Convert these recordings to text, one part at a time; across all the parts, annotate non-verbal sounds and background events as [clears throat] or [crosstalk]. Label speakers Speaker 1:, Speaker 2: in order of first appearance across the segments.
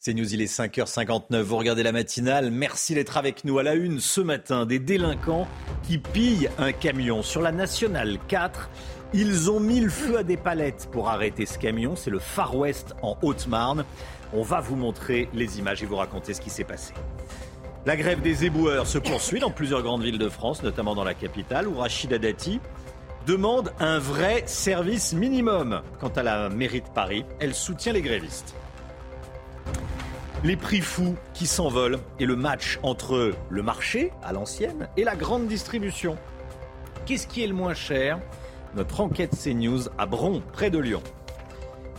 Speaker 1: C'est News, il est 5h59, vous regardez la matinale, merci d'être avec nous à la une ce matin, des délinquants qui pillent un camion sur la Nationale 4. Ils ont mis le feu à des palettes pour arrêter ce camion, c'est le Far West en Haute-Marne. On va vous montrer les images et vous raconter ce qui s'est passé. La grève des éboueurs se poursuit dans plusieurs grandes villes de France, notamment dans la capitale, où Rachida Dati demande un vrai service minimum. Quant à la mairie de Paris, elle soutient les grévistes. Les prix fous qui s'envolent et le match entre le marché à l'ancienne et la grande distribution. Qu'est-ce qui est le moins cher? Notre enquête CNews à Bron, près de Lyon.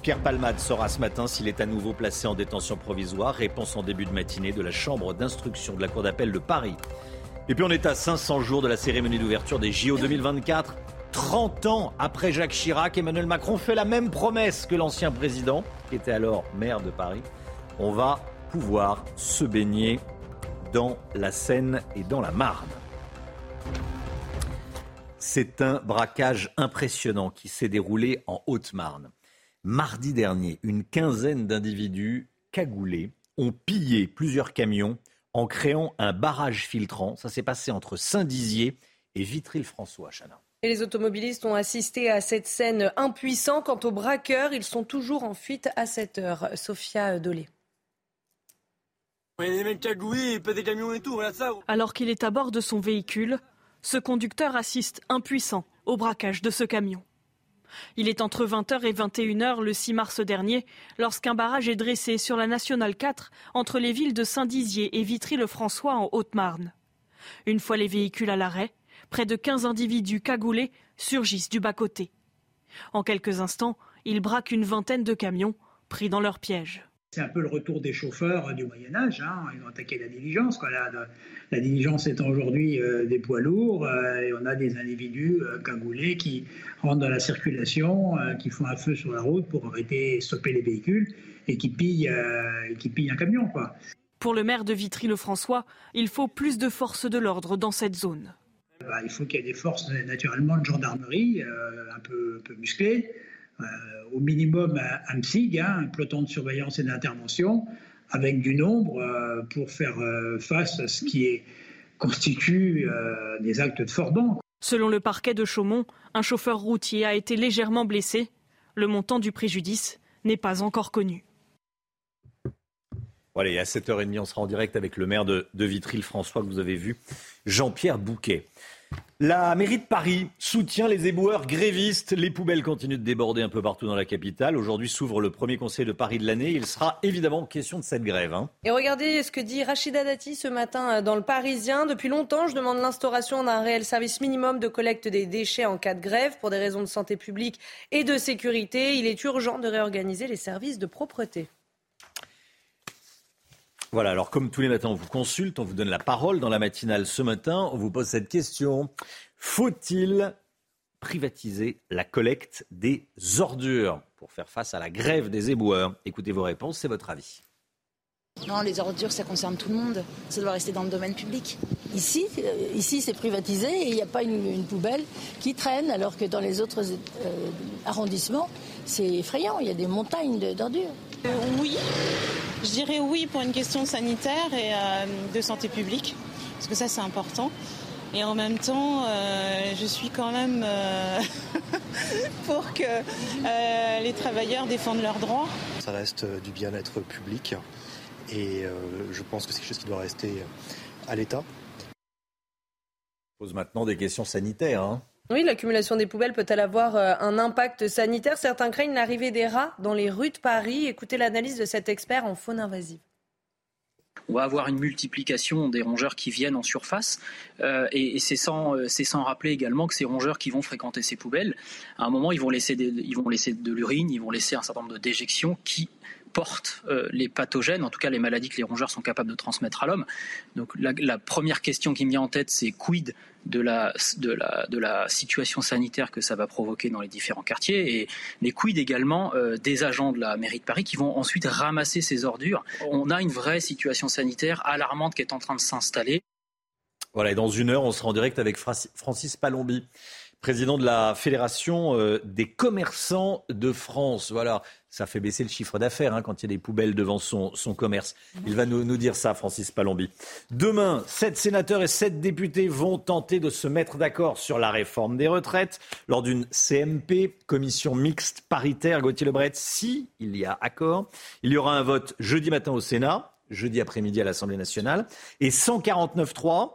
Speaker 1: Pierre Palmade saura ce matin s'il est à nouveau placé en détention provisoire. Réponse en début de matinée de la Chambre d'instruction de la Cour d'appel de Paris. Et puis on est à 500 jours de la cérémonie d'ouverture des JO 2024. 30 ans après Jacques Chirac, Emmanuel Macron fait la même promesse que l'ancien président, qui était alors maire de Paris. On va pouvoir se baigner dans la Seine et dans la Marne. C'est un braquage impressionnant qui s'est déroulé en Haute-Marne. Mardi dernier, une quinzaine d'individus cagoulés ont pillé plusieurs camions en créant un barrage filtrant. Ça s'est passé entre Saint-Dizier et Vitry-le-François, Chana.
Speaker 2: Et les automobilistes ont assisté à cette scène impuissant. Quant aux braqueurs, ils sont toujours en fuite à cette heure. Sophia Dolé.
Speaker 3: Alors qu'il est à bord de son véhicule, ce conducteur assiste impuissant au braquage de ce camion. Il est entre 20h et 21h le 6 mars dernier, lorsqu'un barrage est dressé sur la Nationale 4 entre les villes de Saint-Dizier et Vitry-le-François en Haute-Marne. Une fois les véhicules à l'arrêt, près de 15 individus cagoulés surgissent du bas-côté. En quelques instants, ils braquent une vingtaine de camions pris dans leur piège.
Speaker 4: C'est un peu le retour des chauffeurs du Moyen Âge. Hein. Ils ont attaqué la diligence. Quoi. La, la diligence étant aujourd'hui euh, des poids lourds, euh, et on a des individus euh, cagoulés qui rentrent dans la circulation, euh, qui font un feu sur la route pour arrêter, stopper les véhicules et qui pillent, euh, qui pillent un camion. Quoi.
Speaker 3: Pour le maire de Vitry-le-François, il faut plus de forces de l'ordre dans cette zone.
Speaker 4: Bah, il faut qu'il y ait des forces naturellement de gendarmerie euh, un, peu, un peu musclées. Euh, au minimum un, un PSIG, hein, un peloton de surveillance et d'intervention, avec du nombre euh, pour faire euh, face à ce qui est, constitue euh, des actes de fordant.
Speaker 3: Selon le parquet de Chaumont, un chauffeur routier a été légèrement blessé. Le montant du préjudice n'est pas encore connu.
Speaker 1: Voilà, et à 7h30, on sera en direct avec le maire de, de Vitry-le-François que vous avez vu, Jean-Pierre Bouquet. La mairie de Paris soutient les éboueurs grévistes. Les poubelles continuent de déborder un peu partout dans la capitale. Aujourd'hui s'ouvre le premier conseil de Paris de l'année. Il sera évidemment question de cette grève. hein.
Speaker 2: Et regardez ce que dit Rachida Dati ce matin dans le Parisien. Depuis longtemps, je demande l'instauration d'un réel service minimum de collecte des déchets en cas de grève pour des raisons de santé publique et de sécurité. Il est urgent de réorganiser les services de propreté.
Speaker 1: Voilà, alors comme tous les matins, on vous consulte, on vous donne la parole dans la matinale ce matin. On vous pose cette question. Faut-il privatiser la collecte des ordures pour faire face à la grève des éboueurs? Écoutez vos réponses, c'est votre avis.
Speaker 5: Non, les ordures, ça concerne tout le monde. Ça doit rester dans le domaine public.
Speaker 6: Ici, euh, ici c'est privatisé et il n'y a pas une, une poubelle qui traîne, alors que dans les autres euh, arrondissements, c'est effrayant. Il y a des montagnes de- d'ordures.
Speaker 7: Euh, oui, je dirais oui pour une question sanitaire et euh, de santé publique, parce que ça c'est important. Et en même temps, euh, je suis quand même euh, [laughs] pour que euh, les travailleurs défendent leurs droits.
Speaker 8: Ça reste du bien-être public et euh, je pense que c'est quelque chose qui doit rester à l'État.
Speaker 1: On pose maintenant des questions sanitaires. hein.
Speaker 2: Oui, l'accumulation des poubelles peut-elle avoir euh, un impact sanitaire? Certains craignent l'arrivée des rats dans les rues de Paris. Écoutez l'analyse de cet expert en faune invasive.
Speaker 9: on va avoir une multiplication des rongeurs qui viennent en surface. et, c'est sans, rappeler également que ces rongeurs qui vont fréquenter ces poubelles, à un moment, ils vont laisser de l'urine, ils vont laisser un certain nombre de déjections qui portent les pathogènes, en tout cas les maladies que les rongeurs sont capables de transmettre à l'homme. Donc la, la, première question qui me vient en tête, c'est quid de la, de, la, de la situation sanitaire que ça va provoquer dans les différents quartiers et les quid également euh, des agents de la mairie de Paris qui vont ensuite ramasser ces ordures. On a une vraie situation sanitaire alarmante qui est en train de s'installer.
Speaker 1: Voilà, et dans une heure, on sera en direct avec Francis Palombi président de la Fédération euh, des commerçants de France. Voilà, ça fait baisser le chiffre d'affaires hein, quand il y a des poubelles devant son, commerce. Il va nous, nous, dire ça, Francis Palombi. Demain, sept sénateurs et sept députés vont tenter de se mettre d'accord sur la réforme des retraites lors d'une CMP, commission mixte paritaire. Gauthier Lebret, si il y a accord, il y aura un vote jeudi matin au Sénat, jeudi après-midi à l'Assemblée nationale. Et 149.3,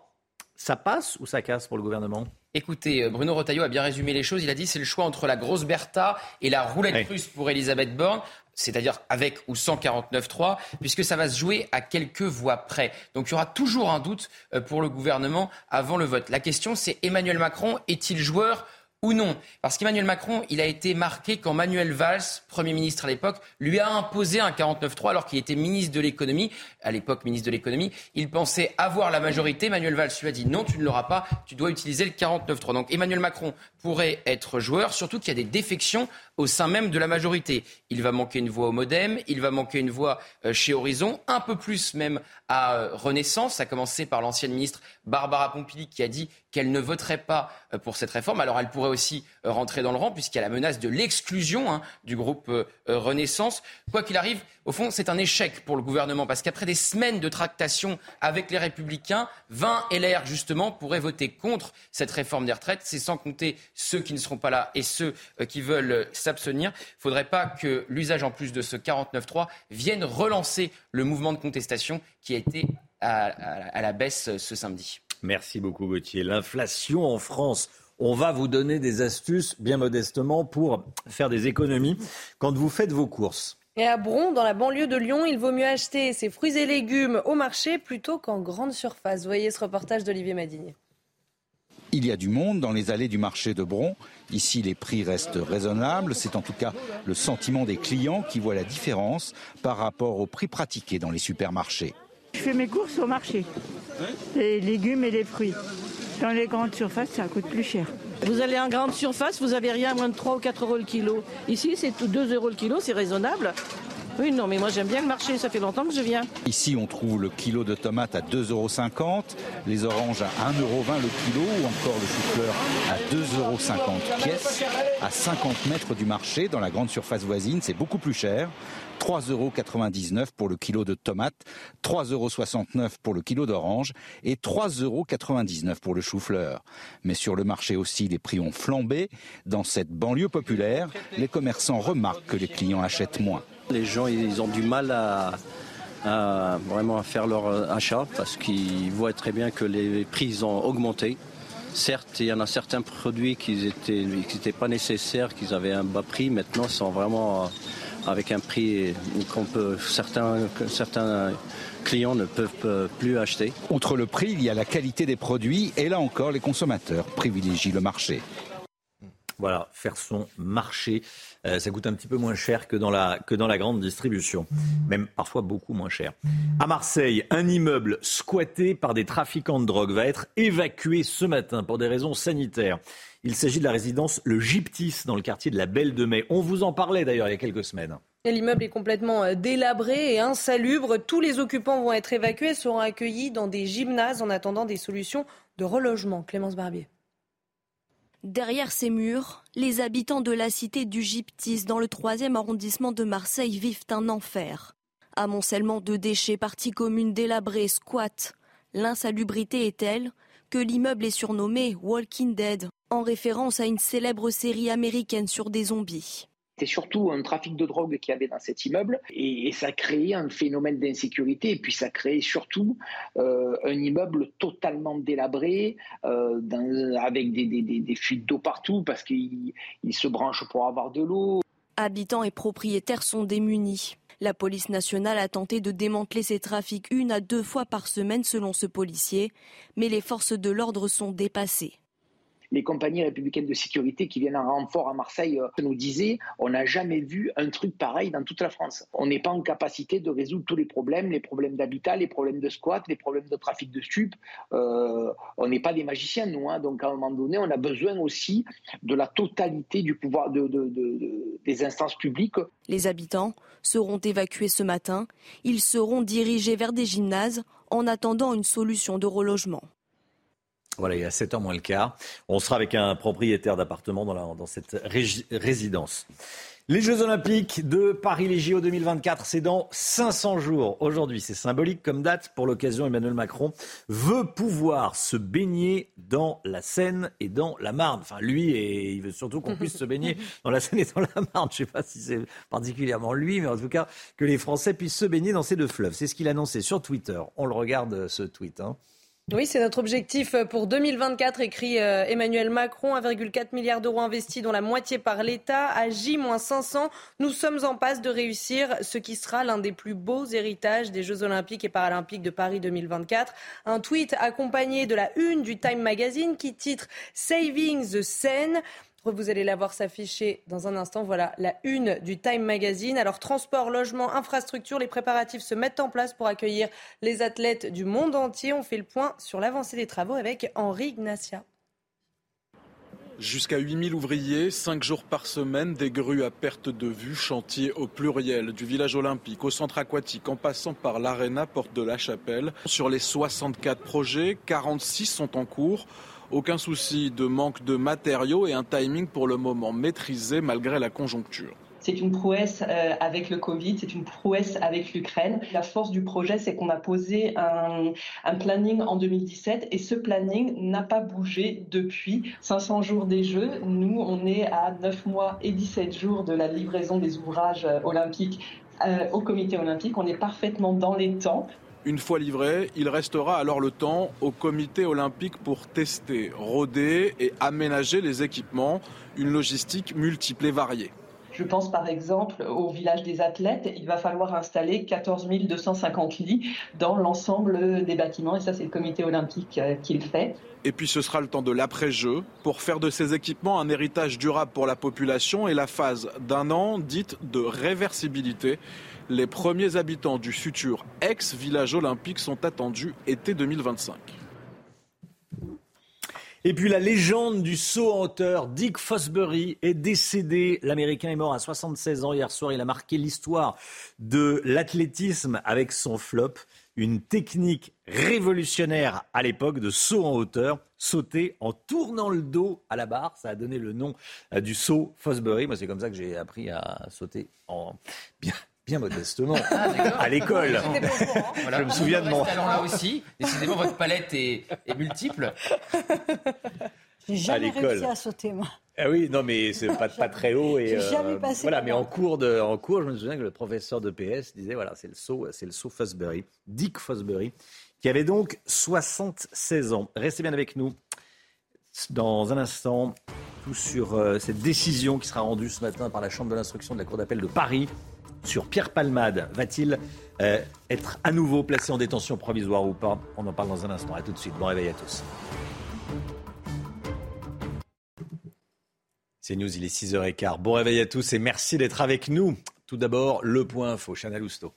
Speaker 1: ça passe ou ça casse pour le gouvernement?
Speaker 10: Écoutez, euh, Bruno Retailleau a bien résumé les choses. Il a dit c'est le choix entre la grosse Bertha et la roulette russe pour Elisabeth Borne c'est-à-dire avec ou sans 49-3, puisque ça va se jouer à quelques voix près. Donc il y aura toujours un doute euh, pour le gouvernement avant le vote. La question, c'est Emmanuel Macron est-il joueur ou non. Parce qu'Emmanuel Macron, il a été marqué quand Manuel Valls, Premier ministre à l'époque, lui a imposé un 49-3 alors qu'il était ministre de l'économie, à l'époque ministre de l'économie. Il pensait avoir la majorité. Manuel Valls lui a dit non, tu ne l'auras pas, tu dois utiliser le 49-3. Donc Emmanuel Macron pourrait être joueur, surtout qu'il y a des défections au sein même de la majorité. Il va manquer une voix au Modem, il va manquer une voix euh, chez Horizon, un peu plus même à euh, Renaissance, à commencer par l'ancienne ministre Barbara Pompili qui a dit qu'elle ne voterait pas euh, pour cette réforme. Alors elle pourrait aussi rentrer dans le rang puisqu'il y a la menace de l'exclusion hein, du groupe Renaissance. Quoi qu'il arrive, au fond, c'est un échec pour le gouvernement parce qu'après des semaines de tractation avec les Républicains, 20 LR justement pourraient voter contre cette réforme des retraites. C'est sans compter ceux qui ne seront pas là et ceux qui veulent s'abstenir. Il ne faudrait pas que l'usage en plus de ce 49.3 vienne relancer le mouvement de contestation qui a été à, la baisse ce samedi.
Speaker 1: Merci beaucoup Gauthier. L'inflation en France. On va vous donner des astuces, bien modestement, pour faire des économies quand vous faites vos courses.
Speaker 2: Et à Bron, dans la banlieue de Lyon, il vaut mieux acheter ses fruits et légumes au marché plutôt qu'en grande surface. Voyez ce reportage d'Olivier Madigne.
Speaker 11: Il y a du monde dans les allées du marché de Bron. Ici, les prix restent raisonnables. C'est en tout cas le sentiment des clients qui voient la différence par rapport aux prix pratiqués dans les supermarchés.
Speaker 12: Je fais mes courses au marché, les légumes et les fruits. Dans les grandes surfaces, ça coûte plus cher.
Speaker 13: Vous allez en grande surface, vous avez rien à moins de 3 ou 4 euros le kilo. Ici, c'est 2 euros le kilo, c'est raisonnable. Oui, non, mais moi j'aime bien le marché, ça fait longtemps que je viens.
Speaker 11: Ici, on trouve le kilo de tomates à 2,50 euros, les oranges à 1,20 euros le kilo, ou encore le chou-fleur à 2,50 euros pièce. À 50 mètres du marché, dans la grande surface voisine, c'est beaucoup plus cher. 3,99 euros pour le kilo de tomates, 3,69 euros pour le kilo d'orange et 3,99 euros pour le chou-fleur. Mais sur le marché aussi, les prix ont flambé. Dans cette banlieue populaire, les commerçants remarquent que les clients achètent moins.
Speaker 14: Les gens, ils ont du mal à, vraiment faire leur achat parce qu'ils voient très bien que les prix ont augmenté. Certes, il y en a certains produits qui n'étaient pas nécessaires, qu'ils avaient un bas prix. Maintenant, sont vraiment avec un prix qu'on peut certains certains clients ne peuvent plus acheter.
Speaker 11: Outre le prix, il y a la qualité des produits et là encore les consommateurs privilégient le marché.
Speaker 1: Voilà, faire son marché, euh, ça coûte un petit peu moins cher que dans, la, que dans la grande distribution, même parfois beaucoup moins cher. À Marseille, un immeuble squatté par des trafiquants de drogue va être évacué ce matin pour des raisons sanitaires. Il s'agit de la résidence Le Gyptis dans le quartier de la Belle de Mai. On vous en parlait d'ailleurs il y a quelques semaines.
Speaker 2: L'immeuble est complètement euh, délabré et insalubre. Tous les occupants vont être évacués seront accueillis dans des gymnases en attendant des solutions de relogement. Clémence Barbier.
Speaker 15: Derrière ces murs, les habitants de la cité du Gyptis dans le 3e arrondissement de Marseille vivent un enfer. Amoncellement de déchets, parties communes délabrées, squats. L'insalubrité est telle que l'immeuble est surnommé Walking Dead, en référence à une célèbre série américaine sur des zombies.
Speaker 7: C'était surtout un trafic de drogue qu'il y avait dans cet immeuble et, ça créait un phénomène d'insécurité et puis ça créait surtout euh, un immeuble totalement délabré euh, avec des, fuites d'eau partout parce qu'il se branche pour avoir de l'eau.
Speaker 15: Habitants et propriétaires sont démunis.
Speaker 16: La police nationale a tenté de démanteler ces trafics une à deux fois par semaine selon ce policier, mais les forces de l'ordre sont dépassées
Speaker 7: les compagnies républicaines de sécurité qui viennent en renfort à Marseille euh, nous disaient on n'a jamais vu un truc pareil dans toute la France. On n'est pas en capacité de résoudre tous les problèmes, les problèmes d'habitat, les problèmes de squat, les problèmes de trafic de stupes. Euh, on n'est pas des magiciens, nous. Hein. donc à un moment donné, on a besoin aussi de la totalité du pouvoir de, des instances publiques.
Speaker 16: Les habitants seront évacués ce matin. Ils seront dirigés vers des gymnases en attendant une solution de relogement.
Speaker 1: Voilà, il y a 7 ans moins le quart. On sera avec un propriétaire d'appartement dans, dans, cette résidence. Les Jeux Olympiques de Paris, les JO 2024, c'est dans 500 jours. Aujourd'hui, c'est symbolique comme date. Pour l'occasion, Emmanuel Macron veut pouvoir se baigner dans la Seine et dans la Marne. Enfin, lui, et il veut surtout qu'on puisse se baigner [laughs] dans la Seine et dans la Marne. Je ne sais pas si c'est particulièrement lui, mais en tout cas, que les Français puissent se baigner dans ces deux fleuves. C'est ce qu'il a annoncé sur Twitter. On le regarde, ce tweet. Hein.
Speaker 2: Oui, c'est notre objectif pour 2024, écrit euh, Emmanuel Macron. 1,4 milliard d'euros investis, dont la moitié par l'État. À J-500, nous sommes en passe de réussir ce qui sera l'un des plus beaux héritages des Jeux Olympiques et Paralympiques de Paris 2024. Un tweet accompagné de la une du Time Magazine qui titre Saving the Seine. Vous allez la voir s'afficher dans un instant. Voilà la une du Time Magazine. Alors, transport, logement, infrastructure, les préparatifs se mettent en place pour accueillir les athlètes du monde entier. On fait le point sur l'avancée des travaux avec Henri Ignacia.
Speaker 17: Jusqu'à 8000 ouvriers, 5 jours par semaine, des grues à perte de vue, chantier au pluriel, du village olympique au centre aquatique, en passant par l'aréna Porte de la Chapelle. Sur les 64 projets, 46 sont en cours. Aucun souci de manque de matériaux et un timing pour le moment maîtrisé malgré la conjoncture.
Speaker 18: C'est une prouesse euh, avec le Covid, c'est une prouesse avec l'Ukraine. La force du projet, c'est qu'on a posé un, planning en 2017 et ce planning n'a pas bougé depuis 500 jours des Jeux. Nous, on est à 9 mois et 17 jours de la livraison des ouvrages euh, olympiques euh, au comité olympique. On est parfaitement dans les temps.
Speaker 17: Une fois livré, il restera alors le temps au comité olympique pour tester, rôder et aménager les équipements, une logistique multiple et variée.
Speaker 18: Je pense par exemple au village des athlètes. Il va falloir installer 14 250 lits dans l'ensemble des bâtiments et ça c'est le comité olympique euh, qui le fait.
Speaker 17: Et puis ce sera le temps de l'après-jeu pour faire de ces équipements un héritage durable pour la population et la phase d'un an dite de réversibilité les premiers habitants du futur ex-village olympique sont attendus été 2025.
Speaker 1: Et puis la légende du saut en hauteur, Dick Fosbury est décédé. L'Américain est mort à 76 ans hier soir. Il a marqué l'histoire de l'athlétisme avec son flop, une technique révolutionnaire à l'époque de saut en hauteur, sauter en tournant le dos à la barre. Ça a donné le nom euh, du saut Fosbury. Moi, c'est comme ça que j'ai appris à sauter en [laughs] bien bien modestement, ah, à l'école.
Speaker 10: Voilà. Je me souviens de mon. là aussi. Décidément, votre palette est, multiple. [laughs]
Speaker 19: J'ai jamais réussi à sauter, moi.
Speaker 1: Ah oui, non, mais c'est pas, pas très haut. Et,
Speaker 19: jamais euh, passé
Speaker 1: voilà, mais en cours, de, en cours, je me souviens que le professeur de PS disait voilà, c'est le saut, c'est le saut Fosbury, Dick Fosbury, qui avait donc 76 ans. Restez bien avec nous. Dans un instant, tout sur euh, cette décision qui sera rendue ce matin par la Chambre de l'instruction de la Cour d'appel de Paris sur Pierre Palmade. Va-t-il euh, être à nouveau placé en détention provisoire ou pas? On en parle dans un instant. A tout de suite. Bon réveil à tous. C'est News, il est 6h15. Bon réveil à tous et merci d'être avec nous. Tout d'abord, le point info. Chanel Housteau.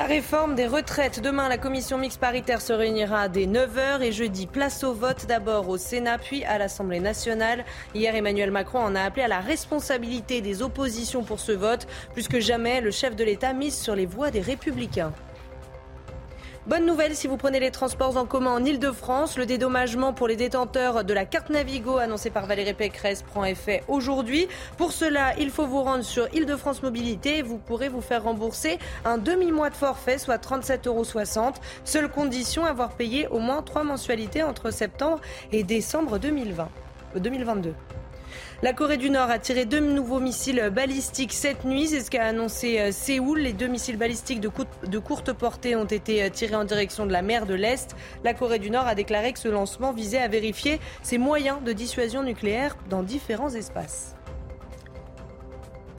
Speaker 2: La réforme des retraites. Demain, la commission mixte paritaire se réunira dès 9h et jeudi, place au vote d'abord au Sénat puis à l'Assemblée nationale. Hier, Emmanuel Macron en a appelé à la responsabilité des oppositions pour ce vote. Plus que jamais, le chef de l'État mise sur les voix des républicains. Bonne nouvelle si vous prenez les transports en commun en Ile-de-France. Le dédommagement pour les détenteurs de la carte Navigo annoncée par Valérie Pécresse prend effet aujourd'hui. Pour cela, il faut vous rendre sur Ile-de-France Mobilité. Vous pourrez vous faire rembourser un demi-mois de forfait, soit 37,60 euros. Seule condition, avoir payé au moins trois mensualités entre septembre et décembre 2020, 2022. La Corée du Nord a tiré deux nouveaux missiles balistiques cette nuit. C'est ce qu'a annoncé euh, Séoul. Les deux missiles balistiques de, courte portée ont été euh, tirés en direction de la mer de l'Est. La Corée du Nord a déclaré que ce lancement visait à vérifier ses moyens de dissuasion nucléaire dans différents espaces.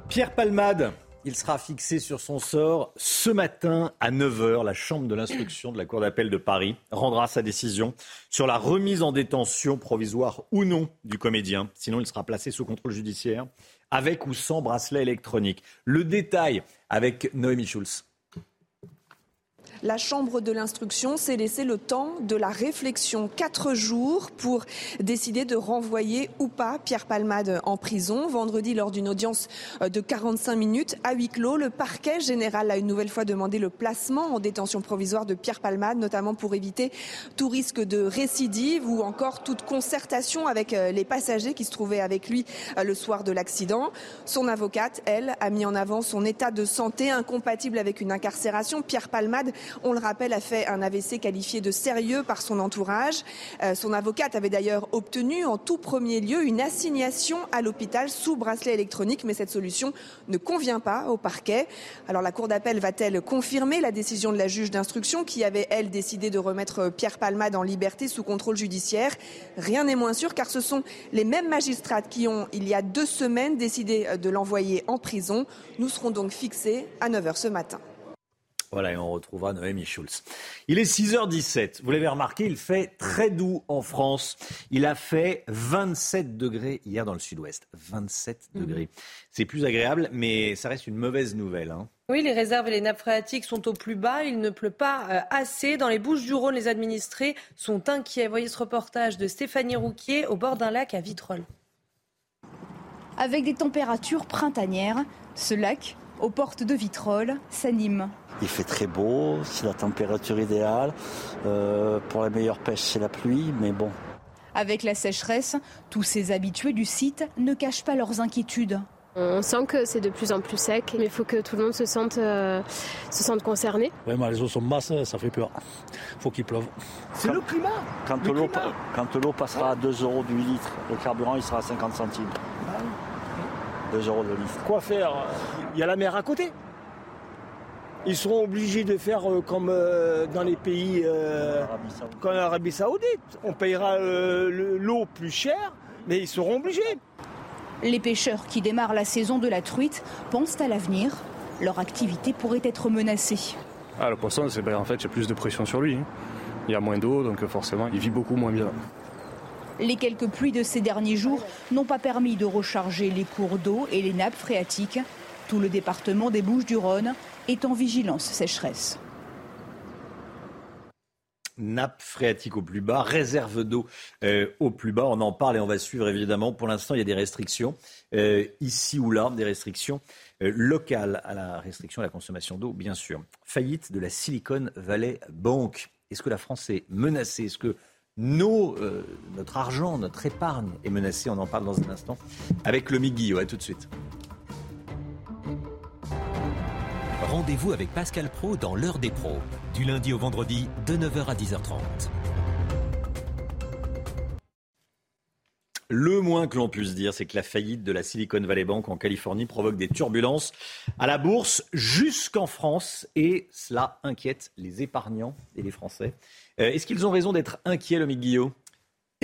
Speaker 1: Pierre Palmade, il sera fixé sur son sort ce matin à 9h. La Chambre de l'instruction de la Cour d'appel de Paris rendra sa décision sur la remise en détention provisoire ou non du comédien. Sinon, il sera placé sous contrôle judiciaire avec ou sans bracelet électronique. Le détail avec Noémie Schulz.
Speaker 20: La Chambre de l'instruction s'est laissé le temps de la réflexion, quatre jours pour décider de renvoyer ou pas Pierre Palmade en prison. Vendredi, lors d'une audience de 45 minutes à huis clos, le parquet général a une nouvelle fois demandé le placement en détention provisoire de Pierre Palmade, notamment pour éviter tout risque de récidive ou encore toute concertation avec euh, les passagers qui se trouvaient avec lui euh, le soir de l'accident. Son avocate, elle, a mis en avant son état de santé incompatible avec une incarcération. Pierre Palmade on le rappelle, a fait un AVC qualifié de sérieux par son entourage. Euh, son avocate avait d'ailleurs obtenu en tout premier lieu une assignation à l'hôpital sous bracelet électronique, mais cette solution ne convient pas au parquet. Alors la Cour d'appel va-t-elle confirmer la décision de la juge d'instruction qui avait, elle, décidé de remettre Pierre Palmade en liberté sous contrôle judiciaire? Rien n'est moins sûr car ce sont les mêmes magistrats qui ont, il y a deux semaines, décidé de l'envoyer en prison. Nous serons donc fixés à 9h ce matin.
Speaker 1: Voilà, et on retrouvera Noémie Schulz. Il est 6h17. Vous l'avez remarqué, il fait très doux en France. Il a fait 27 degrés hier dans le sud-ouest. 27 mhm. degrés. C'est plus agréable, mais ça reste une mauvaise nouvelle. Hein.
Speaker 2: Oui, les réserves et les nappes phréatiques sont au plus bas. Il ne pleut pas euh, assez. Dans les Bouches du Rhône, les administrés sont inquiets. Voyez ce reportage de Stéphanie Rouquier au bord d'un lac à Vitrolles.
Speaker 21: Avec des températures printanières, ce lac, aux portes de Vitrolles, s'anime
Speaker 22: il fait très beau, c'est la température idéale. Euh, pour la meilleure pêche, c'est la pluie, mais bon.
Speaker 21: Avec la sécheresse, tous ces habitués du site ne cachent pas leurs inquiétudes.
Speaker 23: On sent que c'est de plus en plus sec, mais il faut que tout le monde se sente, euh, se sente concerné.
Speaker 22: Vraiment, les eaux sont basses, ça fait peur. Il faut qu'il pleuve.
Speaker 24: C'est le climat
Speaker 22: Quand l'eau passera à 2 euros du litre, le carburant il sera à 50 centimes. 2 ah euros de litre.
Speaker 24: Quoi faire? Il y a la mer à côté ils seront obligés de faire euh, comme euh, dans les pays euh, comme l'Arabie Saoudite. On payera l'eau plus cher, mais ils seront obligés.
Speaker 21: Les pêcheurs qui démarrent la saison de la truite pensent à l'avenir. Leur activité pourrait être menacée.
Speaker 25: Ah, le poisson, c'est ben, en fait, j'ai plus de pression sur lui. Hein. Il y a moins d'eau, donc forcément, il vit beaucoup moins bien.
Speaker 21: Les quelques pluies de ces derniers jours n'ont pas permis de recharger les cours d'eau et les nappes phréatiques. Tout le département des Bouches du Rhône est en vigilance sécheresse.
Speaker 1: Nappe phréatique au plus bas, réserve d'eau euh, au plus bas. On en parle et on va suivre évidemment. Pour l'instant, il y a des restrictions euh, ici ou là, des restrictions euh, locales à la restriction à la consommation d'eau, bien sûr. Faillite de la Silicon Valley Bank. Est-ce que la France est menacée? Nos, notre argent, notre épargne est menacée On en parle dans un instant avec le Migui. Ouais, tout de suite.
Speaker 26: Rendez-vous avec Pascal Pro dans l'heure des pros, du lundi au vendredi de 9h à 10h30.
Speaker 1: Le moins que l'on puisse dire, c'est que la faillite de la Silicon Valley Bank en Californie provoque des turbulences à la bourse jusqu'en France et cela inquiète les épargnants et les Français. Euh, est-ce qu'ils ont raison d'être inquiets, le Guillaume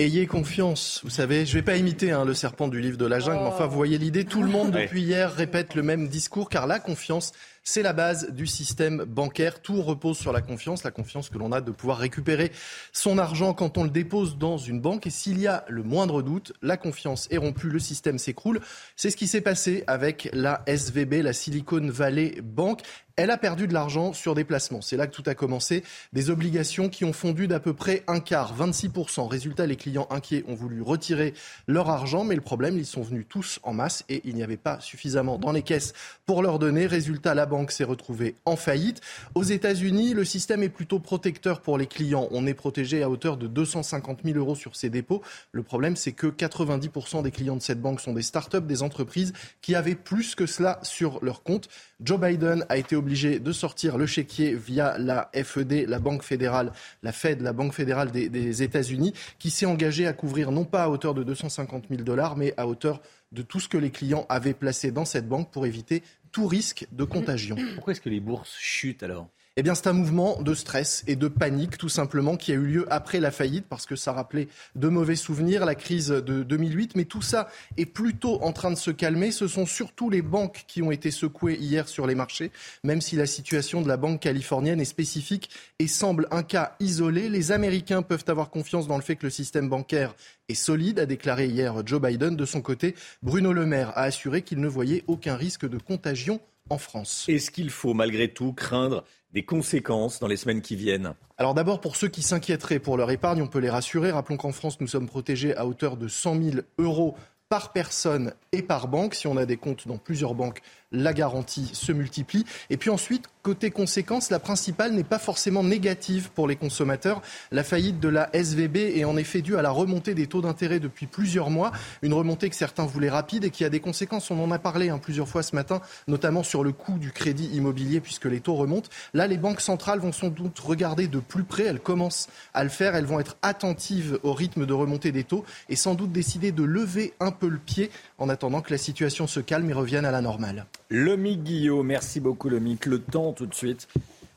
Speaker 27: Ayez confiance, vous savez, je ne vais pas imiter hein, le serpent du livre de la jungle, mais enfin, vous voyez l'idée, tout le monde [laughs] depuis hier répète le même discours, car la confiance, c'est la base du système bancaire. Tout repose sur la confiance, la confiance que l'on a de pouvoir récupérer son argent quand on le dépose dans une banque. Et s'il y a le moindre doute, la confiance est rompue, le système s'écroule. C'est ce qui s'est passé avec la SVB, la Silicon Valley Bank elle a perdu de l'argent sur des placements. C'est là que tout a commencé. Des obligations qui ont fondu d'à peu près un quart, 26%. Résultat, les clients inquiets ont voulu retirer leur argent, mais le problème, ils sont venus tous en masse et il n'y avait pas suffisamment dans les caisses pour leur donner. Résultat, la banque s'est retrouvée en faillite. Aux États-Unis, le système est plutôt protecteur pour les clients. On est protégé à hauteur de 250 000 euros sur ces dépôts. Le problème, c'est que 90% des clients de cette banque sont des start-up, des entreprises qui avaient plus que cela sur leur compte. Joe Biden a été obligé de sortir le chéquier via la FED, la Banque fédérale, la Fed, la Banque fédérale des, des États-Unis, qui s'est engagé à couvrir non pas à hauteur de 250 000 dollars, mais à hauteur de tout ce que les clients avaient placé dans cette banque pour éviter tout risque de contagion.
Speaker 1: Pourquoi est-ce que les bourses chutent alors?
Speaker 27: Eh bien, c'est un mouvement de stress et de panique, tout simplement, qui a eu lieu après la faillite, parce que ça rappelait de mauvais souvenirs, la crise de 2008. Mais tout ça est plutôt en train de se calmer. Ce sont surtout les banques qui ont été secouées hier sur les marchés, même si la situation de la banque californienne est spécifique et semble un cas isolé. Les Américains peuvent avoir confiance dans le fait que le système bancaire est solide, a déclaré hier Joe Biden. De son côté, Bruno Le Maire a assuré qu'il ne voyait aucun risque de contagion en France.
Speaker 1: Est-ce qu'il faut malgré tout craindre des conséquences dans les semaines qui viennent?
Speaker 27: Alors d'abord, pour ceux qui s'inquiéteraient pour leur épargne, on peut les rassurer. Rappelons qu'en France, nous sommes protégés à hauteur de 100 000 euros par personne et par banque. Si on a des comptes dans plusieurs banques, la garantie se multiplie. Et puis ensuite, côté conséquences, la principale n'est pas forcément négative pour les consommateurs. La faillite de la SVB est en effet due à la remontée des taux d'intérêt depuis plusieurs mois, une remontée que certains voulaient rapide et qui a des conséquences. On en a parlé hein, plusieurs fois ce matin, notamment sur le coût du crédit immobilier puisque les taux remontent. Là, les banques centrales vont sans doute regarder de plus près. Elles commencent à le faire. Elles vont être attentives au rythme de remontée des taux et sans doute décider de lever un peu le pied en attendant que la situation se calme et revienne à la normale.
Speaker 1: Lomique Guillot, merci beaucoup Lomique. Le temps tout de suite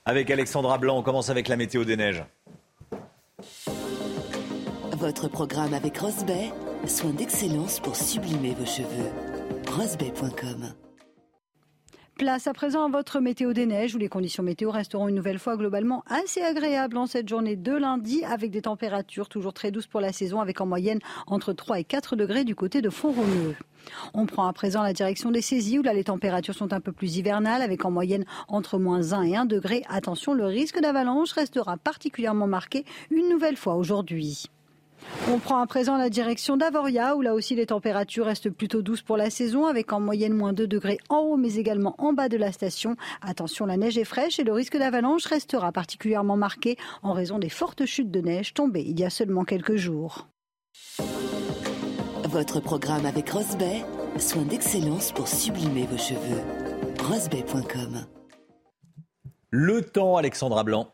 Speaker 1: avec Alexandra Blanc. On commence avec la météo des neiges.
Speaker 28: Votre programme avec Rosbay, soin d'excellence pour sublimer vos cheveux. Rosbay.com
Speaker 19: Place à présent votre météo des neiges où les conditions météo resteront une nouvelle fois globalement assez agréables en cette journée de lundi avec des températures toujours très douces pour la saison avec en moyenne entre 3 et 4 degrés du côté de Font-Romeu. On prend à présent la direction des saisies où là les températures sont un peu plus hivernales avec en moyenne entre moins 1 et 1 degré. Attention, le risque d'avalanche restera particulièrement marqué une nouvelle fois aujourd'hui. On prend à présent la direction d'Avoria, où là aussi les températures restent plutôt douces pour la saison, avec en moyenne moins 2 degrés en haut, mais également en bas de la station. Attention, la neige est fraîche et le risque d'avalanche restera particulièrement marqué en raison des fortes chutes de neige tombées il y a seulement quelques jours.
Speaker 28: Votre programme avec Rosbay, soin d'excellence pour sublimer vos cheveux. Rosbay.com
Speaker 1: Le temps, Alexandra Blanc.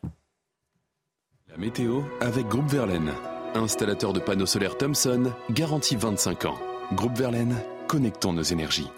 Speaker 29: La météo avec Groupe Verlaine. Installateur de panneaux solaires Thomson, garantie 25 ans. Groupe Verlaine, connectons nos énergies.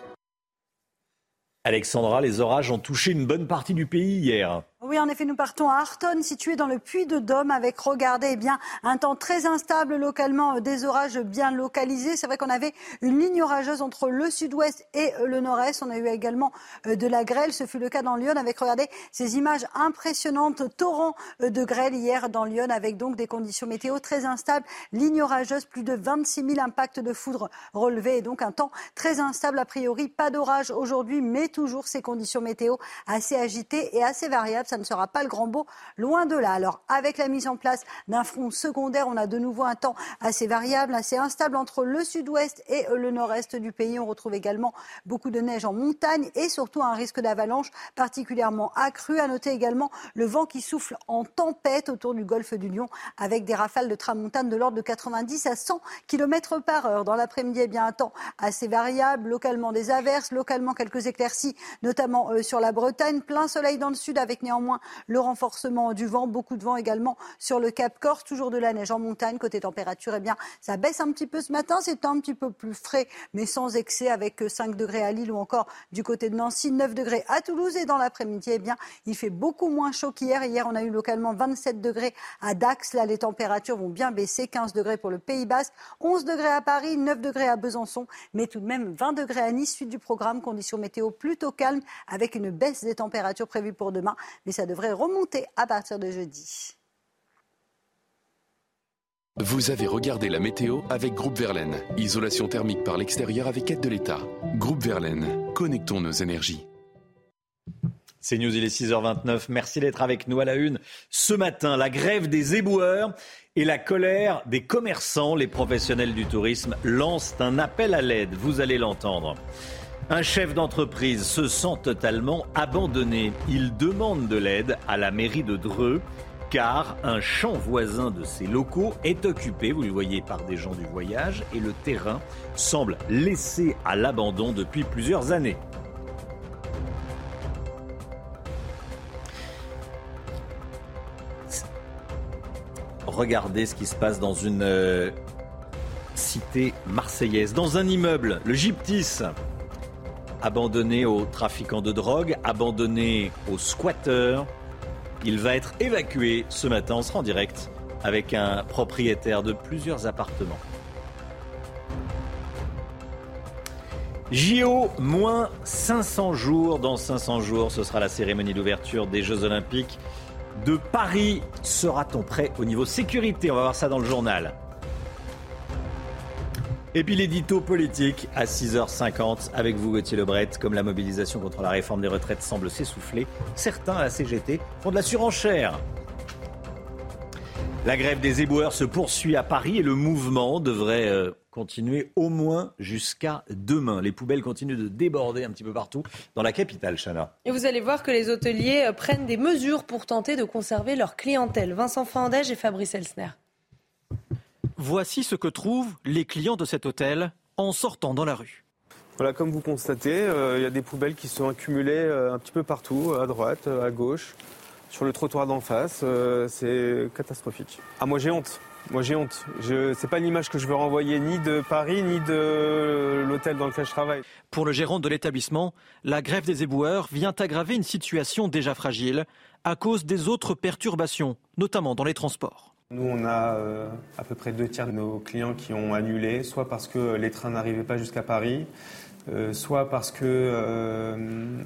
Speaker 1: Alexandra, les orages ont touché une bonne partie du pays hier.
Speaker 19: Oui, en effet, nous partons à Artonne, situé dans le Puy de Dôme, avec, regardez, eh bien, un temps très instable localement, euh, des orages bien localisés. C'est vrai qu'on avait une ligne orageuse entre le sud-ouest et euh, le nord-est. On a eu également euh, de la grêle. Ce fut le cas dans Lyon, avec, regardez, ces images impressionnantes, torrents de grêle hier dans Lyon, avec donc des conditions météo très instables. Ligne orageuse, plus de 26 000 impacts de foudre relevés, et donc un temps très instable. A priori, pas d'orage aujourd'hui, mais toujours ces conditions météo assez agitées et assez variables ça ne sera pas le grand beau, loin de là. Alors, avec la mise en place d'un front secondaire, on a de nouveau un temps assez variable, assez instable entre le sud-ouest et le nord-est du pays. On retrouve également beaucoup de neige en montagne et surtout un risque d'avalanche particulièrement accru. À noter également le vent qui souffle en tempête autour du golfe du Lion avec des rafales de tramontane de l'ordre de 90 à 100 km par heure. Dans l'après-midi, eh bien, un temps assez variable, localement des averses, localement quelques éclaircies, notamment euh, sur la Bretagne. Plein soleil dans le sud avec néanmoins néanmoins le renforcement du vent, beaucoup de vent également sur le Cap Corse, toujours de la neige en montagne. Côté température, eh bien, ça baisse un petit peu ce matin, c'est un petit peu plus frais, mais sans excès, avec 5 degrés à Lille ou encore du côté de Nancy, 9 degrés à Toulouse. Et dans l'après-midi, eh bien, il fait beaucoup moins chaud qu'hier. Hier, on a eu localement 27 degrés à Dax. Là, les températures vont bien baisser, 15 degrés pour le Pays Basque, 11 degrés à Paris, 9 degrés à Besançon, mais tout de même 20 degrés à Nice. Suite du programme, conditions météo plutôt calmes, avec une baisse des températures prévues pour demain mais ça devrait remonter à partir de jeudi.
Speaker 29: Vous avez regardé la météo avec Groupe Verlaine. Isolation thermique par l'extérieur avec aide de l'État. Groupe Verlaine, connectons nos énergies.
Speaker 1: C'est News, il est 6h29. Merci d'être avec nous à la une. Ce matin, la grève des éboueurs et la colère des commerçants, les professionnels du tourisme lancent un appel à l'aide. Vous allez l'entendre. Un chef d'entreprise se sent totalement abandonné. Il demande de l'aide à la mairie de Dreux car un champ voisin de ses locaux est occupé, vous le voyez, par des gens du voyage et le terrain semble laissé à l'abandon depuis plusieurs années. Regardez ce qui se passe dans une euh, cité marseillaise, dans un immeuble, le Gyptis abandonné aux trafiquants de drogue, abandonné aux squatteurs. Il va être évacué ce matin. On sera en direct avec un propriétaire de plusieurs appartements. JO, moins 500 jours. Dans 500 jours, ce sera la cérémonie d'ouverture des Jeux Olympiques de Paris. Sera-t-on prêt au niveau sécurité? On va voir ça dans le journal. Et puis l'édito politique à 6h50 avec vous Gauthier Lebret. Comme la mobilisation contre la réforme des retraites semble s'essouffler, certains à la CGT font de la surenchère. La grève des éboueurs se poursuit à Paris et le mouvement devrait euh, continuer au moins jusqu'à demain. Les poubelles continuent de déborder un petit peu partout dans la capitale, Chana.
Speaker 2: Et vous allez voir que les hôteliers euh, prennent des mesures pour tenter de conserver leur clientèle. Vincent Fandège et Fabrice Elsner.
Speaker 24: Voici ce que trouvent les clients de cet hôtel en sortant dans la rue.
Speaker 30: Voilà, comme vous constatez, euh, il y a des poubelles qui sont accumulées un petit peu partout, à droite, à gauche sur le trottoir d'en face, euh, c'est catastrophique. Ah moi j'ai honte. Moi j'ai honte. Je, c'est pas l'image que je veux renvoyer ni de Paris ni de l'hôtel dans lequel je travaille.
Speaker 24: Pour le gérant de l'établissement, la grève des éboueurs vient aggraver une situation déjà fragile à cause des autres perturbations, notamment dans les transports.
Speaker 30: Nous, on a euh, à peu près deux tiers de nos clients qui ont annulé, soit parce que les trains n'arrivaient pas jusqu'à Paris, euh, soit parce que euh,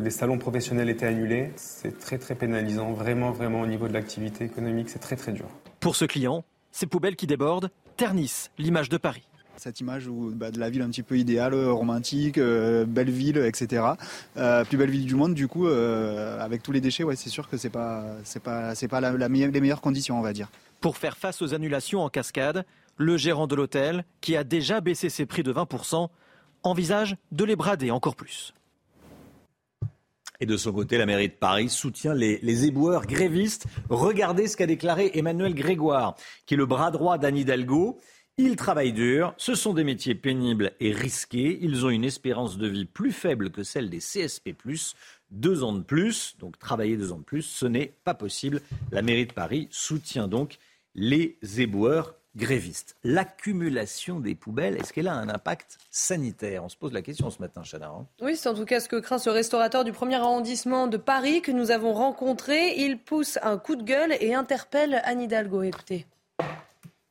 Speaker 30: les salons professionnels étaient annulés. C'est très très pénalisant, vraiment vraiment au niveau de l'activité économique, c'est très très dur.
Speaker 24: Pour ce client, ces poubelles qui débordent ternissent l'image de Paris
Speaker 31: cette image bah, de la ville un petit peu idéale, romantique, belle ville, etc. plus belle ville du monde, du coup, avec tous les déchets, ouais, c'est sûr que c'est pas, c'est pas, c'est pas les meilleures conditions, on va dire.
Speaker 24: Pour faire face aux annulations en cascade, le gérant de l'hôtel, qui a déjà baissé ses prix de 20% envisage de les brader encore plus.
Speaker 1: Et de son côté, la mairie de Paris soutient les, éboueurs grévistes. Regardez ce qu'a déclaré Emmanuel Grégoire, qui est le bras droit d'Anne Hidalgo. Ils travaillent dur, ce sont des métiers pénibles et risqués. Ils ont une espérance de vie plus faible que celle des CSP, deux ans de plus. Donc travailler deux ans de plus, ce n'est pas possible. La mairie de Paris soutient donc les éboueurs grévistes. L'accumulation des poubelles, est-ce qu'elle a un impact sanitaire? On se pose la question ce matin, Chana. Hein.
Speaker 2: oui, c'est en tout cas ce que craint ce restaurateur du premier arrondissement de Paris que nous avons rencontré. Il pousse un coup de gueule et interpelle Anne Hidalgo. Écoutez.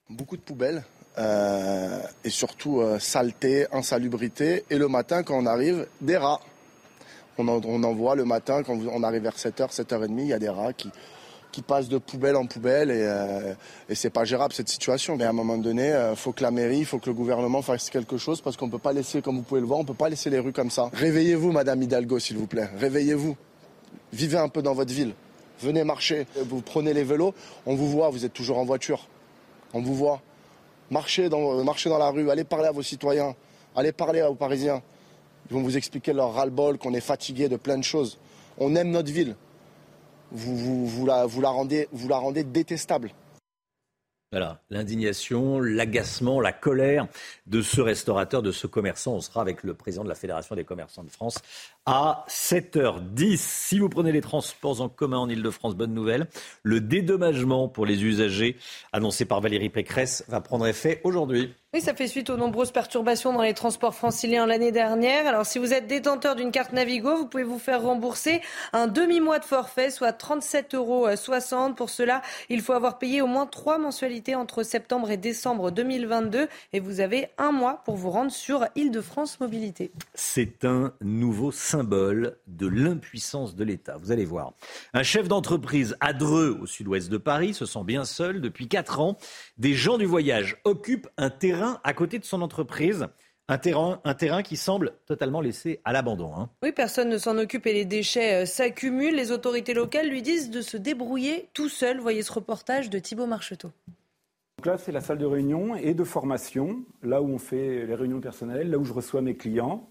Speaker 32: Beaucoup de poubelles. Euh, et surtout euh, saleté, insalubrité. Et le matin, quand on arrive, des rats. On en, voit le matin, quand on arrive vers 7h, 7h30, il y a des rats qui, qui passe de poubelle en poubelle et, euh, et c'est pas gérable cette situation. Mais à un moment donné, il euh, faut que la mairie, il faut que le gouvernement fasse quelque chose parce qu'on peut pas laisser, comme vous pouvez le voir, on peut pas laisser les rues comme ça. Réveillez-vous, Madame Hidalgo, s'il vous plaît. Réveillez-vous. Vivez un peu dans votre ville. Venez marcher. Vous prenez les vélos, on vous voit, vous êtes toujours en voiture. On vous voit. Marchez dans, la rue, allez parler à vos citoyens, allez parler aux Parisiens. Ils vont vous expliquer leur ras-le-bol, qu'on est fatigué de plein de choses. On aime notre ville vous la rendez détestable.
Speaker 1: Voilà, l'indignation, l'agacement, la colère de ce restaurateur, de ce commerçant. On sera avec le président de la Fédération des commerçants de France à 7h10. Si vous prenez les transports en commun en Ile-de-France, bonne nouvelle, le dédommagement pour les usagers annoncé par Valérie Pécresse va prendre effet aujourd'hui.
Speaker 2: Oui, ça fait suite aux nombreuses perturbations dans les transports franciliens l'année dernière. Alors, si vous êtes détenteur d'une carte Navigo, vous pouvez vous faire rembourser un demi-mois de forfait, soit 37,60 euros. Pour cela, il faut avoir payé au moins trois mensualités entre septembre et décembre 2022. Et vous avez un mois pour vous rendre sur Île-de-France Mobilité.
Speaker 1: C'est un nouveau symbole de l'impuissance de l'État. Vous allez voir. Un chef d'entreprise à Dreux, au sud-ouest de Paris, se sent bien seul depuis quatre ans. Des gens du voyage occupent un terrain à côté de son entreprise. Un terrain, un terrain qui semble totalement laissé à l'abandon. Hein.
Speaker 2: Oui, personne ne s'en occupe et les déchets euh, s'accumulent. Les autorités locales lui disent de se débrouiller tout seul. Voyez ce reportage de Thibault Marcheteau.
Speaker 33: Donc là, c'est la salle de réunion et de formation, là où on fait les réunions personnelles, là où je reçois mes clients.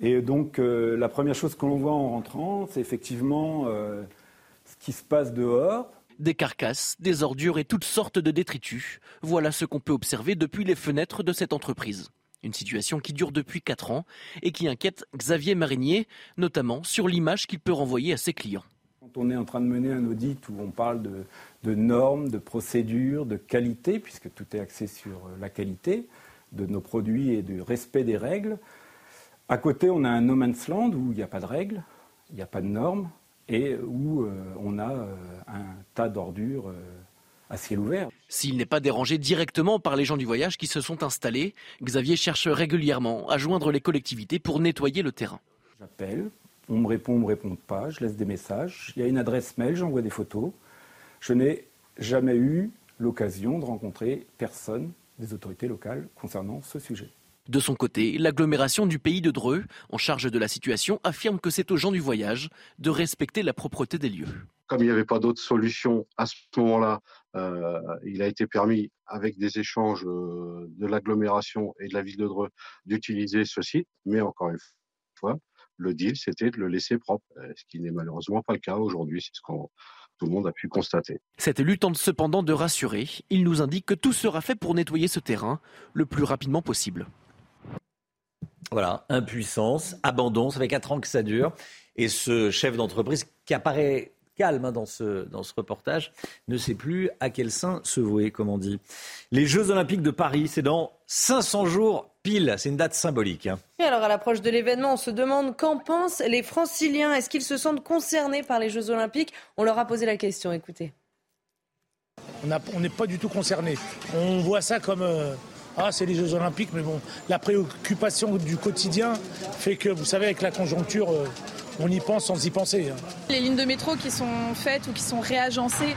Speaker 33: Et donc, euh, la première chose qu'on voit en rentrant, c'est effectivement euh, ce qui se passe dehors.
Speaker 24: Des carcasses, des ordures et toutes sortes de détritus. Voilà ce qu'on peut observer depuis les fenêtres de cette entreprise. Une situation qui dure depuis 4 ans et qui inquiète Xavier Marinier, notamment sur l'image qu'il peut renvoyer à ses clients.
Speaker 33: Quand on est en train de mener un audit où on parle de, normes, de procédures, de qualité, puisque tout est axé sur euh, la qualité de nos produits et du respect des règles, à côté on a un no man's land où il n'y a pas de règles, il n'y a pas de normes, et où on a un tas d'ordures à ciel ouvert.
Speaker 24: S'il n'est pas dérangé directement par les gens du voyage qui se sont installés, Xavier cherche régulièrement à joindre les collectivités pour nettoyer le terrain.
Speaker 33: J'appelle, on me répond, on me répond pas, je laisse des messages, il y a une adresse mail, j'envoie des photos. Je n'ai jamais eu l'occasion de rencontrer personne des autorités locales concernant ce sujet.
Speaker 24: De son côté, l'agglomération du pays de Dreux, en charge de la situation, affirme que c'est aux gens du voyage de respecter la propreté des lieux.
Speaker 34: Comme il n'y avait pas d'autre solution à ce moment-là, euh, il a été permis, avec des échanges euh, de l'agglomération et de la ville de Dreux, d'utiliser ce site. Mais encore une fois, le deal, c'était de le laisser propre, euh, ce qui n'est malheureusement pas le cas aujourd'hui. C'est ce qu'on tout le monde a pu constater.
Speaker 24: Cet élu tente cependant de rassurer. Il nous indique que tout sera fait pour nettoyer ce terrain le plus rapidement possible.
Speaker 1: Voilà, impuissance, abandon, ça fait 4 ans que ça dure. Et ce chef d'entreprise qui apparaît calme hein, dans, ce, dans ce reportage, ne sait plus à quel sein se vouer, comme on dit. Les Jeux Olympiques de Paris, c'est dans 500 jours pile, c'est une date symbolique. Hein.
Speaker 2: Et alors à l'approche de l'événement, on se demande qu'en pensent les franciliens. Est-ce qu'ils se sentent concernés par les Jeux Olympiques? On leur a posé la question, écoutez.
Speaker 35: On n'est pas du tout concernés. On voit ça comme... Euh, ah, c'est les Jeux Olympiques, mais bon, la préoccupation du quotidien fait que, vous savez, avec la conjoncture, euh, on y pense sans y penser. Hein.
Speaker 36: Les lignes de métro qui sont faites ou qui sont réagencées,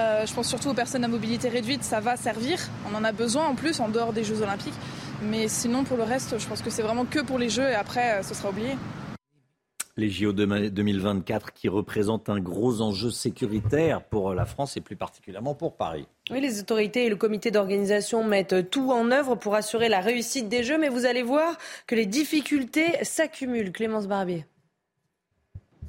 Speaker 36: euh, je pense surtout aux personnes à mobilité réduite, ça va servir. On en a besoin en plus en dehors des Jeux Olympiques. Mais sinon, pour le reste, je pense que c'est vraiment que pour les Jeux et après, euh, ce sera oublié
Speaker 1: les JO 2024 qui représentent un gros enjeu sécuritaire pour la France et plus particulièrement pour Paris.
Speaker 2: Oui, les autorités et le comité d'organisation mettent tout en œuvre pour assurer la réussite des Jeux, mais vous allez voir que les difficultés s'accumulent. Clémence Barbier.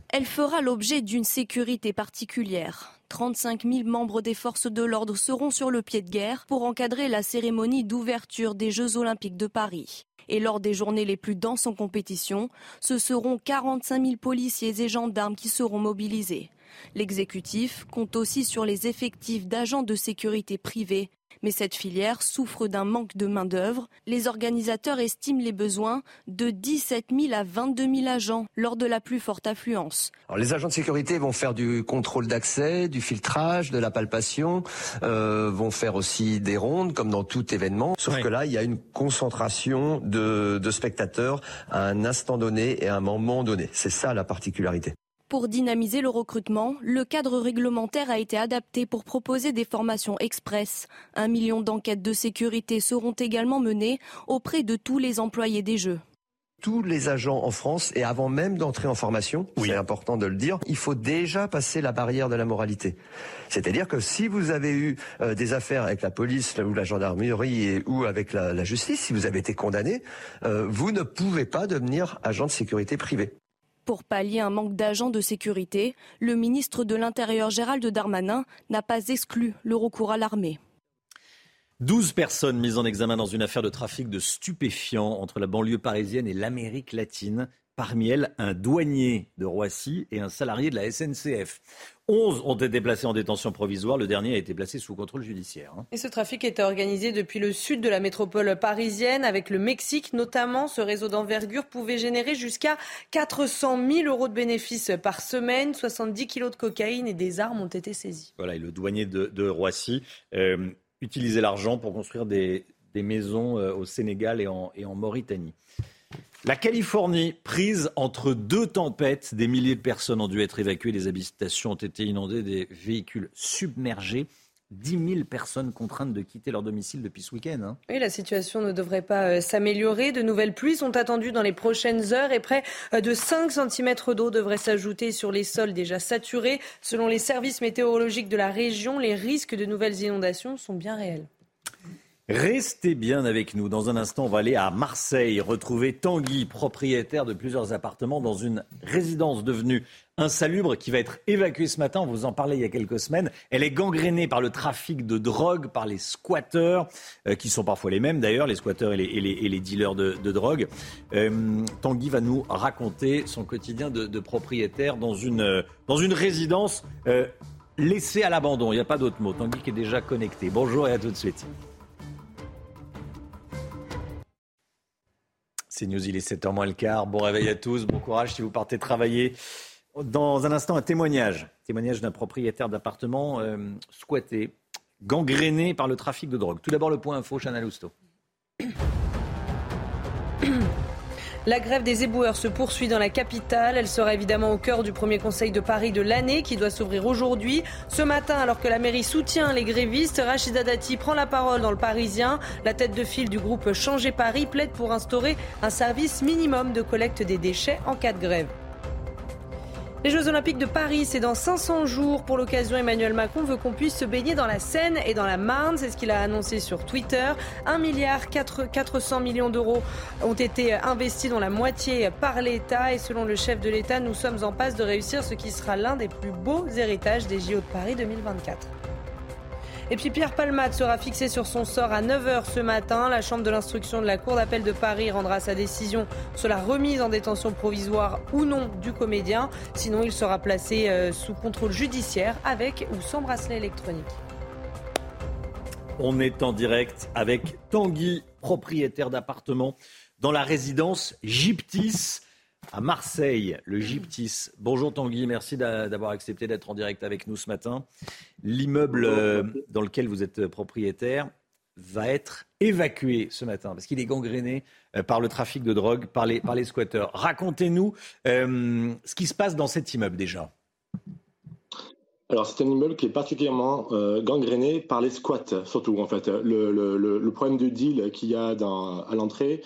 Speaker 15: Elle fera l'objet d'une sécurité particulière. 35 000 membres des forces de l'ordre seront sur le pied de guerre pour encadrer la cérémonie d'ouverture des Jeux olympiques de Paris. Et lors des journées les plus denses en compétition, ce seront 45 000 policiers et gendarmes qui seront mobilisés. L'exécutif compte aussi sur les effectifs d'agents de sécurité privés mais cette filière souffre d'un manque de main-d'œuvre. Les organisateurs estiment les besoins de 17 000 à 22 000 agents lors de la plus forte affluence.
Speaker 37: les agents de sécurité vont faire du contrôle d'accès, du filtrage, de la palpation, euh, vont faire aussi des rondes comme dans tout événement. Sauf que là, il y a une concentration de, de spectateurs à un instant donné et à un moment donné. C'est ça la particularité.
Speaker 15: Pour dynamiser le recrutement, le cadre réglementaire a été adapté pour proposer des formations express. Un million d'enquêtes de sécurité seront également menées auprès de tous les employés des Jeux
Speaker 37: tous les agents en France et avant même d'entrer en formation, c'est important de le dire, il faut déjà passer la barrière de la moralité. C'est-à-dire que si vous avez eu euh, des affaires avec la police ou la gendarmerie ou avec la, justice, si vous avez été condamné, euh, vous ne pouvez pas devenir agent de sécurité privé.
Speaker 15: Pour pallier un manque d'agents de sécurité, le ministre de l'Intérieur Gérald Darmanin n'a pas exclu le recours à l'armée.
Speaker 1: 12 personnes mises en examen dans une affaire de trafic de stupéfiants entre la banlieue parisienne et l'Amérique latine. Parmi elles, un douanier de Roissy et un salarié de la SNCF. 11 ont été placés en détention provisoire. Le dernier a été placé sous contrôle judiciaire. Hein.
Speaker 2: Et ce trafic était organisé depuis le sud de la métropole parisienne avec le Mexique notamment. Ce réseau d'envergure pouvait générer jusqu'à 400 000 euros de bénéfices par semaine. 70 kilos de cocaïne et des armes ont été saisis.
Speaker 1: Voilà, et le douanier de, Roissy euh, utilisait l'argent pour construire des, maisons euh, au Sénégal et en Mauritanie. La Californie, prise entre deux tempêtes, des milliers de personnes ont dû être évacuées, les habitations ont été inondées, des véhicules submergés. 10 000 personnes contraintes de quitter leur domicile depuis ce week-end. Hein.
Speaker 2: Oui, la situation ne devrait pas euh, s'améliorer. De nouvelles pluies sont attendues dans les prochaines heures et près euh, de 5 cm d'eau devrait s'ajouter sur les sols déjà saturés. Selon les services météorologiques de la région, les risques de nouvelles inondations sont bien réels.
Speaker 1: Restez bien avec nous. Dans un instant, on va aller à Marseille retrouver Tanguy, propriétaire de plusieurs appartements dans une résidence devenue insalubre qui va être évacuée ce matin. On vous en parlait il y a quelques semaines. Elle est gangrénée par le trafic de drogue, par les squatteurs, euh, qui sont parfois les mêmes d'ailleurs, les squatteurs et les, dealers de, drogue. Euh, Tanguy va nous raconter son quotidien de, propriétaire dans une, dans une résidence euh, laissée à l'abandon. Il n'y a pas d'autre mot. Tanguy qui est déjà connecté. Bonjour et à tout de suite. C'est News, il est 7h moins le quart. Bon réveil à tous, bon courage si vous partez travailler. Dans un instant, un témoignage. Témoignage d'un propriétaire d'appartement euh, squatté, gangréné par le trafic de drogue. Tout d'abord, le point info, Chana Lousteau.
Speaker 2: La grève des éboueurs se poursuit dans la capitale. Elle sera évidemment au cœur du premier conseil de Paris de l'année qui doit s'ouvrir aujourd'hui. Ce matin, alors que la mairie soutient les grévistes, Rachida Dati prend la parole dans le Parisien. La tête de file du groupe Changer Paris plaide pour instaurer un service minimum de collecte des déchets en cas de grève. Les Jeux Olympiques de Paris, c'est dans 500 jours. Pour l'occasion, Emmanuel Macron veut qu'on puisse se baigner dans la Seine et dans la Marne. C'est ce qu'il a annoncé sur Twitter. 1 milliard 400 millions d'euros ont été investis, dont la moitié par l'État. Et selon le chef de l'État, nous sommes en passe de réussir ce qui sera l'un des plus beaux héritages des JO de Paris 2024. Et puis Pierre Palmade sera fixé sur son sort à 9h ce matin. La Chambre de l'instruction de la Cour d'appel de Paris rendra sa décision sur la remise en détention provisoire ou non du comédien. Sinon, il sera placé euh, sous contrôle judiciaire avec ou sans bracelet électronique.
Speaker 1: On est en direct avec Tanguy, propriétaire d'appartement dans la résidence Gyptis à Marseille, le Gyptis. Bonjour Tanguy, merci d'avoir accepté d'être en direct avec nous ce matin. L'immeuble euh, dans lequel vous êtes propriétaire va être évacué ce matin parce qu'il est gangréné euh, par le trafic de drogue, par les, par les squatteurs. Racontez-nous euh, ce qui se passe dans cet immeuble déjà.
Speaker 38: Alors c'est un immeuble qui est particulièrement gangréné par les squats, surtout en fait. Le, le problème de deal qu'il y a dans, à l'entrée,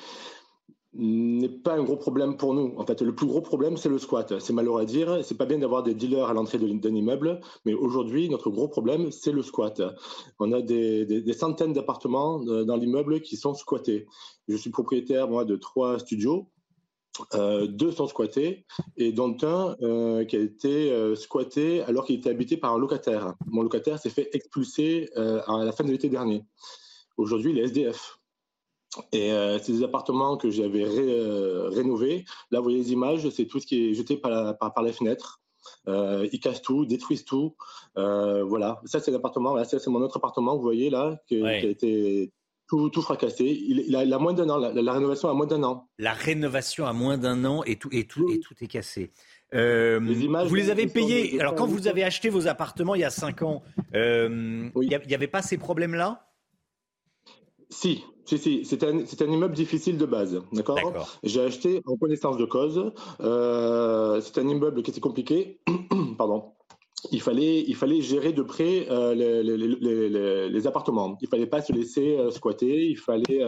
Speaker 38: n'est pas un gros problème pour nous. En fait, le plus gros problème, c'est le squat. C'est malheureux à dire. C'est pas bien d'avoir des dealers à l'entrée d'un immeuble, mais aujourd'hui, notre gros problème, c'est le squat. On a des, centaines d'appartements euh, dans l'immeuble qui sont squattés. Je suis propriétaire, moi, de trois studios. Euh, deux sont squattés et dont un euh, qui a été squatté alors qu'il était habité par un locataire. Mon locataire s'est fait expulser à la fin de l'été dernier. Aujourd'hui, il est SDF. Et euh, c'est des appartements que j'avais euh, rénovés. Là, vous voyez les images, c'est tout ce qui est jeté par, par, les fenêtres. Euh, ils cassent tout, détruisent tout. voilà, ça c'est l'appartement. Là, c'est mon autre appartement, vous voyez là, qui, a été tout, tout fracassé. Il, a, moins d'un an. La, rénovation a moins d'un an.
Speaker 1: La rénovation a moins d'un an et tout, et tout, et tout est cassé. les images, vous les avez payés. Alors quand vous avez acheté vos appartements il y a cinq ans, il n'y avait pas ces problèmes-là?
Speaker 38: Si, si, si, c'est un, un, immeuble difficile de base, d'accord? J'ai acheté en connaissance de cause. Euh, c'est un immeuble qui était compliqué, [clears throat] pardon. Il fallait, il fallait gérer de près euh, les, les, les, les, appartements. Il fallait pas se laisser euh, squatter. Il fallait,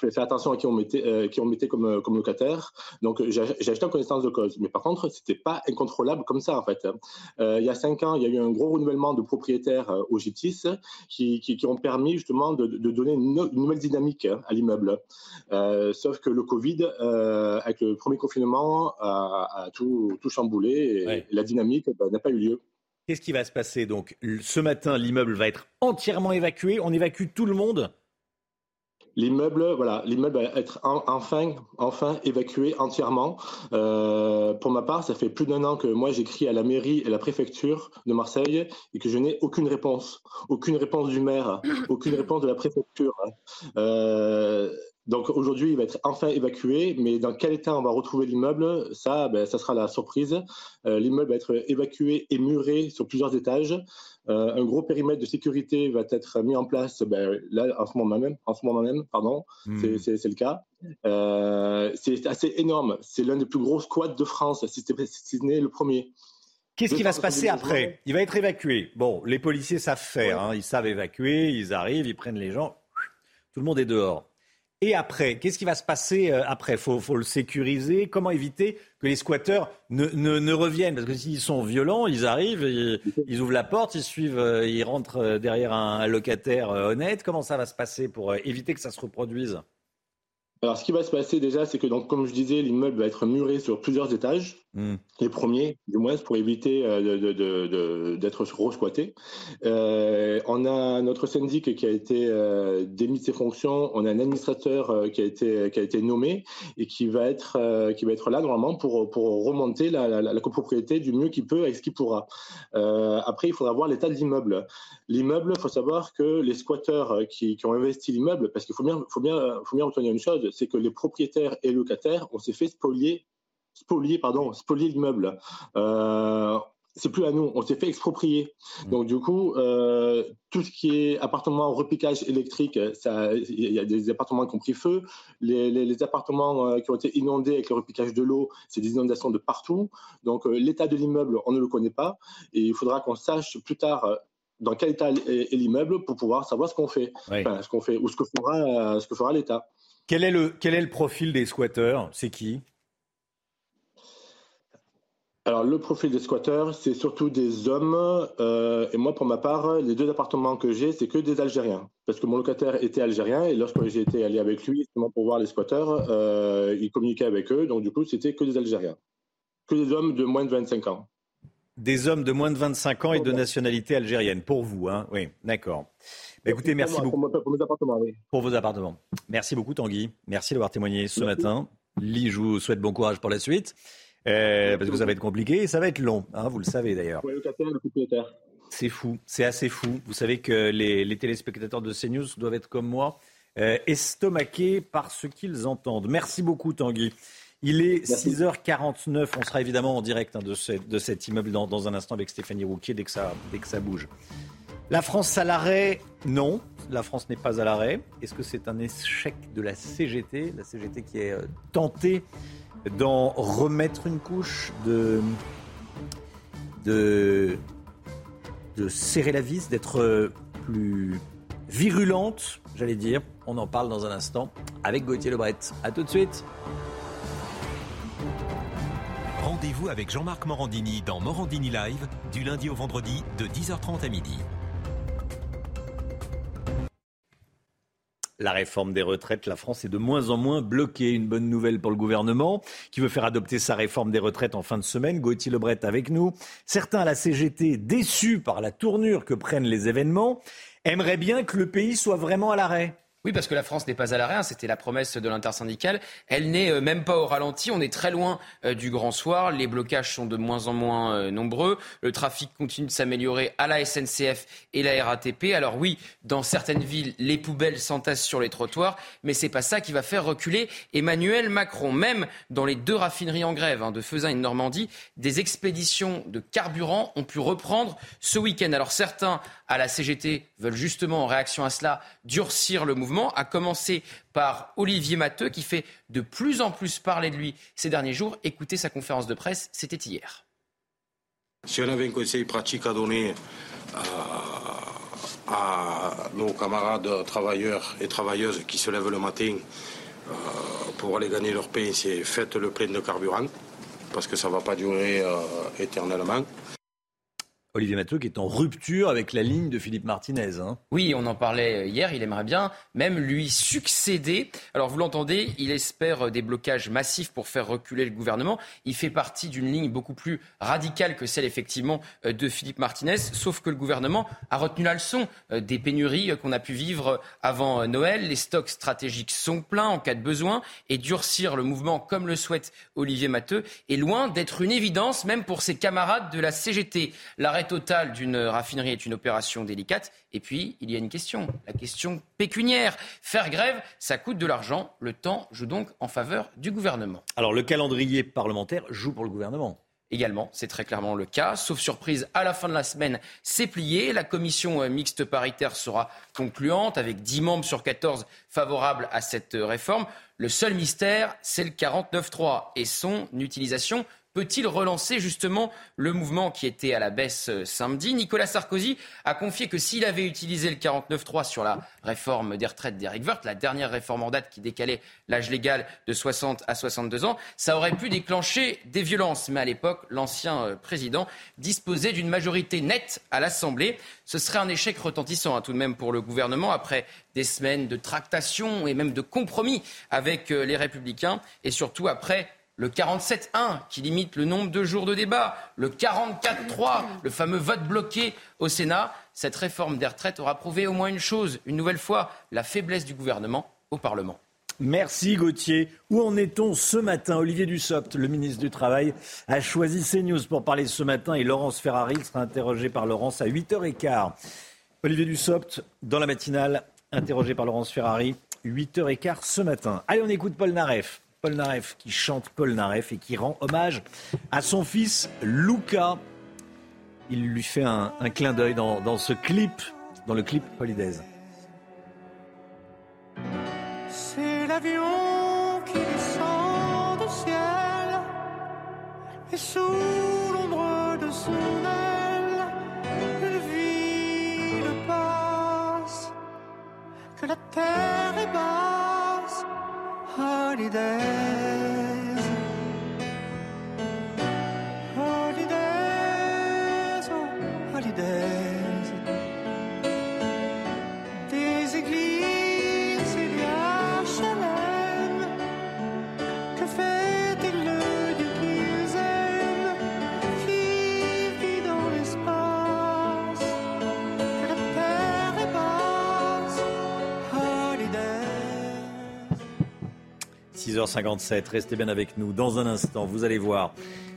Speaker 38: fallait faire attention à qui on mettait, euh, qui on mettait comme, euh, comme locataire. Donc j'ai acheté en connaissance de cause. Mais par contre, c'était pas incontrôlable comme ça en fait. Euh, il y a cinq ans, il y a eu un gros renouvellement de propriétaires au Gyptis qui, qui, qui, ont permis justement de, de donner une, nouvelle dynamique à l'immeuble. sauf que le Covid, avec le premier confinement, a, a tout, tout, chamboulé et, la dynamique bah, n'a pas eu lieu.
Speaker 1: Qu'est-ce qui va se passer Donc? Ce matin, l'immeuble va être entièrement évacué. On évacue tout le monde?
Speaker 38: L'immeuble, voilà, l'immeuble va être enfin, enfin évacué entièrement. Euh, pour ma part, ça fait plus d'un an que moi j'écris à la mairie et la préfecture de Marseille et que je n'ai aucune réponse, aucune réponse du maire, aucune réponse de la préfecture. Euh, donc aujourd'hui, il va être enfin évacué, mais dans quel état on va retrouver l'immeuble Ça, ben, ça sera la surprise. Euh, l'immeuble va être évacué et muré sur plusieurs étages. Euh, un gros périmètre de sécurité va être mis en place ben, là, en ce moment même. En ce moment même pardon, hmm. c'est le cas. Euh, c'est assez énorme. C'est l'un des plus gros squats de France, si ce n'est le premier.
Speaker 1: Qu'est-ce qui va se passer après? Il va être évacué. Bon, les policiers savent faire, hein. ils savent évacuer, ils arrivent, ils prennent les gens, tout le monde est dehors. Et après, qu'est-ce qui va se passer euh, après? Il faut, le sécuriser. Comment éviter que les squatteurs ne, ne, reviennent? Parce que s'ils sont violents, ils arrivent, ils, ouvrent la porte, ils suivent, euh, ils rentrent euh, derrière un, locataire honnête. Comment ça va se passer pour éviter que ça se reproduise?
Speaker 38: Alors, ce qui va se passer déjà, c'est que, donc, comme je disais, l'immeuble va être muré sur plusieurs étages, hmm. les premiers, du moins, pour éviter euh, d'être re-squatté. Euh, on a notre syndic qui a été euh, démis de ses fonctions, on a un administrateur euh, qui, a été, qui a été nommé et qui va être, qui va être là, normalement, pour, pour remonter la, la, la copropriété du mieux qu'il peut avec ce qu'il pourra. après, il faudra voir l'état de l'immeuble. L'immeuble, il faut savoir que les squatteurs qui, qui ont investi l'immeuble, parce qu'il faut bien, faut, bien, faut bien retenir une chose, c'est que les propriétaires et locataires, on s'est fait spolier spolié, pardon, spolié l'immeuble. Euh, c'est plus à nous, on s'est fait exproprier. Mmh. Donc du coup, euh, tout ce qui est appartement repiquage électrique, il y a des appartements qui ont pris feu. Les, appartements euh, qui ont été inondés avec le repiquage de l'eau, c'est des inondations de partout. Donc l'état de l'immeuble, on ne le connaît pas. Et il faudra qu'on sache plus tard dans quel état est, l'immeuble pour pouvoir savoir ce qu'on fait, ce qu'on fait ou ce que fera, ce que fera l'État.
Speaker 1: Quel est le quel est le profil des squatteurs? C'est qui?
Speaker 38: Alors, le profil des squatteurs, c'est surtout des hommes. Euh, et moi, pour ma part, les deux appartements que j'ai, c'est que des Algériens. Parce que mon locataire était algérien et lorsque j'ai été allé avec lui, justement pour voir les squatteurs, euh, il communiquait avec eux. Donc, du coup, c'était que des Algériens. Que des hommes de moins de 25 ans.
Speaker 1: Des hommes de moins de 25 ans et de nationalité algérienne, pour vous, hein Oui, d'accord. Bah, écoutez, merci beaucoup.
Speaker 38: Pour, mes appartements, oui.
Speaker 1: Pour vos appartements. Merci beaucoup, Tanguy. Merci d'avoir témoigné ce matin. Lee, je vous souhaite bon courage pour la suite. Euh, parce que ça va être compliqué et ça va être long, hein, vous le savez d'ailleurs. C'est fou, c'est assez fou. Vous savez que les, téléspectateurs de CNews doivent être comme moi, euh, estomaqués par ce qu'ils entendent. Merci beaucoup Tanguy. Il est 6h49, on sera évidemment en direct hein, de, de, cet immeuble dans, dans, un instant avec Stéphanie Rouquier dès que ça, dès que ça bouge. La France à l'arrêt? Non, la France n'est pas à l'arrêt. Est-ce que c'est un échec de la CGT La CGT qui est euh, tentée d'en remettre une couche, de, de, de serrer la vis, d'être plus virulente, j'allais dire. On en parle dans un instant avec Gauthier Lebret. A tout de suite.
Speaker 26: Rendez-vous avec Jean-Marc Morandini dans Morandini Live du lundi au vendredi de 10h30 à midi.
Speaker 1: la réforme des retraites, la France est de moins en moins bloquée. Une bonne nouvelle pour le gouvernement qui veut faire adopter sa réforme des retraites en fin de semaine. Gauthier Lebret avec nous. Certains à la CGT, déçus par la tournure que prennent les événements, aimeraient bien que le pays soit vraiment à l'arrêt.
Speaker 10: Oui, parce que la France n'est pas à l'arrêt, hein, c'était la promesse de l'intersyndicale. Elle n'est euh, même pas au ralenti, on est très loin euh, du grand soir, les blocages sont de moins en moins euh, nombreux, le trafic continue de s'améliorer à la SNCF et la RATP. Alors oui, dans certaines villes, les poubelles s'entassent sur les trottoirs, mais c'est pas ça qui va faire reculer Emmanuel Macron. Même dans les deux raffineries en grève hein, de Faisin et de Normandie, des expéditions de carburant ont pu reprendre ce week-end. Alors certains à la CGT veulent justement, en réaction à cela, durcir le mouvement, à commencer par Olivier Matteux, qui fait de plus en plus parler de lui ces derniers jours. Écoutez sa conférence de presse, c'était hier.
Speaker 39: Si on avait un conseil pratique à donner euh, à, nos camarades travailleurs et travailleuses qui se lèvent le matin euh, pour aller gagner leur pain, c'est faites le plein de carburant, parce que ça ne va pas durer euh, éternellement.
Speaker 1: Olivier Mathieu qui est en rupture avec la ligne de Philippe Martinez. Hein.
Speaker 10: Oui, on en parlait hier, il aimerait bien même lui succéder. Alors vous l'entendez, il espère des blocages massifs pour faire reculer le gouvernement. Il fait partie d'une ligne beaucoup plus radicale que celle effectivement euh, de Philippe Martinez, sauf que le gouvernement a retenu la leçon euh, des pénuries euh, qu'on a pu vivre avant Noël. Les stocks stratégiques sont pleins en cas de besoin et durcir le mouvement comme le souhaite Olivier Matteux est loin d'être une évidence même pour ses camarades de la CGT. Total d'une raffinerie est une opération délicate. Et puis, il y a une question, la question pécuniaire. Faire grève, ça coûte de l'argent. Le temps joue donc en faveur du gouvernement.
Speaker 1: Alors, le calendrier parlementaire joue pour le gouvernement
Speaker 10: Également, c'est très clairement le cas. Sauf surprise, à la fin de la semaine, c'est plié. La commission euh, mixte paritaire sera concluante avec 10 membres sur 14 favorables à cette euh, réforme. Le seul mystère, c'est le 49.3 et son utilisation peut-il relancer justement le mouvement qui était à la baisse euh, samedi? Nicolas Sarkozy a confié que s'il avait utilisé le 49.3 sur la réforme des retraites d'Eric Woerth, la dernière réforme en date qui décalait l'âge légal de 60 à 62 ans, ça aurait pu déclencher des violences. Mais à l'époque, l'ancien euh, président disposait d'une majorité nette à l'Assemblée. Ce serait un échec retentissant hein, tout de même pour le gouvernement après des semaines de tractation et même de compromis avec euh, les républicains et surtout après le 47-1 qui limite le nombre de jours de débat, le 44-3, le fameux vote bloqué au Sénat. Cette réforme des retraites aura prouvé au moins une chose, une nouvelle fois, la faiblesse du gouvernement au Parlement.
Speaker 1: Merci Gauthier. Où en est-on ce matin? Olivier Dussopt, le ministre du Travail, a choisi CNews pour parler ce matin et Laurence Ferrari sera interrogé par Laurence à 8h15. Olivier Dussopt, dans la matinale, interrogé par Laurence Ferrari, 8h15 ce matin. Allez, on écoute Paul Naref Paul Naref qui chante Paul Naref et qui rend hommage à son fils Luca. Il lui fait un, clin d'œil dans, ce clip, dans le clip Holidays.
Speaker 40: C'est l'avion qui descend du ciel et sous l'ombre de son aile, une ville passe, que la terre est basse, holidays. Holidays,
Speaker 1: 6h57. Restez bien avec nous. Dans un instant, vous allez voir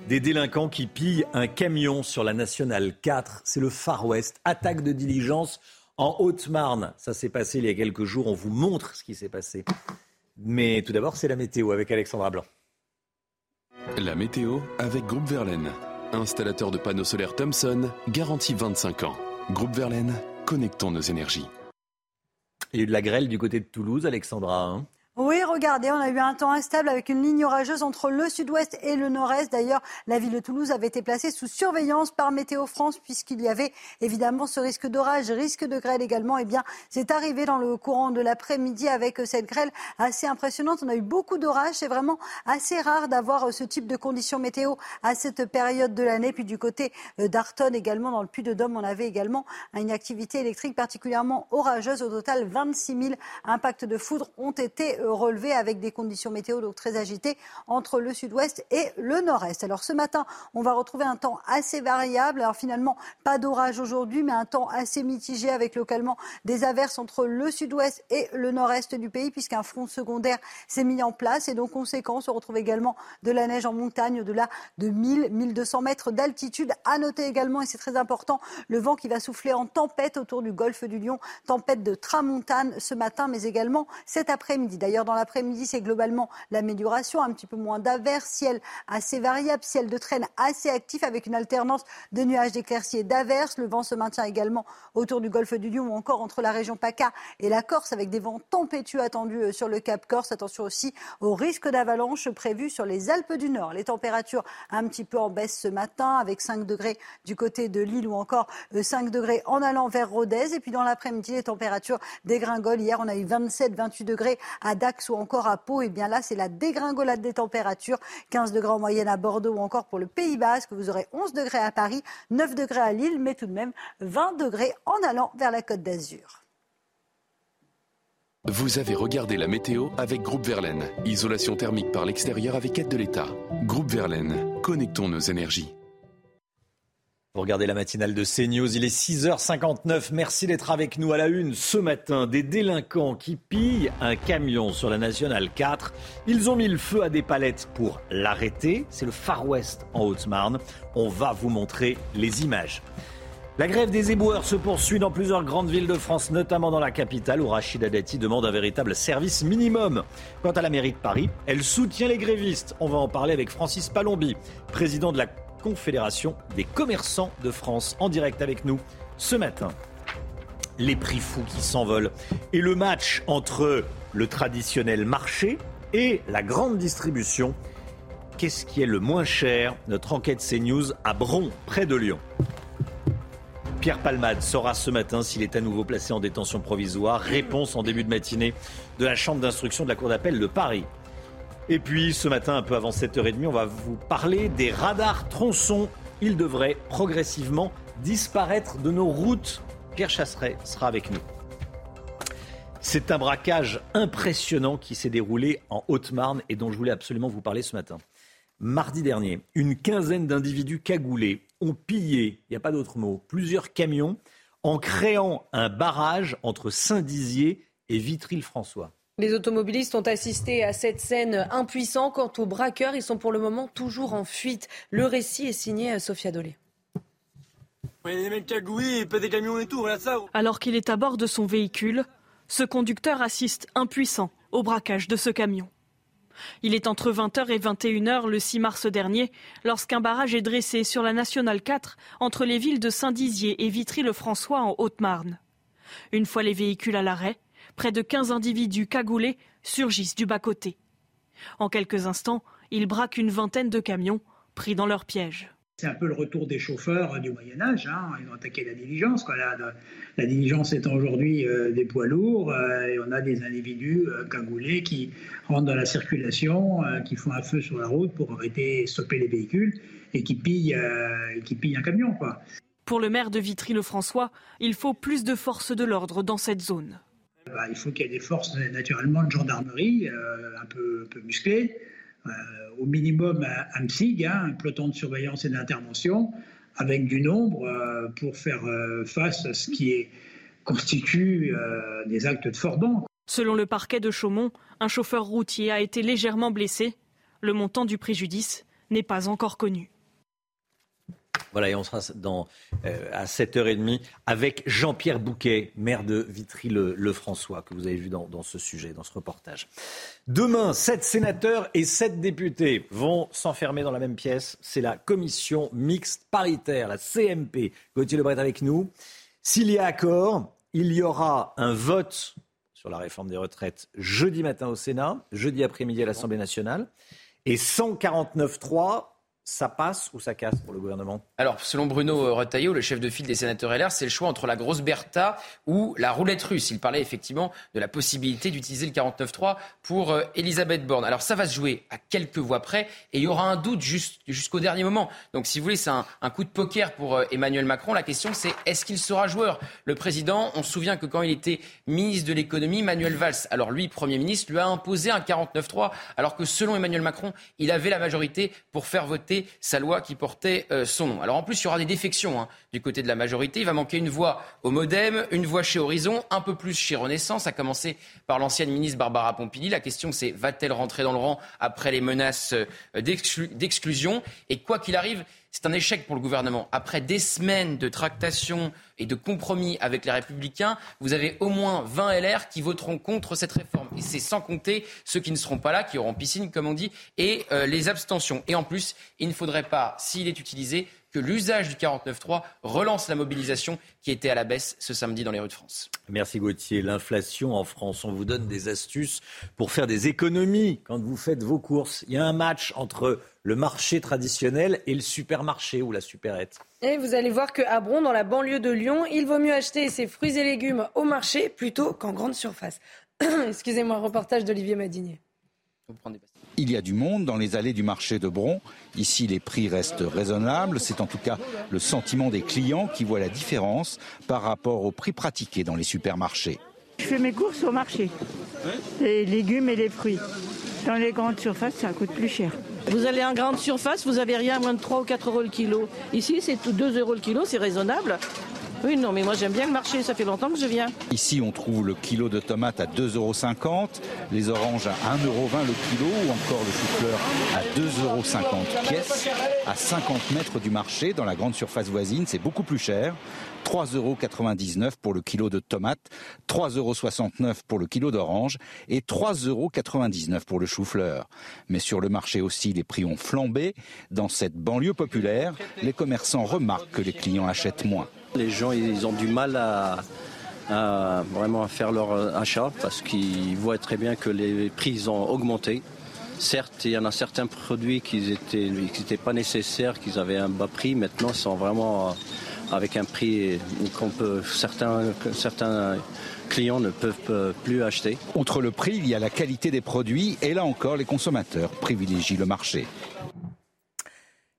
Speaker 1: des délinquants qui pillent un camion sur la nationale 4. C'est le Far West. Attaque de diligence en Haute-Marne. Ça s'est passé il y a quelques jours. On vous montre ce qui s'est passé. Mais tout d'abord, c'est la météo avec Alexandra Blanc.
Speaker 29: La météo avec Groupe Verlaine. Installateur de panneaux solaires Thomson, garantie 25 ans. Groupe Verlaine, connectons nos énergies.
Speaker 1: Il y a eu de la grêle du côté de Toulouse, Alexandra. Hein
Speaker 19: oui, regardez, on a eu un temps instable avec une ligne orageuse entre le sud-ouest et le nord-est. D'ailleurs, la ville de Toulouse avait été placée sous surveillance par Météo France puisqu'il y avait évidemment ce risque d'orage, risque de grêle également. Eh bien, c'est arrivé dans le courant de l'après-midi avec cette grêle assez impressionnante. On a eu beaucoup d'orages. C'est vraiment assez rare d'avoir ce type de conditions météo à cette période de l'année. Puis du côté euh, d'Arton également, dans le Puy-de-Dôme, on avait également une activité électrique particulièrement orageuse. Au total, 26 000 impacts de foudre ont été relevé avec des conditions météo donc très agitées entre le sud-ouest et le nord-est. Alors ce matin, on va retrouver un temps assez variable. Alors finalement, pas d'orage aujourd'hui, mais un temps assez mitigé avec localement des averses entre le sud-ouest et le nord-est du pays, puisqu'un front secondaire s'est mis en place. Et donc, conséquence, on retrouve également de la neige en montagne au-delà de 1000, 1200 mètres d'altitude. À noter également, et c'est très important, le vent qui va souffler en tempête autour du golfe du Lion, tempête de tramontane ce matin, mais également cet après-midi. D'ailleurs, dans l'après-midi, c'est globalement l'amélioration, un petit peu moins d'averses, ciel assez variable, ciel de traîne assez actif avec une alternance de nuages d'éclaircies et d'averses. Le vent se maintient également autour du golfe du Lion ou encore entre la région PACA et la Corse avec des vents tempétueux attendus euh, sur le Cap Corse. Attention aussi au risque d'avalanche prévu sur les Alpes du Nord. Les températures un petit peu en baisse ce matin avec 5 degrés du côté de Lille ou encore 5 euh, degrés en allant vers Rodez. Et puis dans l'après-midi, les températures dégringolent. Hier, on a eu 27, 28 degrés à Dax ou encore à Pau, et eh bien là, c'est la dégringolade des températures. 15 degrés en moyenne à Bordeaux ou encore pour le Pays Basque. Vous aurez 11 degrés à Paris, 9 degrés à Lille, mais tout de même 20 degrés en allant vers la Côte d'Azur.
Speaker 29: Vous avez regardé la météo avec Groupe Verlaine. Isolation thermique par l'extérieur avec aide de l'État. Groupe Verlaine, connectons nos énergies.
Speaker 1: Vous regardez la matinale de CNews, il est 6h59. Merci d'être avec nous à la une ce matin. Des délinquants qui pillent un camion sur la nationale 4. Ils ont mis le feu à des palettes pour l'arrêter. C'est le Far West en Haute-Marne. On va vous montrer les images. La grève des éboueurs se poursuit dans plusieurs grandes villes de France, notamment dans la capitale où Rachida Dati demande un véritable service minimum. Quant à la mairie de Paris, elle soutient les grévistes. On va en parler avec Francis Palombi, président de la Confédération des commerçants de France, en direct avec nous ce matin. Les prix fous qui s'envolent et le match entre le traditionnel marché et la grande distribution. Qu'est-ce qui est le moins cher? Notre enquête CNews à Bron, près de Lyon. Pierre Palmade saura ce matin s'il est à nouveau placé en détention provisoire. Réponse en début de matinée de la Chambre d'instruction de la Cour d'appel de Paris. Et puis ce matin, un peu avant 7h30, on va vous parler des radars tronçons. Ils devraient progressivement disparaître de nos routes. Pierre Chasseret sera avec nous. C'est un braquage impressionnant qui s'est déroulé en Haute-Marne et dont je voulais absolument vous parler ce matin. Mardi dernier, une quinzaine d'individus cagoulés ont pillé, il n'y a pas d'autre mot, plusieurs camions en créant un barrage entre Saint-Dizier et Vitry-le-François.
Speaker 2: Les automobilistes ont assisté à cette scène impuissant. Quant aux braqueurs, ils sont pour le moment toujours en fuite. Le récit est signé à Sophia Dolé.
Speaker 41: Alors qu'il est à bord de son véhicule, ce conducteur assiste impuissant au braquage de ce camion.
Speaker 3: Il est entre 20h et 21h le 6 mars dernier, lorsqu'un barrage est dressé sur la nationale 4 entre les villes de Saint-Dizier et Vitry-le-François en Haute-Marne. Une fois les véhicules à l'arrêt, près de 15 individus cagoulés surgissent du bas-côté. En quelques instants, ils braquent une vingtaine de camions pris dans leur piège.
Speaker 4: C'est un peu le retour des chauffeurs du Moyen Âge. Hein. Ils ont attaqué la diligence. La, diligence étant aujourd'hui euh, des poids lourds, euh, et on a des individus euh, cagoulés qui rentrent dans la circulation, qui font un feu sur la route pour arrêter, stopper les véhicules et qui pillent, qui pillent un camion. Quoi.
Speaker 3: Pour le maire de Vitry-le-François, il faut plus de forces de l'ordre dans cette zone.
Speaker 4: Bah, il faut qu'il y ait des forces naturellement de gendarmerie un peu, un musclées. Euh, au minimum un, MSIG, hein, un peloton de surveillance et d'intervention, avec du nombre euh, pour faire euh, face à ce qui constitue des actes de fordant.
Speaker 3: Selon le parquet de Chaumont, un chauffeur routier a été légèrement blessé. Le montant du préjudice n'est pas encore connu.
Speaker 1: Voilà, et on sera dans, euh, à 7h30 avec Jean-Pierre Bouquet, maire de Vitry-le-François, que vous avez vu dans, dans, ce sujet, dans ce reportage. Demain, sept sénateurs et sept députés vont s'enfermer dans la même pièce. C'est la commission mixte paritaire, la CMP. Gauthier Lebret avec nous. S'il y a accord, il y aura un vote sur la réforme des retraites jeudi matin au Sénat, jeudi après-midi à l'Assemblée nationale. Et 149.3 ça passe ou ça casse pour le gouvernement?
Speaker 10: Alors, selon Bruno Retailleau, le chef de file des sénateurs LR, c'est le choix entre la grosse Bertha ou la roulette russe. Il parlait effectivement de la possibilité d'utiliser le 49.3 pour euh, Elisabeth Borne. Alors, ça va se jouer à quelques voix près et il y aura un doute jusqu'au dernier moment. Donc, si vous voulez, c'est un, coup de poker pour euh, Emmanuel Macron. La question, c'est est-ce qu'il sera joueur? Le président, on se souvient que quand il était ministre de l'économie, Manuel Valls, alors lui, Premier ministre, lui a imposé un 49.3 alors que selon Emmanuel Macron, il avait la majorité pour faire voter sa loi qui portait euh, son nom. Alors en plus, il y aura des défections hein, du côté de la majorité. Il va manquer une voix au Modem, une voix chez Horizon, un peu plus chez Renaissance, à commencer par l'ancienne ministre Barbara Pompili. La question, c'est va-t-elle rentrer dans le rang après les menaces euh, d'exclusion? Et quoi qu'il arrive, c'est un échec pour le gouvernement. Après des semaines de tractation et de compromis avec les Républicains, vous avez au moins 20 LR qui voteront contre cette réforme. Et c'est sans compter ceux qui ne seront pas là, qui auront piscine, comme on dit, et euh, les abstentions. Et en plus, il ne faudrait pas, s'il est utilisé, que l'usage du 49.3 relance la mobilisation qui était à la baisse ce samedi dans les rues de France.
Speaker 1: Merci Gauthier. L'inflation en France, on vous donne des astuces pour faire des économies quand vous faites vos courses. Il y a un match entre le marché traditionnel et le supermarché ou la supérette.
Speaker 2: Et vous allez voir qu'à Bron, dans la banlieue de Lyon, il vaut mieux acheter ses fruits et légumes au marché plutôt qu'en grande surface. [clears throat] Excusez-moi, reportage d'Olivier Madinier.
Speaker 11: Il y a du monde dans les allées du marché de Bron. Ici, les prix restent raisonnables. C'est en tout cas le sentiment des clients qui voient la différence par rapport aux prix pratiqués dans les supermarchés.
Speaker 12: Je fais mes courses au marché, les légumes et les fruits. Dans les grandes surfaces, ça coûte plus cher.
Speaker 13: Vous allez en grande surface, vous avez rien à moins de 3 ou 4 euros le kilo. Ici, c'est 2 euros le kilo, c'est raisonnable. Oui, non, mais moi j'aime bien le marché, ça fait longtemps que je viens.
Speaker 11: Ici, on trouve le kilo de tomates à 2,50 euros, les oranges à 1,20 euros le kilo ou encore le chou-fleur à 2,50 euros pièce. À 50 mètres du marché, dans la grande surface voisine, c'est beaucoup plus cher. 3,99 euros pour le kilo de tomates, 3,69 euros pour le kilo d'orange et 3,99 euros pour le chou-fleur. Mais sur le marché aussi, les prix ont flambé. Dans cette banlieue populaire, les commerçants remarquent que les clients achètent moins.
Speaker 42: Les gens, ils ont du mal à, vraiment faire leur achat parce qu'ils voient très bien que les prix ont augmenté. Certes, il y en a certains produits qui n'étaient pas nécessaires, qu'ils avaient un bas prix. Maintenant, ils sont vraiment avec un prix qu'on peut certains, certains clients ne peuvent plus acheter.
Speaker 11: Outre le prix, il y a la qualité des produits et là encore, les consommateurs privilégient le marché.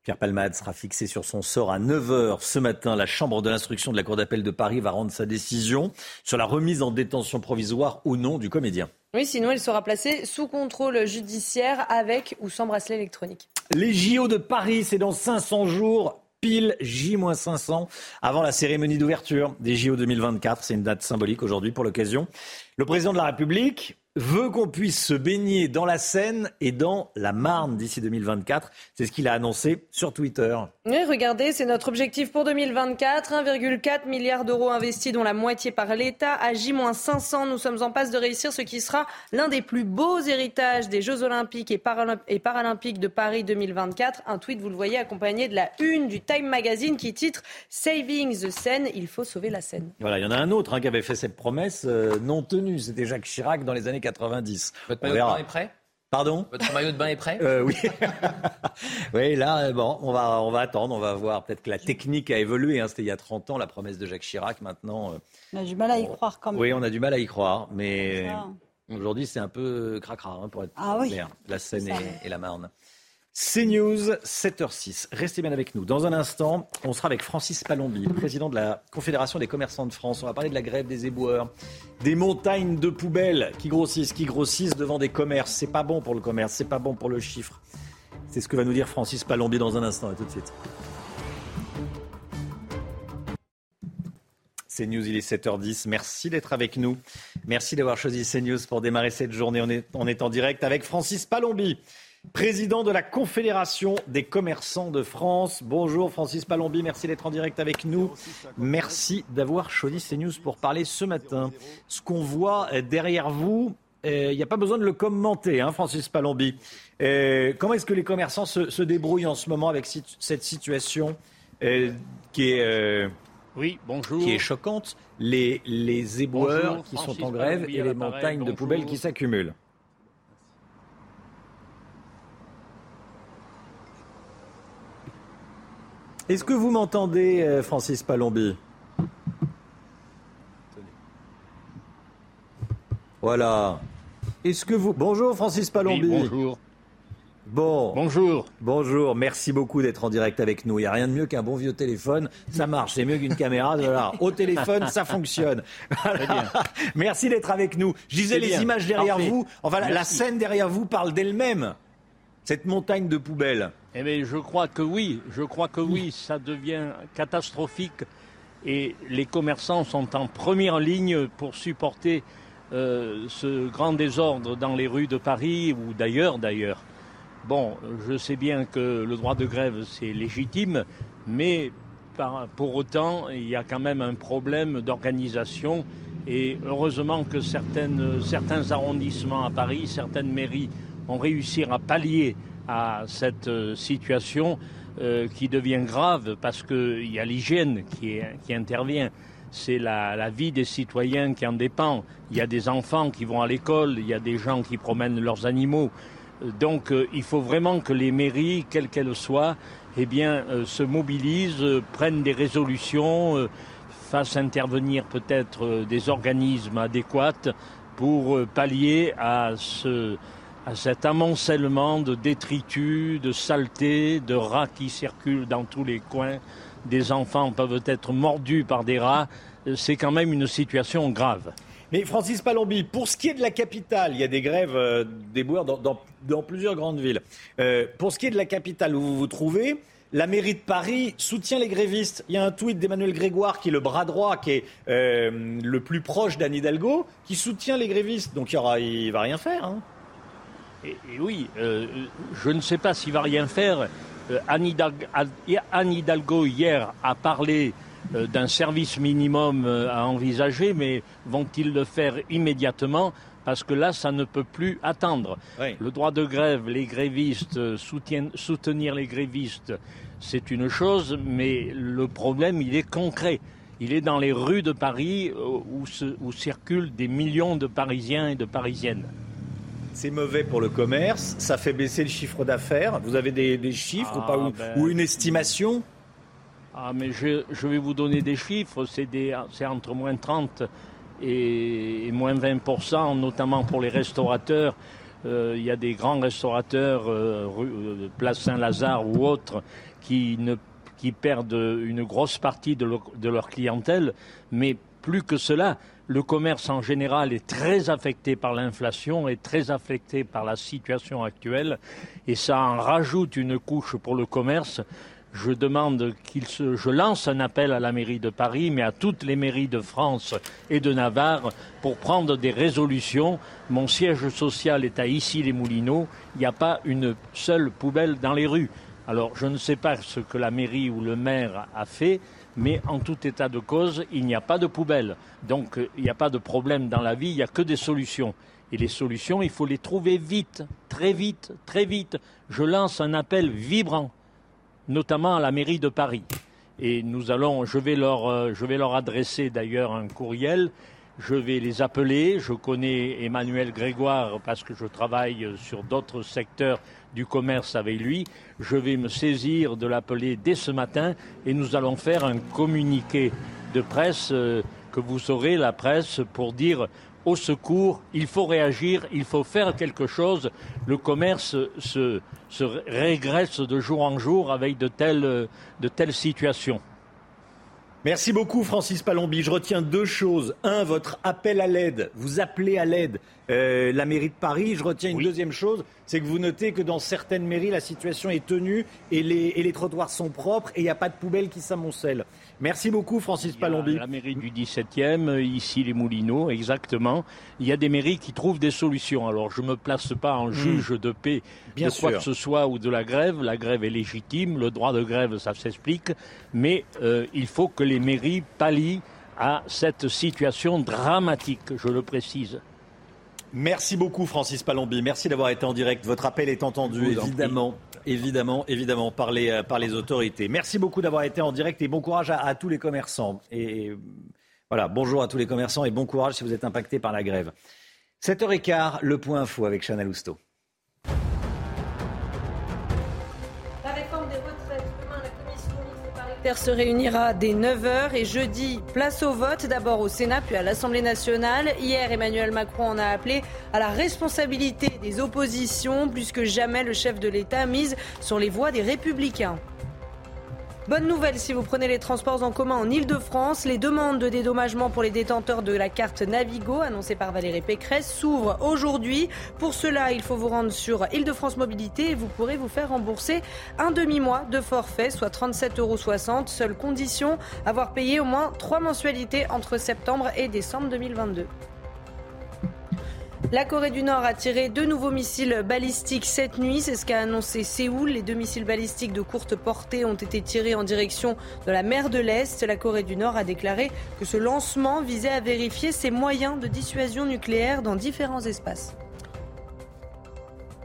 Speaker 1: Pierre Palmade sera fixé sur son sort à 9h ce matin. La Chambre de l'instruction de la Cour d'appel de Paris va rendre sa décision sur la remise en détention provisoire ou non du comédien.
Speaker 2: Oui, sinon il sera placé sous contrôle judiciaire avec ou sans bracelet électronique.
Speaker 1: Les JO de Paris, c'est dans 500 jours pile J-500 avant la cérémonie d'ouverture des JO 2024. C'est une date symbolique aujourd'hui pour l'occasion. Le président de la République veut qu'on puisse se baigner dans la Seine et dans la Marne d'ici 2024. C'est ce qu'il a annoncé sur Twitter.
Speaker 2: Oui, regardez, c'est notre objectif pour 2024. 1,4 milliard d'euros investis, dont la moitié par l'État. À J-500, nous sommes en passe de réussir ce qui sera l'un des plus beaux héritages des Jeux Olympiques et, Paralympiques de Paris 2024. Un tweet, vous le voyez, accompagné de la une du Time Magazine qui titre Saving the Seine. Il faut sauver la Seine.
Speaker 1: Voilà, il y en a un autre hein, qui avait fait cette promesse euh, non tenue. C'était Jacques Chirac dans les années 90.
Speaker 43: Votre maillot de bain est prêt?
Speaker 1: Pardon?
Speaker 43: Votre maillot de bain est prêt?
Speaker 1: Euh, Oui. [laughs] oui, là, euh, bon, on va, on va attendre, on va voir. Peut-être que la technique a évolué. Hein. C'était il y a 30 ans, la promesse de Jacques Chirac. Maintenant. Euh,
Speaker 19: on a du mal à y croire quand même.
Speaker 1: Oui, on a du mal à y croire. Mais aujourd'hui, c'est un peu cracra, hein, pour être
Speaker 19: ah,
Speaker 1: clair. La Seine et la Marne. CNews, 7h06. Restez bien avec nous. Dans un instant, on sera avec Francis Palombi, président de la Confédération des commerçants de France. On va parler de la grève des éboueurs, des montagnes de poubelles qui grossissent, qui grossissent devant des commerces. C'est pas bon pour le commerce, c'est pas bon pour le chiffre. C'est ce que va nous dire Francis Palombi dans un instant. À tout de suite. CNews, il est 7h10. Merci d'être avec nous. Merci d'avoir choisi CNews pour démarrer cette journée. On est, on est en direct avec Francis Palombi président de la Confédération des commerçants de France. Bonjour Francis Palombi, merci d'être en direct avec nous. Merci d'avoir choisi CNews pour parler ce matin. Ce qu'on voit derrière vous, il n'y a pas besoin de le commenter, hein, Francis Palombi. comment est-ce que les commerçants se, débrouillent en ce moment avec cette situation qui est...
Speaker 44: oui, bonjour.
Speaker 1: Qui est choquante? Les, les éboueurs qui sont en grève et les montagnes de poubelles qui s'accumulent. Est-ce que vous m'entendez, euh, Francis Palombi Voilà. Est-ce que vous... Bonjour, Francis Palombi.
Speaker 44: bonjour.
Speaker 1: Bon.
Speaker 44: Bonjour.
Speaker 1: Bonjour. Merci beaucoup d'être en direct avec nous. Il n'y a rien de mieux qu'un bon vieux téléphone. Ça marche. C'est mieux qu'une caméra. Voilà. [laughs] Au téléphone, ça fonctionne. [laughs] Merci d'être avec nous. Je disais les images derrière vous. Enfin, la scène derrière vous parle d'elle-même. Cette montagne de poubelles.
Speaker 44: Eh bien, je crois que oui, je crois que oui, ça devient catastrophique et les commerçants sont en première ligne pour supporter euh, ce grand désordre dans les rues de Paris ou d'ailleurs d'ailleurs. Bon, je sais bien que le droit de grève c'est légitime, mais pour autant il y a quand même un problème d'organisation et heureusement que certains arrondissements à Paris, certaines mairies ont réussi à pallier à cette euh, situation euh, qui devient grave parce qu'il y a l'hygiène qui, intervient. C'est la, la, vie des citoyens qui en dépend. Il y a des enfants qui vont à l'école, il y a des gens qui promènent leurs animaux. Donc euh, il faut vraiment que les mairies, quelles qu'elles soient, eh bien, se mobilisent, prennent des résolutions, fassent intervenir peut-être des organismes adéquats pour pallier à ce, à cet amoncellement de détritus, de saletés, de rats qui circulent dans tous les coins. Des enfants peuvent être mordus par des rats. C'est quand même une situation grave.
Speaker 1: Mais Francis Palombi, pour ce qui est de la capitale, il y a des grèves euh, des boueurs dans, plusieurs grandes villes. Euh, pour ce qui est de la capitale où vous vous trouvez, la mairie de Paris soutient les grévistes. Il y a un tweet d'Emmanuel Grégoire, qui est le bras droit, qui est euh, le plus proche d'Anne Hidalgo, qui soutient les grévistes. Donc il va rien faire. Hein.
Speaker 44: Et, oui, euh, je ne sais pas s'il va rien faire. Euh, Anne, Hidalgo, hier a parlé euh, d'un service minimum à envisager, mais vont-ils le faire immédiatement? Parce que là, ça ne peut plus attendre. Le droit de grève, les grévistes, soutenir les grévistes, c'est une chose, mais le problème, il est concret. Il est dans les rues de Paris où circulent des millions de Parisiens et de Parisiennes.
Speaker 1: C'est mauvais pour le commerce, ça fait baisser le chiffre d'affaires. Vous avez des, chiffres ou, pas, ou, ben, une estimation?
Speaker 44: Ah, mais je, vais vous donner des chiffres. C'est entre moins 30 et, moins 20% notamment pour les restaurateurs. Euh, il y a des grands restaurateurs, euh, euh, Place Saint-Lazare ou autres, qui, ne, qui perdent une grosse partie de leur clientèle. Mais plus que cela, le commerce en général est très affecté par l'inflation, est très affecté par la situation actuelle, et ça en rajoute une couche pour le commerce. je demande qu'il se, je lance un appel à la mairie de Paris, mais à toutes les mairies de France et de Navarre pour prendre des résolutions. Mon siège social est à Issy-les-Moulineaux. Il n'y a pas une seule poubelle dans les rues. Alors, je ne sais pas ce que la mairie ou le maire a fait, mais en tout état de cause, il n'y a pas de poubelle. Donc, il n'y a pas de problème dans la vie, il n'y a que des solutions. Et les solutions, il faut les trouver vite, très vite, très vite. Je lance un appel vibrant notamment à la mairie de Paris. Et nous allons, je vais leur, euh, je vais leur adresser d'ailleurs un courriel. Je vais les appeler. Je connais Emmanuel Grégoire parce que je travaille sur d'autres secteurs du commerce avec lui. Je vais me saisir de l'appeler dès ce matin et nous allons faire un communiqué de presse euh, que vous aurez, la presse, pour dire au secours, il faut réagir, il faut faire quelque chose. Le commerce se, régresse de jour en jour avec de telles, de telles situations.
Speaker 1: Merci beaucoup Francis Palombi. Je retiens deux choses. Un, votre appel à l'aide. Vous appelez à l'aide euh, la mairie de Paris. Je retiens une deuxième chose, c'est que vous notez que dans certaines mairies, la situation est tenue et les, et les trottoirs sont propres et il n'y a pas de poubelle qui s'amoncellent. Merci beaucoup, Francis Palombi.
Speaker 44: La mairie du 17e, ici les Moulineaux, exactement. Il y a des mairies qui trouvent des solutions. Alors, je ne me place pas en hmm. juge de paix Bien de quoi que ce soit ou de la grève. La grève est légitime, le droit de grève, ça s'explique. Mais euh, il faut que les mairies pallient à cette situation dramatique, je le précise.
Speaker 1: Merci beaucoup Francis Palombi. Merci d'avoir été en direct. Votre appel est entendu, évidemment évidemment, évidemment, par les, euh, par les autorités. Merci beaucoup d'avoir été en direct et bon courage à, tous les commerçants. Et voilà, bonjour à tous les commerçants et bon courage si vous êtes impactés par la grève. 7h15, le point info avec Chanel Housteau.
Speaker 2: Se réunira dès 9h et jeudi, place au vote, d'abord au Sénat puis à l'Assemblée nationale. Hier, Emmanuel Macron en a appelé à la responsabilité des oppositions. Plus que jamais, le chef de l'État mise sur les voies des républicains. Bonne nouvelle si vous prenez les transports en commun en Ile-de-France. Les demandes de dédommagement pour les détenteurs de la carte Navigo annoncée par Valérie Pécresse s'ouvrent aujourd'hui. Pour cela, il faut vous rendre sur Ile-de-France Mobilité et vous pourrez vous faire rembourser un demi-mois de forfait, soit 37,60 euros. Seule condition, avoir payé au moins trois mensualités entre septembre et décembre 2022. La Corée du Nord a tiré deux nouveaux missiles balistiques cette nuit. C'est ce qu'a annoncé Séoul. Les deux missiles balistiques de courte portée ont été tirés en direction de la mer de l'Est. La Corée du Nord a déclaré que ce lancement visait à vérifier ses moyens de dissuasion nucléaire dans différents espaces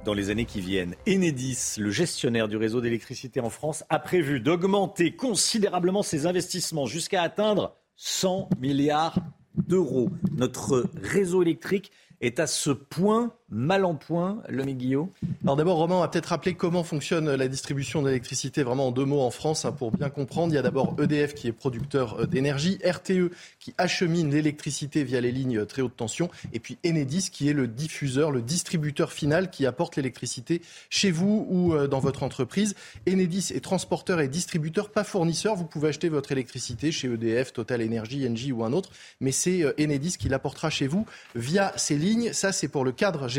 Speaker 1: dans les années qui viennent. Enedis, le gestionnaire du réseau d'électricité en France, a prévu d'augmenter considérablement ses investissements jusqu'à atteindre 100 milliards d'euros. Notre réseau électrique est à ce point mal en point, le Guillaume
Speaker 27: Alors d'abord, Romain, on va peut-être rappeler comment fonctionne la distribution d'électricité vraiment en deux mots en France hein, pour bien comprendre. Il y a d'abord EDF qui est producteur euh, d'énergie, RTE qui achemine l'électricité via les lignes très haute tension, et puis Enedis qui est le diffuseur, le distributeur final qui apporte l'électricité chez vous ou euh, dans votre entreprise. Enedis est transporteur et distributeur, pas fournisseur. Vous pouvez acheter votre électricité chez EDF, Total Energy, Engie ou un autre, mais c'est euh, Enedis qui l'apportera chez vous via ces lignes. Ça, c'est pour le cadre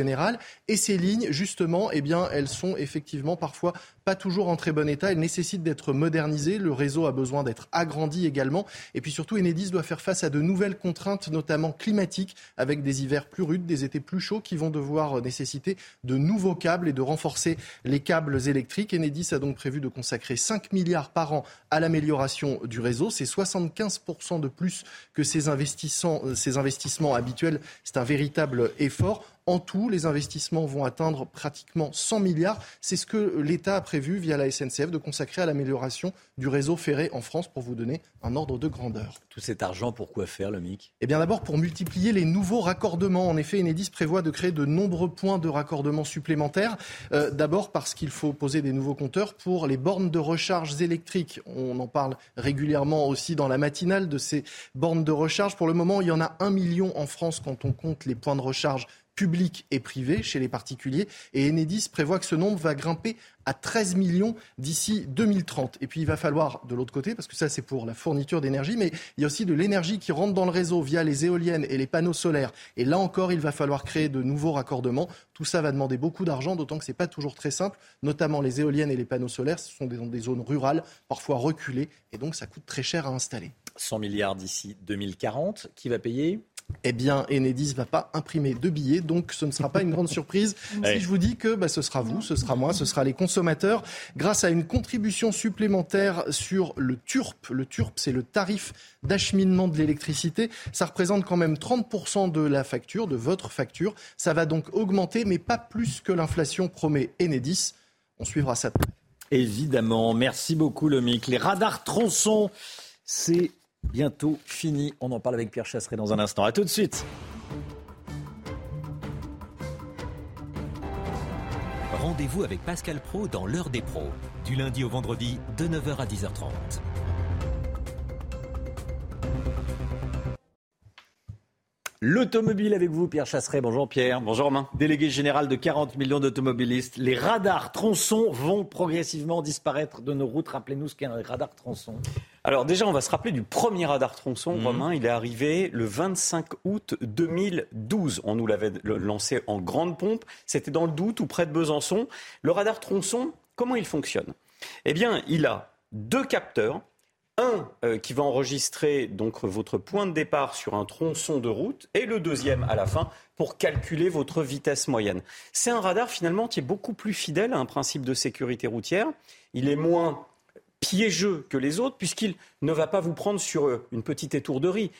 Speaker 27: Et ces lignes, justement, eh bien, elles sont effectivement parfois toujours en très bon état. Elles nécessitent d'être modernisées. Le réseau a besoin d'être agrandi également. Et puis surtout, Enedis doit faire face à de nouvelles contraintes, notamment climatiques, avec des hivers plus rudes, des étés plus chauds qui vont devoir nécessiter de nouveaux câbles et de renforcer les câbles électriques. Enedis a donc prévu de consacrer 5 milliards par an à l'amélioration du réseau. C'est 75% de plus que ces investissements, ces investissements habituels. C'est un véritable effort. En tout, les investissements vont atteindre pratiquement 100 milliards. C'est ce que l'État a prévu via la SNCF de consacrer à l'amélioration du réseau ferré en France pour vous donner un ordre de grandeur.
Speaker 1: Tout cet argent, pourquoi faire le MIC
Speaker 27: Eh bien d'abord pour multiplier les nouveaux raccordements. En effet, Enedis prévoit de créer de nombreux points de raccordement supplémentaires. Euh, d'abord parce qu'il faut poser des nouveaux compteurs pour les bornes de recharge électriques. On en parle régulièrement aussi dans la matinale de ces bornes de recharge. Pour le moment, il y en a un million en France quand on compte les points de recharge publics et privés chez les particuliers. Et Enedis prévoit que ce nombre va grimper à 13 millions d'ici 2030. Et puis il va falloir, de l'autre côté, parce que ça c'est pour la fourniture d'énergie, mais il y a aussi de l'énergie qui rentre dans le réseau via les éoliennes et les panneaux solaires. Et là encore, il va falloir créer de nouveaux raccordements. Tout ça va demander beaucoup d'argent, d'autant que ce n'est pas toujours très simple. Notamment les éoliennes et les panneaux solaires, ce sont des, des zones rurales, parfois reculées, et donc ça coûte très cher à installer.
Speaker 1: 100 milliards d'ici 2040. Qui va payer?
Speaker 27: Eh bien, Enedis ne va pas imprimer de billets, donc ce ne sera pas une grande surprise [laughs] si je vous dis que bah, ce sera vous, ce sera moi, ce sera les consommateurs, grâce à une contribution supplémentaire sur le TURP. Le TURP, c'est le tarif d'acheminement de l'électricité. Ça représente quand même 30% de la facture, de votre facture. Ça va donc augmenter, mais pas plus que l'inflation promet Enedis. On suivra ça.
Speaker 1: Évidemment. Merci beaucoup, Lomic. Les radars tronçons, c'est bientôt fini. On en parle avec Pierre Chasseret dans un instant. A tout de suite.
Speaker 26: Rendez-vous avec Pascal Pro dans l'heure des pros, du lundi au vendredi de 9h à 10h30.
Speaker 1: L'automobile avec vous, Pierre Chasseret. Bonjour Pierre.
Speaker 43: Bonjour Romain.
Speaker 1: Délégué général de 40 millions d'automobilistes. Les radars tronçons vont progressivement disparaître de nos routes. Rappelez-nous ce qu'est un radar tronçon.
Speaker 43: Alors déjà, on va se rappeler du premier radar tronçon, mhm. Romain. Il est arrivé le 25 août 2012. On nous l'avait lancé en grande pompe. C'était dans le Doute ou près de Besançon. Le radar tronçon, comment il fonctionne? Eh bien, il a deux capteurs un euh, qui va enregistrer donc votre point de départ sur un tronçon de route et le deuxième à la fin pour calculer votre vitesse moyenne. C'est un radar finalement qui est beaucoup plus fidèle à un principe de sécurité routière. Il est moins piégeux que les autres puisqu'il ne va pas vous prendre sur euh, une petite étourderie.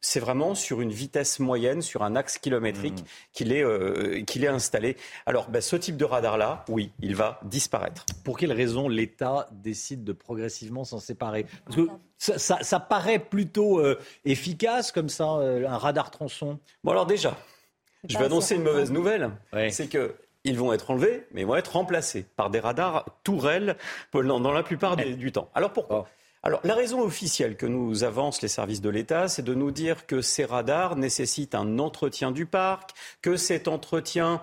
Speaker 43: C'est vraiment sur une vitesse moyenne, sur un axe kilométrique mmh. qu'il est, euh, qu'il est installé. Alors, ben, ce type de radar-là, oui, il va disparaître.
Speaker 1: Pour quelles raisons l'État décide de progressivement s'en séparer? Parce que ça, paraît plutôt euh, efficace comme ça, un radar tronçon?
Speaker 43: Bon, alors déjà, je vais annoncer une mauvaise nouvelle. C'est que ils vont être enlevés, mais ils vont être remplacés par des radars tourelles dans la plupart du temps. Alors pourquoi? Oh. alors, la raison officielle que nous avancent les services de l'État, c'est de nous dire que ces radars nécessitent un entretien du parc, que cet entretien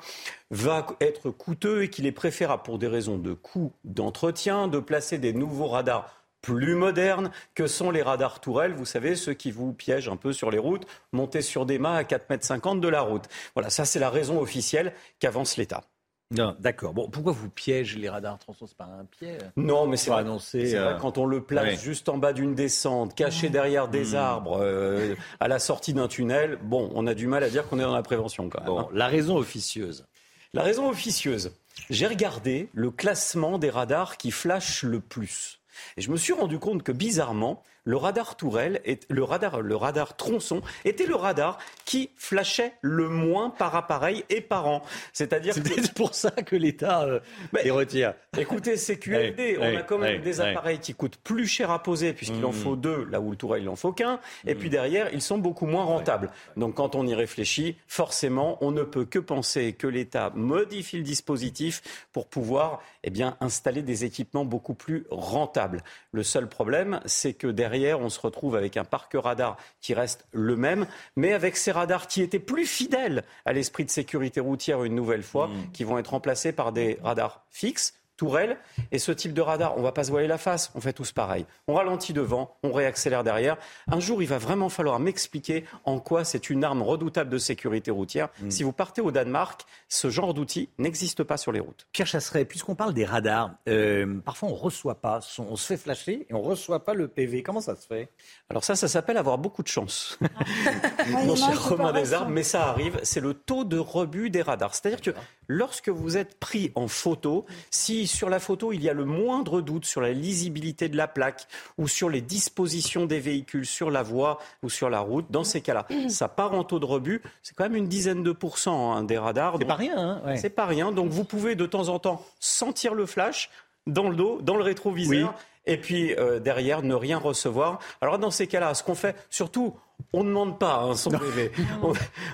Speaker 43: va être coûteux et qu'il est préférable pour des raisons de coût d'entretien de placer des nouveaux radars plus modernes que sont les radars tourelles, vous savez, ceux qui vous piègent un peu sur les routes, montés sur des mâts à 4,50 m de la route. Voilà, ça c'est la raison officielle qu'avance l'État.
Speaker 1: Non, d'accord. Bon, pourquoi vous piègez les radars tronçons C'est pas un piège
Speaker 43: Non, mais c'est vrai. Euh, quand on le place juste en bas d'une descente, caché derrière des hmm. arbres, euh, à la sortie d'un tunnel, bon, on a du mal à dire qu'on est dans la prévention quand même. Hein.
Speaker 1: La raison officieuse.
Speaker 43: La raison officieuse. J'ai regardé le classement des radars qui flashent le plus. Et je me suis rendu compte que bizarrement, le radar tourelle, le radar, le radar tronçon était le radar qui flashait le moins par appareil et par an.
Speaker 1: C'est-à-dire c'est pour ça que l'État euh, les retire.
Speaker 43: Écoutez, c'est QFD. on a quand même des appareils qui coûtent plus cher à poser puisqu'il en mmh. faut deux, là où le tourelle il en faut qu'un. Et puis mmh. derrière, ils sont beaucoup moins rentables. Donc quand on y réfléchit, forcément, on ne peut que penser que l'État modifie le dispositif pour pouvoir eh bien, installer des équipements beaucoup plus rentables. Le seul problème, c'est que derrière on se retrouve avec un parc radar qui reste le même, mais avec ces radars qui étaient plus fidèles à l'esprit de sécurité routière une nouvelle fois, mmh. qui vont être remplacés par des radars fixes tourelle. Et ce type de radar, on va pas se voiler la face, on fait tous pareil. On ralentit devant, on réaccélère derrière. Un jour, il va vraiment falloir m'expliquer en quoi c'est une arme redoutable de sécurité routière. Mm. Si vous partez au Danemark, ce genre d'outil n'existe pas sur les routes.
Speaker 1: Pierre Chasseret, puisqu'on parle des radars, euh, parfois on ne reçoit pas, on se fait flasher et on ne reçoit pas le PV. Comment ça se fait?
Speaker 43: Alors ça, ça s'appelle avoir beaucoup de chance. [laughs] Mon cher Romain des Arbres, mais ça arrive, c'est le taux de rebut des radars. C'est-à-dire que lorsque vous êtes pris en photo, si sur la photo, il y a le moindre doute sur la lisibilité de la plaque ou sur les dispositions des véhicules sur la voie ou sur la route. Dans ces cas-là, ça part en taux de rebut. C'est quand même une dizaine de pourcents hein, des radars.
Speaker 1: C'est pas rien.
Speaker 43: Hein C'est pas rien. Donc vous pouvez de temps en temps sentir le flash dans le dos, dans le rétroviseur. Et puis euh, derrière, ne rien recevoir. Alors dans ces cas-là, ce qu'on fait, surtout, on ne demande pas hein, son bébé.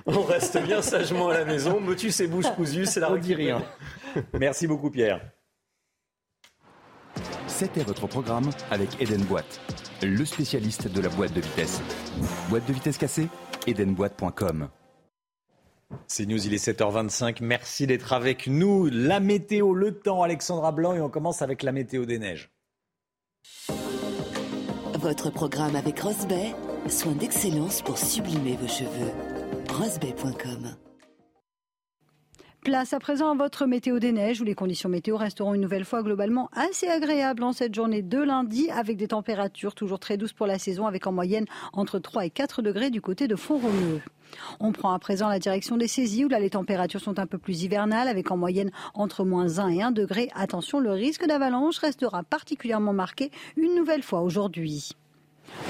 Speaker 43: On, reste bien sagement à la maison. Motus et bouche cousue, c'est la
Speaker 1: On dit rien. Merci beaucoup, Pierre.
Speaker 26: C'était votre programme avec Eden Boîte, le spécialiste de la boîte de vitesse. Boîte de vitesse cassée Edenboîte.com
Speaker 1: C'est News, il est 7h25. Merci d'être avec nous. La météo, le temps, Alexandra Blanc, et on commence avec la météo des neiges.
Speaker 45: Votre programme avec Rosbay, soin d'excellence pour sublimer vos cheveux. Rosbay.com
Speaker 19: Place à présent à votre météo des neiges où les conditions météo resteront une nouvelle fois globalement assez agréables en cette journée de lundi avec des températures toujours très douces pour la saison avec en moyenne entre 3 et 4 degrés du côté de Font-Romeu. On prend à présent la direction des saisies où là les températures sont un peu plus hivernales avec en moyenne entre moins 1 et 1 degré. Attention, le risque d'avalanche restera particulièrement marqué une nouvelle fois aujourd'hui.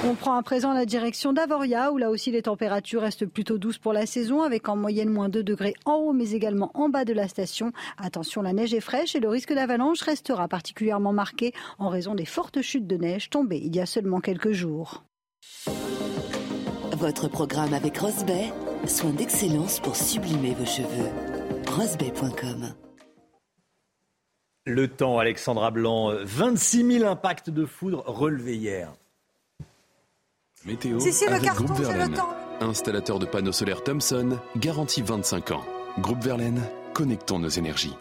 Speaker 19: On prend à présent la direction d'Avoria, où là aussi les températures restent plutôt douces pour la saison, avec en moyenne moins 2 degrés en haut, mais également en bas de la station. Attention, la neige est fraîche et le risque d'avalanche restera particulièrement marqué en raison des fortes chutes de neige tombées il y a seulement quelques jours.
Speaker 45: Votre programme avec Rosbay, soin d'excellence pour sublimer vos cheveux. Rosbay.com
Speaker 1: Le temps, Alexandra Blanc, 26 000 impacts de foudre relevés hier.
Speaker 29: Météo
Speaker 19: Si, si, le
Speaker 29: avec
Speaker 19: carton,
Speaker 29: Groupe
Speaker 19: le
Speaker 29: Verlaine.
Speaker 19: temps.
Speaker 29: Installateur de panneaux solaires Thomson, garantie 25 ans. Groupe Verlaine, connectons nos énergies.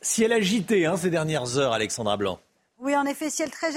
Speaker 1: Ciel agité hein, ces dernières heures, Alexandra Blanc.
Speaker 19: Oui, en effet, ciel très,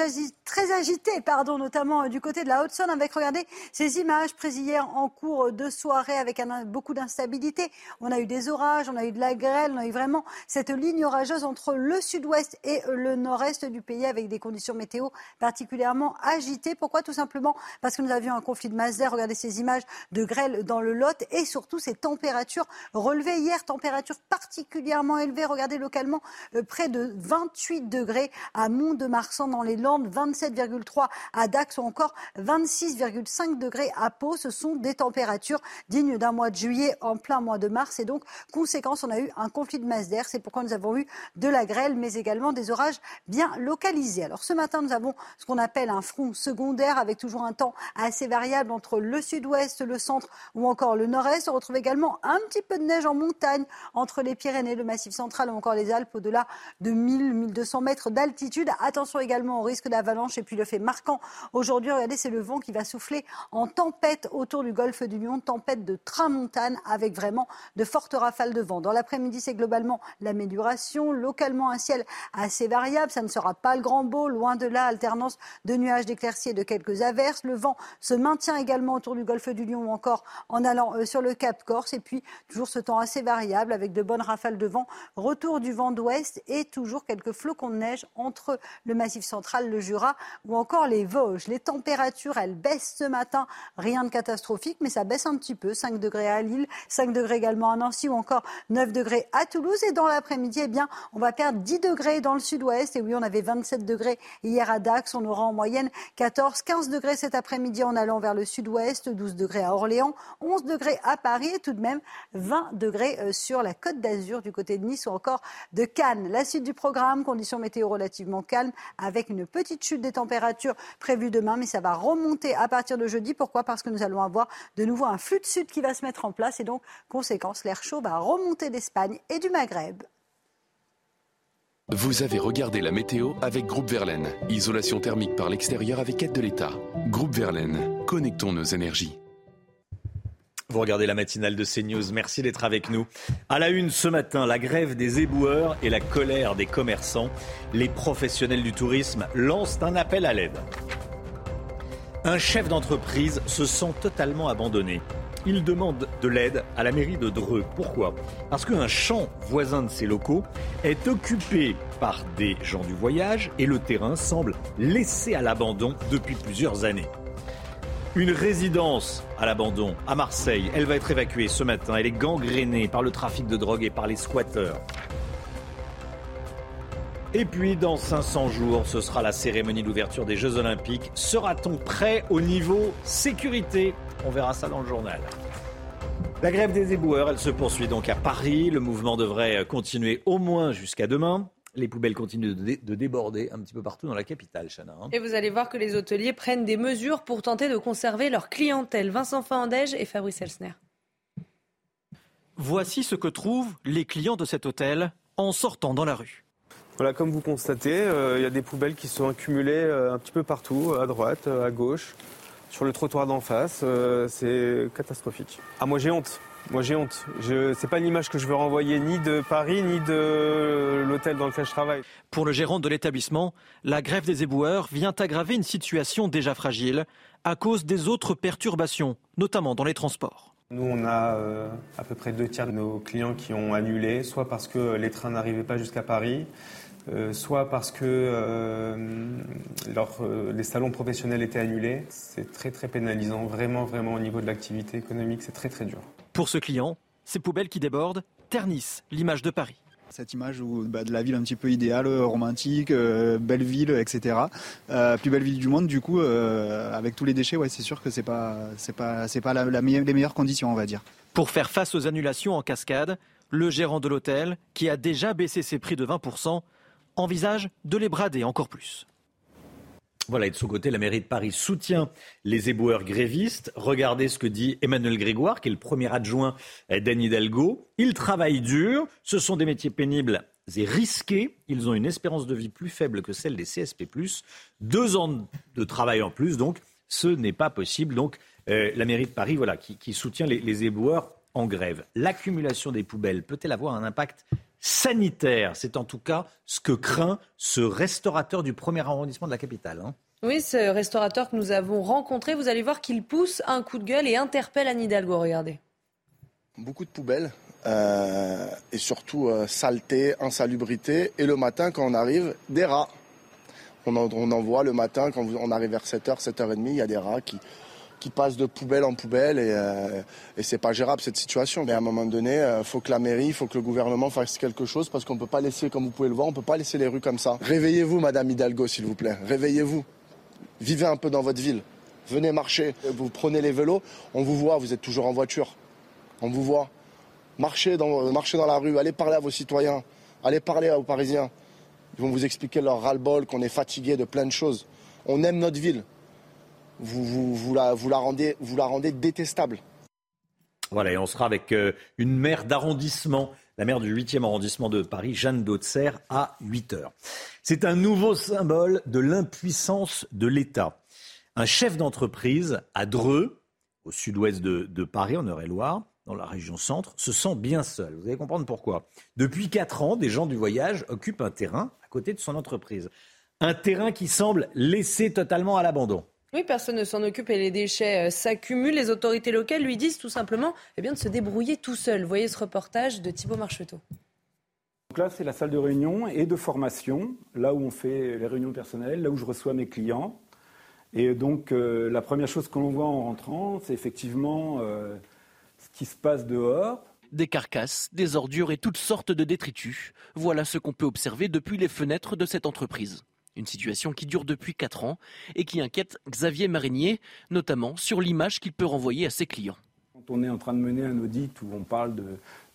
Speaker 19: très agité, pardon, notamment euh, du côté de la Haute-Saône, avec, regardez, ces images prises hier en cours de soirée avec beaucoup d'instabilité. On a eu des orages, on a eu de la grêle, on a eu vraiment cette ligne orageuse entre le sud-ouest et le nord-est du pays avec des conditions météo particulièrement agitées. Pourquoi? Tout simplement parce que nous avions un conflit de masse d'air. Regardez ces images de grêle dans le Lot et surtout ces températures relevées hier, températures particulièrement élevées. Regardez localement euh, près de 28 degrés à Mont-de-Marsan dans les Landes, 27,3 à Dax ou encore 26,5 degrés à Pau. Ce sont des températures dignes d'un mois de juillet en plein mois de mars. Et donc, conséquence, on a eu un conflit de masse d'air. C'est pourquoi nous avons eu de la grêle, mais également des orages bien localisés. Alors, ce matin, nous avons ce qu'on appelle un front secondaire avec toujours un temps assez variable entre le sud-ouest, le centre ou encore le nord-est. On retrouve également un petit peu de neige en montagne entre les Pyrénées, le Massif central ou encore les Alpes au-delà de 1000-1200 mètres d'altitude. Attention également au risque d'avalanche et puis le fait marquant aujourd'hui, regardez, c'est le vent qui va souffler en tempête autour du golfe du Lion, tempête de tramontane avec vraiment de fortes rafales de vent. Dans l'après-midi, c'est globalement l'amélioration, localement un ciel assez variable, ça ne sera pas le grand beau, loin de là, alternance de nuages d'éclaircies et de quelques averses. Le vent se maintient également autour du golfe du Lion ou encore en allant euh, sur le Cap Corse et puis toujours ce temps assez variable avec de bonnes rafales de vent, retour du vent d'ouest et toujours quelques flocons de neige entre le massif central, le Jura ou encore les Vosges. Les températures, elles baissent ce matin, rien de catastrophique, mais ça baisse un petit peu, 5 degrés à Lille, 5 degrés également à Nancy ou encore 9 degrés à Toulouse. Et dans l'après-midi, eh bien, on va perdre 10 degrés dans le sud-ouest. Et oui, on avait 27 degrés hier à Dax, on aura en moyenne 14, 15 degrés cet après-midi en allant vers le sud-ouest, 12 degrés à Orléans, 11 degrés à Paris et tout de même 20 degrés euh, sur la côte d'Azur du côté de Nice ou encore de Cannes. La suite du programme, conditions météo relativement calmes avec une petite chute des températures prévue demain, mais ça va remonter à partir de jeudi. Pourquoi? Parce que nous allons avoir de nouveau un flux de sud qui va se mettre en place et donc, conséquence, l'air chaud va remonter d'Espagne et du Maghreb.
Speaker 29: Vous avez regardé la météo avec Groupe Verlaine. Isolation thermique par l'extérieur avec aide de l'État. Groupe Verlaine, connectons nos énergies.
Speaker 1: Vous regardez la matinale de CNews. Merci d'être avec nous. À la une ce matin, la grève des éboueurs et la colère des commerçants. Les professionnels du tourisme lancent un appel à l'aide. Un chef d'entreprise se sent totalement abandonné. Il demande de l'aide à la mairie de Dreux. Pourquoi? Parce qu'un champ voisin de ses locaux est occupé par des gens du voyage et le terrain semble laissé à l'abandon depuis plusieurs années. Une résidence à l'abandon à Marseille, elle va être évacuée ce matin. Elle est gangrénée par le trafic de drogue et par les squatteurs. Et puis, dans 500 jours, ce sera la cérémonie d'ouverture des Jeux Olympiques. Sera-t-on prêt au niveau sécurité? On verra ça dans le journal. La grève des éboueurs, elle se poursuit donc à Paris. Le mouvement devrait continuer au moins jusqu'à demain. Les poubelles continuent de, dé- de déborder un petit peu partout dans la capitale, Chana. hein.
Speaker 2: Et vous allez voir que les hôteliers prennent des mesures pour tenter de conserver leur clientèle. Vincent Fahandège et Fabrice Elsner.
Speaker 46: Voici ce que trouvent les clients de cet hôtel en sortant dans la rue.
Speaker 47: Voilà, comme vous constatez, euh, il y a des poubelles qui sont accumulées euh, un petit peu partout, à droite, euh, à gauche, sur le trottoir d'en face. euh, c'est catastrophique. Ah, moi j'ai honte. Moi j'ai honte. Je, c'est pas l'image que je veux renvoyer ni de Paris ni de l'hôtel dans lequel je travaille.
Speaker 24: Pour le gérant de l'établissement, la grève des éboueurs vient aggraver une situation déjà fragile à cause des autres perturbations, notamment dans les transports.
Speaker 47: Nous, on a euh, à peu près deux tiers de nos clients qui ont annulé, soit parce que les trains n'arrivaient pas jusqu'à Paris, euh, soit parce que euh, les salons professionnels étaient annulés. C'est très très pénalisant, vraiment vraiment au niveau de l'activité économique, c'est très très dur.
Speaker 24: Pour ce client, ces poubelles qui débordent ternissent l'image de Paris.
Speaker 33: Cette image où, bah, de la ville un petit peu idéale, romantique, belle ville, etc. plus belle ville du monde, du coup, avec tous les déchets, ouais, c'est sûr que c'est pas, c'est pas, c'est pas la, les meilleures conditions, on va dire.
Speaker 24: Pour faire face aux annulations en cascade, le gérant de l'hôtel, qui a déjà baissé ses prix de 20%, envisage de les brader encore plus.
Speaker 1: Voilà, et de son côté, la mairie de Paris soutient les éboueurs grévistes. Regardez ce que dit Emmanuel Grégoire, qui est le premier adjoint d'Anne Hidalgo. Ils travaillent dur, ce sont des métiers pénibles et risqués. Ils ont une espérance de vie plus faible que celle des CSP+. Deux ans de travail en plus, donc ce n'est pas possible. Donc euh, la mairie de Paris, voilà, qui, soutient les, les éboueurs en grève. L'accumulation des poubelles peut-elle avoir un impact sanitaire. C'est en tout cas ce que craint ce restaurateur du premier arrondissement de la capitale. Hein.
Speaker 2: Oui, ce restaurateur que nous avons rencontré, vous allez voir qu'il pousse un coup de gueule et interpelle Anne Hidalgo. Regardez.
Speaker 48: Beaucoup de poubelles euh, et surtout euh, saleté, insalubrité. Et le matin, quand on arrive, des rats. On en, on en voit le matin, quand on arrive vers 7h, 7h30, il y a des rats qui, qui passe de poubelle en poubelle et, euh, et c'est pas gérable cette situation. Mais à un moment donné, il euh, faut que la mairie, il faut que le gouvernement fasse quelque chose parce qu'on peut pas laisser, comme vous pouvez le voir, on peut pas laisser les rues comme ça. Réveillez-vous, Madame Hidalgo, s'il vous plaît. Réveillez-vous. Vivez un peu dans votre ville. Venez marcher. Vous prenez les vélos, on vous voit, vous êtes toujours en voiture. On vous voit. Marchez dans, marchez dans la rue, allez parler à vos citoyens, allez parler aux Parisiens. Ils vont vous expliquer leur ras-le-bol, qu'on est fatigué de plein de choses. On aime notre ville vous, la, rendez, détestable.
Speaker 1: Voilà, et on sera avec euh, une maire d'arrondissement, la maire du 8e arrondissement de Paris, Jeanne d'Auxerre, à 8 heures. C'est un nouveau symbole de l'impuissance de l'État. Un chef d'entreprise à Dreux, au sud-ouest de, de, Paris, en Eure-et-Loire, dans la région centre, se sent bien seul. Vous allez comprendre pourquoi. Depuis 4 ans, des gens du voyage occupent un terrain à côté de son entreprise. Un terrain qui semble laissé totalement à l'abandon.
Speaker 2: Oui, personne ne s'en occupe et les déchets euh, s'accumulent. Les autorités locales lui disent tout simplement eh bien, de se débrouiller tout seul. Voyez ce reportage de Thibault Marcheteau.
Speaker 49: Donc là, c'est la salle de réunion et de formation, là où on fait les réunions personnelles, là où je reçois mes clients. Et donc, euh, la première chose qu'on voit en rentrant, c'est effectivement euh, ce qui se passe dehors.
Speaker 50: Des carcasses, des ordures et toutes sortes de détritus. Voilà ce qu'on peut observer depuis les fenêtres de cette entreprise. Une situation qui dure depuis 4 ans et qui inquiète Xavier Marinier, notamment sur l'image qu'il peut renvoyer à ses clients.
Speaker 49: Quand on est en train de mener un audit où on parle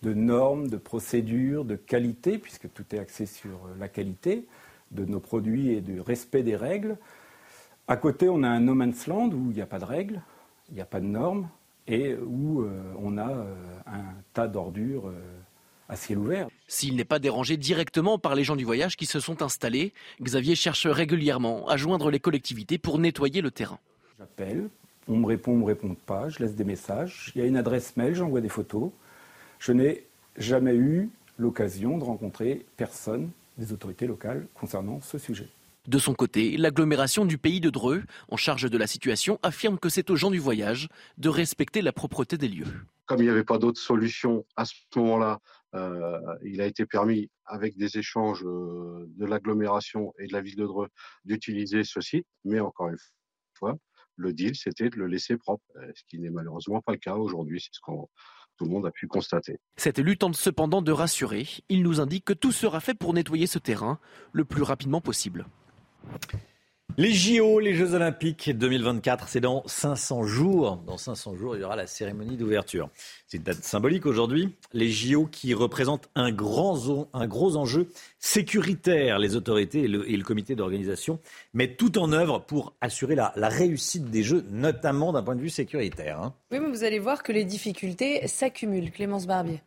Speaker 49: de, normes, de procédures, de qualité, puisque tout est axé sur euh, la qualité de nos produits et du respect des règles, à côté on a un no man's land où il n'y a pas de règles, il n'y a pas de normes et où euh, on a euh, un tas d'ordures à ciel ouvert.
Speaker 50: S'il n'est pas dérangé directement par les gens du voyage qui se sont installés, Xavier cherche régulièrement à joindre les collectivités pour nettoyer le terrain.
Speaker 49: J'appelle, on me répond, on me répond pas, je laisse des messages, il y a une adresse mail, j'envoie des photos. Je n'ai jamais eu l'occasion de rencontrer personne des autorités locales concernant ce sujet.
Speaker 50: De son côté, l'agglomération du pays de Dreux, en charge de la situation, affirme que c'est aux gens du voyage de respecter la propreté des lieux.
Speaker 51: Comme il n'y avait pas d'autre solution à ce moment-là euh, il a été permis, avec des échanges euh, de l'agglomération et de la ville de Dreux, d'utiliser ce site, mais encore une fois, le deal, c'était de le laisser propre, euh, ce qui n'est malheureusement pas le cas aujourd'hui, c'est ce que tout le monde a pu constater.
Speaker 50: Cette élu tente cependant de rassurer. Il nous indique que tout sera fait pour nettoyer ce terrain le plus rapidement possible.
Speaker 1: Les JO, les Jeux Olympiques 2024, c'est dans 500 jours. Dans 500 jours, il y aura la cérémonie d'ouverture. C'est une date symbolique aujourd'hui. Les JO qui représentent un, grand, un gros enjeu sécuritaire. Les autorités et le, comité d'organisation mettent tout en œuvre pour assurer la, réussite des Jeux, notamment d'un point de vue sécuritaire. Hein.
Speaker 2: Oui, mais vous allez voir que les difficultés s'accumulent. Clémence Barbier.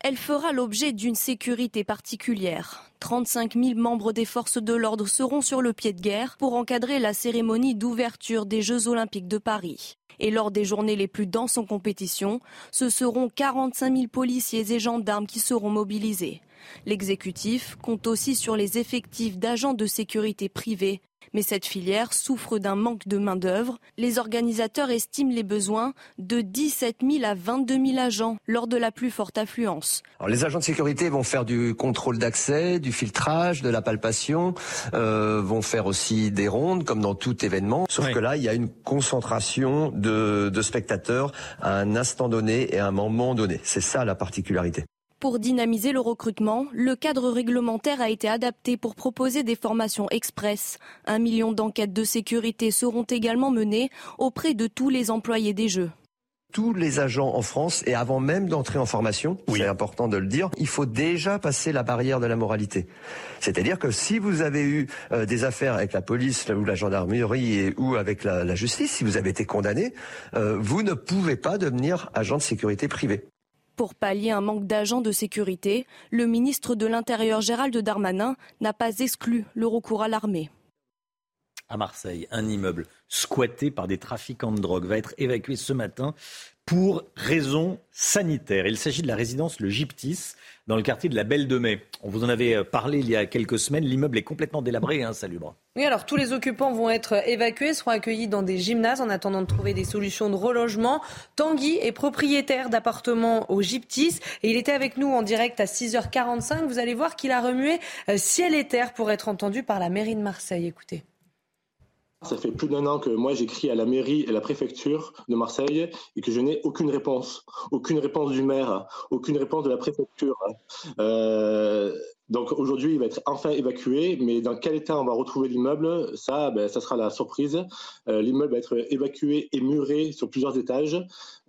Speaker 15: Elle fera l'objet d'une sécurité particulière. 35 000 membres des forces de l'ordre seront sur le pied de guerre pour encadrer la cérémonie d'ouverture des Jeux olympiques de Paris. Et lors des journées les plus denses en compétition, ce seront 45 000 policiers et gendarmes qui seront mobilisés. L'exécutif compte aussi sur les effectifs d'agents de sécurité privés mais cette filière souffre d'un manque de main-d'œuvre. Les organisateurs estiment les besoins de 17 000 à 22 000 agents lors de la plus forte affluence.
Speaker 52: les agents de sécurité vont faire du contrôle d'accès, du filtrage, de la palpation, euh, vont faire aussi des rondes comme dans tout événement. Sauf que là, il y a une concentration de, de spectateurs à un instant donné et à un moment donné. C'est ça la particularité.
Speaker 15: Pour dynamiser le recrutement, le cadre réglementaire a été adapté pour proposer des formations express. Un million d'enquêtes de sécurité seront également menées auprès de tous les employés des Jeux
Speaker 52: tous les agents en France et avant même d'entrer en formation, c'est important de le dire, il faut déjà passer la barrière de la moralité. C'est-à-dire que si vous avez eu euh, des affaires avec la police ou la gendarmerie et, ou avec la, justice, si vous avez été condamné, euh, vous ne pouvez pas devenir agent de sécurité privé.
Speaker 15: Pour pallier un manque d'agents de sécurité, le ministre de l'Intérieur Gérald Darmanin n'a pas exclu le recours à l'armée.
Speaker 1: À Marseille, un immeuble squatté par des trafiquants de drogue va être évacué ce matin pour raisons sanitaires. Il s'agit de la résidence Le Gyptis dans le quartier de la Belle de Mai. On vous en avait euh, parlé il y a quelques semaines. L'immeuble est complètement délabré et insalubre.
Speaker 2: Oui, alors tous les occupants vont être évacués, seront accueillis dans des gymnases en attendant de trouver des solutions de relogement. Tanguy est propriétaire d'appartements au Gyptis et il était avec nous en direct à 6h45. Vous allez voir qu'il a remué euh, ciel et terre pour être entendu par la mairie de Marseille. Écoutez.
Speaker 38: Ça fait plus d'un an que moi j'écris à la mairie et à la préfecture de Marseille et que je n'ai aucune réponse. Aucune réponse du maire, aucune réponse de la préfecture. Euh, donc aujourd'hui, il va être enfin évacué, mais dans quel état on va retrouver l'immeuble Ça, ben, ça sera la surprise. Euh, l'immeuble va être évacué et muré sur plusieurs étages.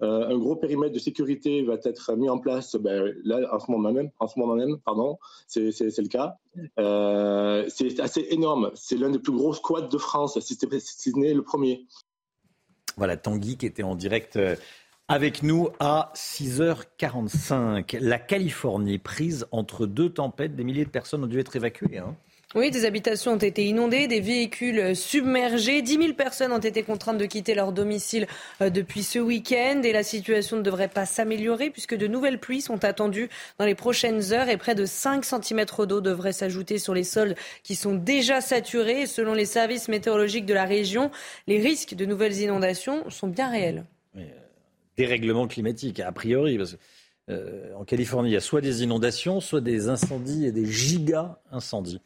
Speaker 38: Euh, un gros périmètre de sécurité va être mis en place. Ben, là, en ce moment même, en ce moment même, pardon, c'est le cas. Euh, c'est assez énorme. C'est l'un des plus gros squats de France, si ce n'est le premier.
Speaker 1: Voilà, Tanguy qui était en direct avec nous à 6h45. La Californie, prise entre deux tempêtes, des milliers de personnes ont dû être évacuées. Hein.
Speaker 2: Oui, des habitations ont été inondées, des véhicules submergés. 10 000 personnes ont été contraintes de quitter leur domicile euh, depuis ce week-end et la situation ne devrait pas s'améliorer puisque de nouvelles pluies sont attendues dans les prochaines heures et près de 5 cm d'eau devraient s'ajouter sur les sols qui sont déjà saturés. selon les services météorologiques de la région, les risques de nouvelles inondations sont bien réels
Speaker 1: dérèglement climatique, a priori. Parce que, euh, en Californie, il y a soit des inondations, soit des incendies et des giga incendies.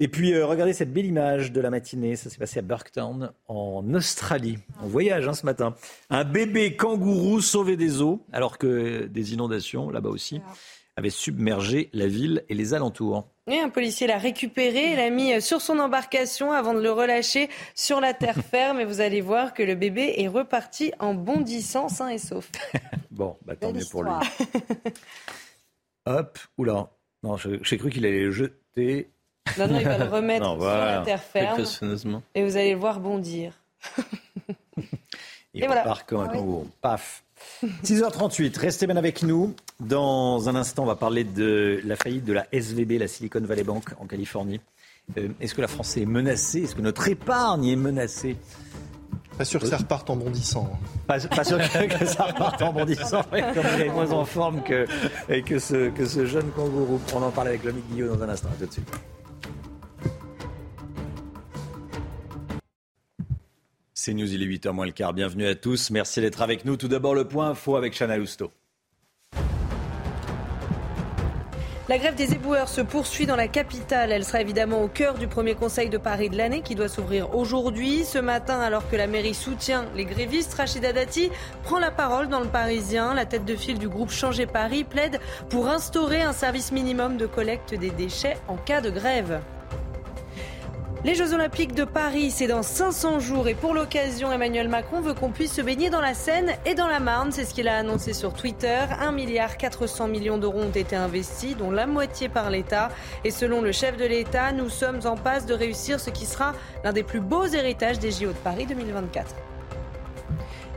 Speaker 1: Et puis, euh, regardez cette belle image de la matinée. Ça s'est passé à Burketown, en Australie. On voyage hein, ce matin. Un bébé kangourou sauvé des eaux, alors que des inondations, là-bas aussi, avaient submergé la ville et les alentours.
Speaker 2: Et un policier l'a récupéré, l'a mis sur son embarcation avant de le relâcher sur la terre [laughs] ferme. Et vous allez voir que le bébé est reparti en bondissant, sain et sauf. [laughs]
Speaker 1: bon, bah, tant mieux pour lui. [laughs] Hop, oula. Non, j'ai cru qu'il allait le jeter.
Speaker 2: Non, non, il va le remettre sur la terre ferme. Et vous allez le voir bondir.
Speaker 1: il et repart comme un ah kangourou. Paf. [laughs] 6h38, restez bien avec nous. Dans un instant, on va parler de la faillite de la SVB, la Silicon Valley Bank en Californie. Euh, est-ce que la France est menacée? Est-ce que notre épargne est menacée?
Speaker 27: Pas sûr que ça reparte en bondissant.
Speaker 1: Pas, sûr que, ça reparte en bondissant, comme il est moins en forme que, que, ce, que ce jeune kangourou. On en parle avec l'ami Guillaume dans un instant. À tout de suite. C'est News, il est 8h moins le quart. Bienvenue à tous. Merci d'être avec nous. Tout d'abord, le point info avec Chana Lousteau.
Speaker 2: La grève des éboueurs se poursuit dans la capitale. Elle sera évidemment au cœur du premier conseil de Paris de l'année qui doit s'ouvrir aujourd'hui. Ce matin, alors que la mairie soutient les grévistes, Rachida Dati prend la parole dans le Parisien. La tête de file du groupe Changer Paris plaide pour instaurer un service minimum de collecte des déchets en cas de grève. Les Jeux Olympiques de Paris, c'est dans 500 jours et pour l'occasion, Emmanuel Macron veut qu'on puisse se baigner dans la Seine et dans la Marne. C'est ce qu'il a annoncé sur Twitter. 1 milliard 400 millions d'euros ont été investis, dont la moitié par l'État. Et selon le chef de l'État, nous sommes en passe de réussir ce qui sera l'un des plus beaux héritages des JO de Paris 2024.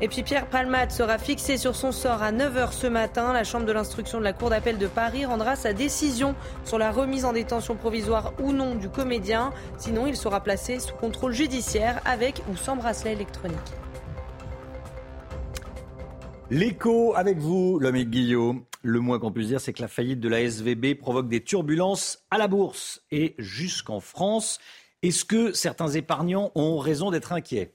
Speaker 2: Et puis Pierre Palmade sera fixé sur son sort à 9h ce matin. La Chambre de l'instruction de la Cour d'appel de Paris rendra sa décision sur la remise en détention provisoire ou non du comédien. Sinon, il sera placé sous contrôle judiciaire avec ou sans bracelet électronique.
Speaker 1: L'écho avec vous, l'homme Guillaume. Le moins qu'on puisse dire, c'est que la faillite de la SVB provoque des turbulences à la bourse et jusqu'en France. Est-ce que certains épargnants ont raison d'être inquiets?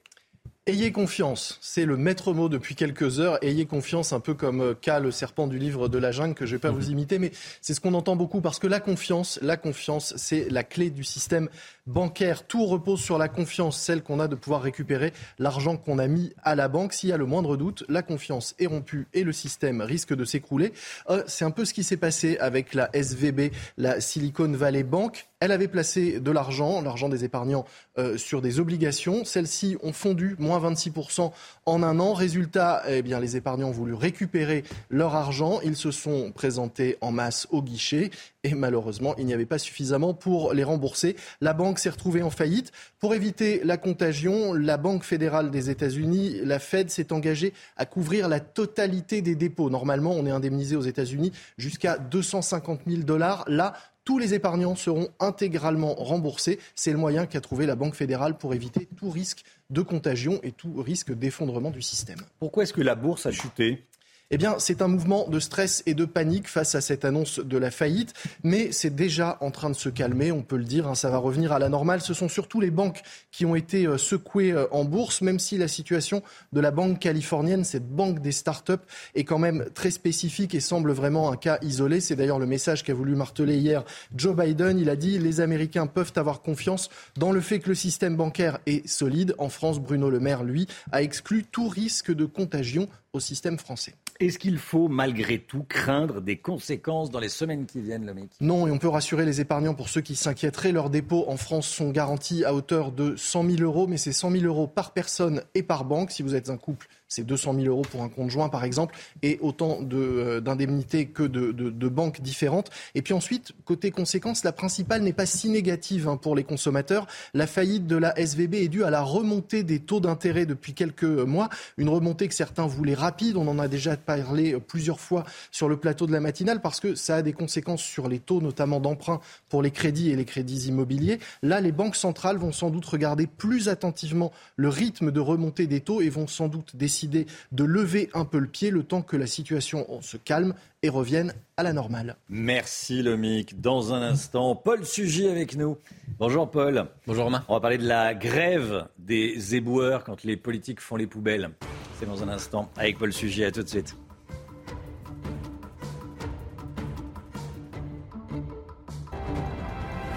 Speaker 27: Ayez confiance, c'est le maître mot depuis quelques heures. Ayez confiance, un peu comme K, le serpent du livre de la jungle, que je ne vais pas vous mhm. imiter, mais c'est ce qu'on entend beaucoup parce que la confiance, la confiance, c'est la clé du système bancaire. Tout repose sur la confiance, celle qu'on a de pouvoir récupérer l'argent qu'on a mis à la banque. S'il y a le moindre doute, la confiance est rompue et le système risque de s'écrouler. Euh, c'est un peu ce qui s'est passé avec la SVB, la Silicon Valley Bank. Elle avait placé de l'argent, l'argent des épargnants, euh, sur des obligations. Celles-ci ont fondu, moins 26% en un an. Résultat, eh bien, les épargnants ont voulu récupérer leur argent. Ils se sont présentés en masse au guichet et malheureusement, il n'y avait pas suffisamment pour les rembourser. La banque s'est retrouvée en faillite. Pour éviter la contagion, la Banque fédérale des États-Unis, la Fed, s'est engagée à couvrir la totalité des dépôts. Normalement, on est indemnisé aux États-Unis jusqu'à 250 000 dollars. Là, tous les épargnants seront intégralement remboursés. C'est le moyen qu'a trouvé la Banque fédérale pour éviter tout risque de contagion et tout risque d'effondrement du système.
Speaker 1: Pourquoi est-ce que la bourse a chuté?
Speaker 27: Eh bien, c'est un mouvement de stress et de panique face à cette annonce de la faillite, mais c'est déjà en train de se calmer, on peut le dire, hein, ça va revenir à la normale. Ce sont surtout les banques qui ont été euh, secouées euh, en bourse, même si la situation de la banque californienne, cette banque des startups, est quand même très spécifique et semble vraiment un cas isolé. C'est d'ailleurs le message qu'a voulu marteler hier Joe Biden. Il a dit les Américains peuvent avoir confiance dans le fait que le système bancaire est solide. En France, Bruno Le Maire, lui, a exclu tout risque de contagion au système français.
Speaker 1: Est-ce qu'il faut malgré tout craindre des conséquences dans les semaines qui viennent, le mec
Speaker 27: Non, et on peut rassurer les épargnants pour ceux qui s'inquiéteraient. Leurs dépôts en France sont garantis à hauteur de 100 000 euros, mais c'est 100 000 euros par personne et par banque. Si vous êtes un couple, c'est 200 000 euros pour un conjoint, par exemple, et autant euh, d'indemnités que de, banques différentes. Et puis ensuite, côté conséquences, la principale n'est pas si négative hein, pour les consommateurs. La faillite de la SVB est due à la remontée des taux d'intérêt depuis quelques mois, une remontée que certains voulaient rapide. On en a déjà parlé plusieurs fois sur le plateau de la matinale parce que ça a des conséquences sur les taux, notamment d'emprunt pour les crédits et les crédits immobiliers. Là, les banques centrales vont sans doute regarder plus attentivement le rythme de remontée des taux et vont sans doute décider de lever un peu le pied le temps que la situation se calme et revienne à la normale.
Speaker 1: Merci Lomic. Dans un instant, Paul Sugy avec nous. Bonjour Paul.
Speaker 53: Bonjour Romain.
Speaker 1: On va parler de la grève des éboueurs quand les politiques font les poubelles. C'est dans un instant avec Paul Sugy. À tout de suite.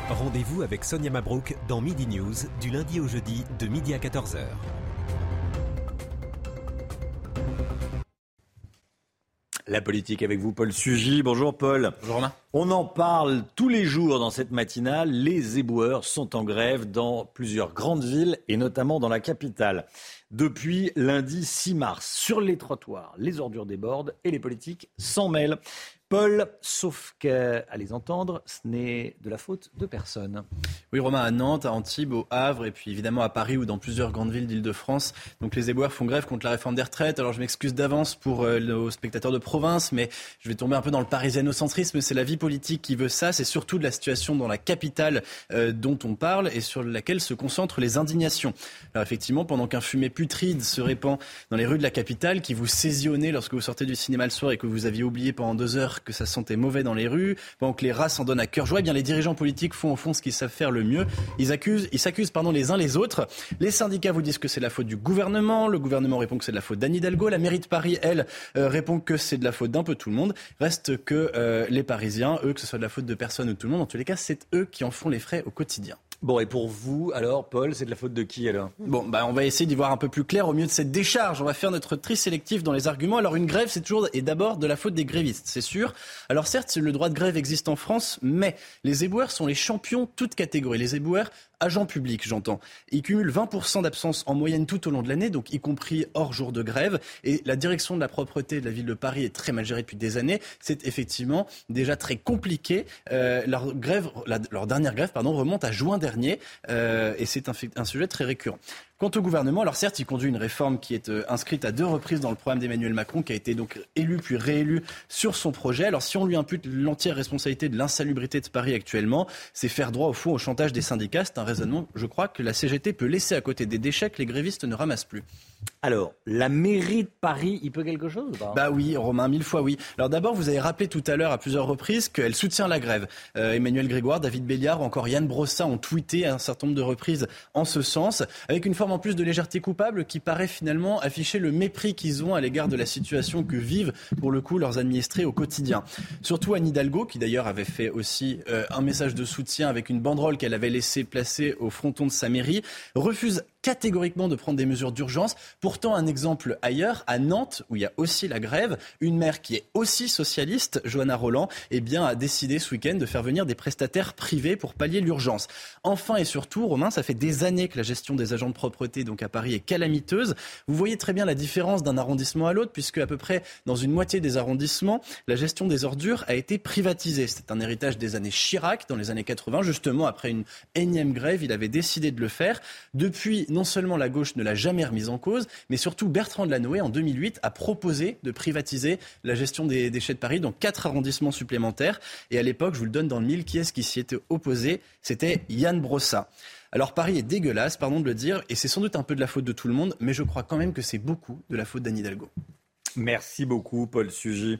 Speaker 26: Rendez-vous avec Sonia Mabrouk dans Midi News du lundi au jeudi de midi à 14h.
Speaker 1: La politique avec vous, Paul Sugy. Bonjour Paul.
Speaker 53: Bonjour Romain.
Speaker 1: On en parle tous les jours dans cette matinale. Les éboueurs sont en grève dans plusieurs grandes villes et notamment dans la capitale. Depuis lundi 6 mars, sur les trottoirs, les ordures débordent et les politiques s'en mêlent. Paul, sauf qu'à les entendre, ce n'est de la faute de personne.
Speaker 53: Oui, Romain, à Nantes, à Antibes, au Havre, et puis évidemment à Paris ou dans plusieurs grandes villes d'Île-de-France. Donc les éboueurs font grève contre la réforme des retraites. Alors je m'excuse d'avance pour euh, nos spectateurs de province, mais je vais tomber un peu dans le parisianocentrisme. C'est la vie politique qui veut ça. C'est surtout de la situation dans la capitale euh, dont on parle et sur laquelle se concentrent les indignations. Alors effectivement, pendant qu'un fumée putride se répand dans les rues de la capitale, qui vous saisonnait lorsque vous sortez du cinéma le soir et que vous aviez oublié pendant deux heures que ça sentait mauvais dans les rues, pendant que les rats s'en donnent à cœur joie, eh bien les dirigeants politiques font au fond ce qu'ils savent faire le mieux. Ils accusent, ils s'accusent pardon les uns les autres. Les syndicats vous disent que c'est la faute du gouvernement, le gouvernement répond que c'est la faute d'Anne Hidalgo, la mairie de Paris elle euh, répond que c'est de la faute d'un peu tout le monde. Reste que euh, les Parisiens, eux, que ce soit de la faute de personne ou de tout le monde, en tous les cas, c'est eux qui en font les frais au quotidien.
Speaker 1: Bon, et pour vous, alors, Paul, c'est de la faute de qui alors?
Speaker 53: Bon, bah, on va essayer d'y voir un peu plus clair au mieux de cette décharge. On va faire notre tri sélectif dans les arguments. Alors, une grève, c'est toujours et d'abord de la faute des grévistes, c'est sûr. Alors, certes, le droit de grève existe en France, mais les éboueurs sont les champions toutes catégories. Les éboueurs agents publics, j'entends. Ils cumulent 20% d'absence en moyenne tout au long de l'année, donc y compris hors jour de grève. Et la direction de la propreté de la ville de Paris est très mal gérée depuis des années. C'est effectivement déjà très compliqué. Euh, leur, grève, leur dernière grève pardon, remonte à juin dernier euh, et c'est un sujet très récurrent. Quant au gouvernement, alors certes, il conduit une réforme qui est euh, inscrite à deux reprises dans le programme d'Emmanuel Macron, qui a été donc élu puis réélu sur son projet. Alors si on lui impute l'entière responsabilité de l'insalubrité de Paris actuellement, c'est faire droit au fond au chantage des syndicats. C'est un raisonnement, je crois, que la CGT peut laisser à côté des déchets que les grévistes ne ramassent plus.
Speaker 1: Alors, la mairie de Paris, il peut quelque chose
Speaker 53: Bah oui, Romain, mille fois oui. Alors d'abord, vous avez rappelé tout à l'heure à plusieurs reprises qu'elle soutient la grève. Euh, Emmanuel Grégoire, David Béliard ou encore Yann Brossa ont tweeté un certain nombre de reprises en ce sens, avec une forme en plus de légèreté coupable qui paraît finalement afficher le mépris qu'ils ont à l'égard de la situation que vivent pour le coup leurs administrés au quotidien. Surtout Anne Hidalgo, qui d'ailleurs avait fait aussi euh, un message de soutien avec une banderole qu'elle avait laissé placer au fronton de sa mairie, refuse catégoriquement de prendre des mesures d'urgence. Pourtant, un exemple ailleurs, à Nantes, où il y a aussi la grève, une maire qui est aussi socialiste, Johanna Roland, eh bien, a décidé ce week-end de faire venir des prestataires privés pour pallier l'urgence. Enfin et surtout, Romain, ça fait des années que la gestion des agents de propreté donc à Paris est calamiteuse. Vous voyez très bien la différence d'un arrondissement à l'autre, puisque à peu près dans une moitié des arrondissements, la gestion des ordures a été privatisée. C'est un héritage des années Chirac, dans les années 80, justement après une énième grève, il avait décidé de le faire. Depuis, non seulement la gauche ne l'a jamais remise en cause, mais surtout Bertrand Delanoë, en 2008, a proposé de privatiser la gestion des déchets de Paris dans quatre arrondissements supplémentaires. Et à l'époque, je vous le donne dans le mille, qui est-ce qui s'y était opposé? C'était Yann Brossa. Alors Paris est dégueulasse, pardon de le dire, et c'est sans doute un peu de la faute de tout le monde, mais je crois quand même que c'est beaucoup de la faute d'Anne Hidalgo.
Speaker 1: Merci beaucoup, Paul Sugy.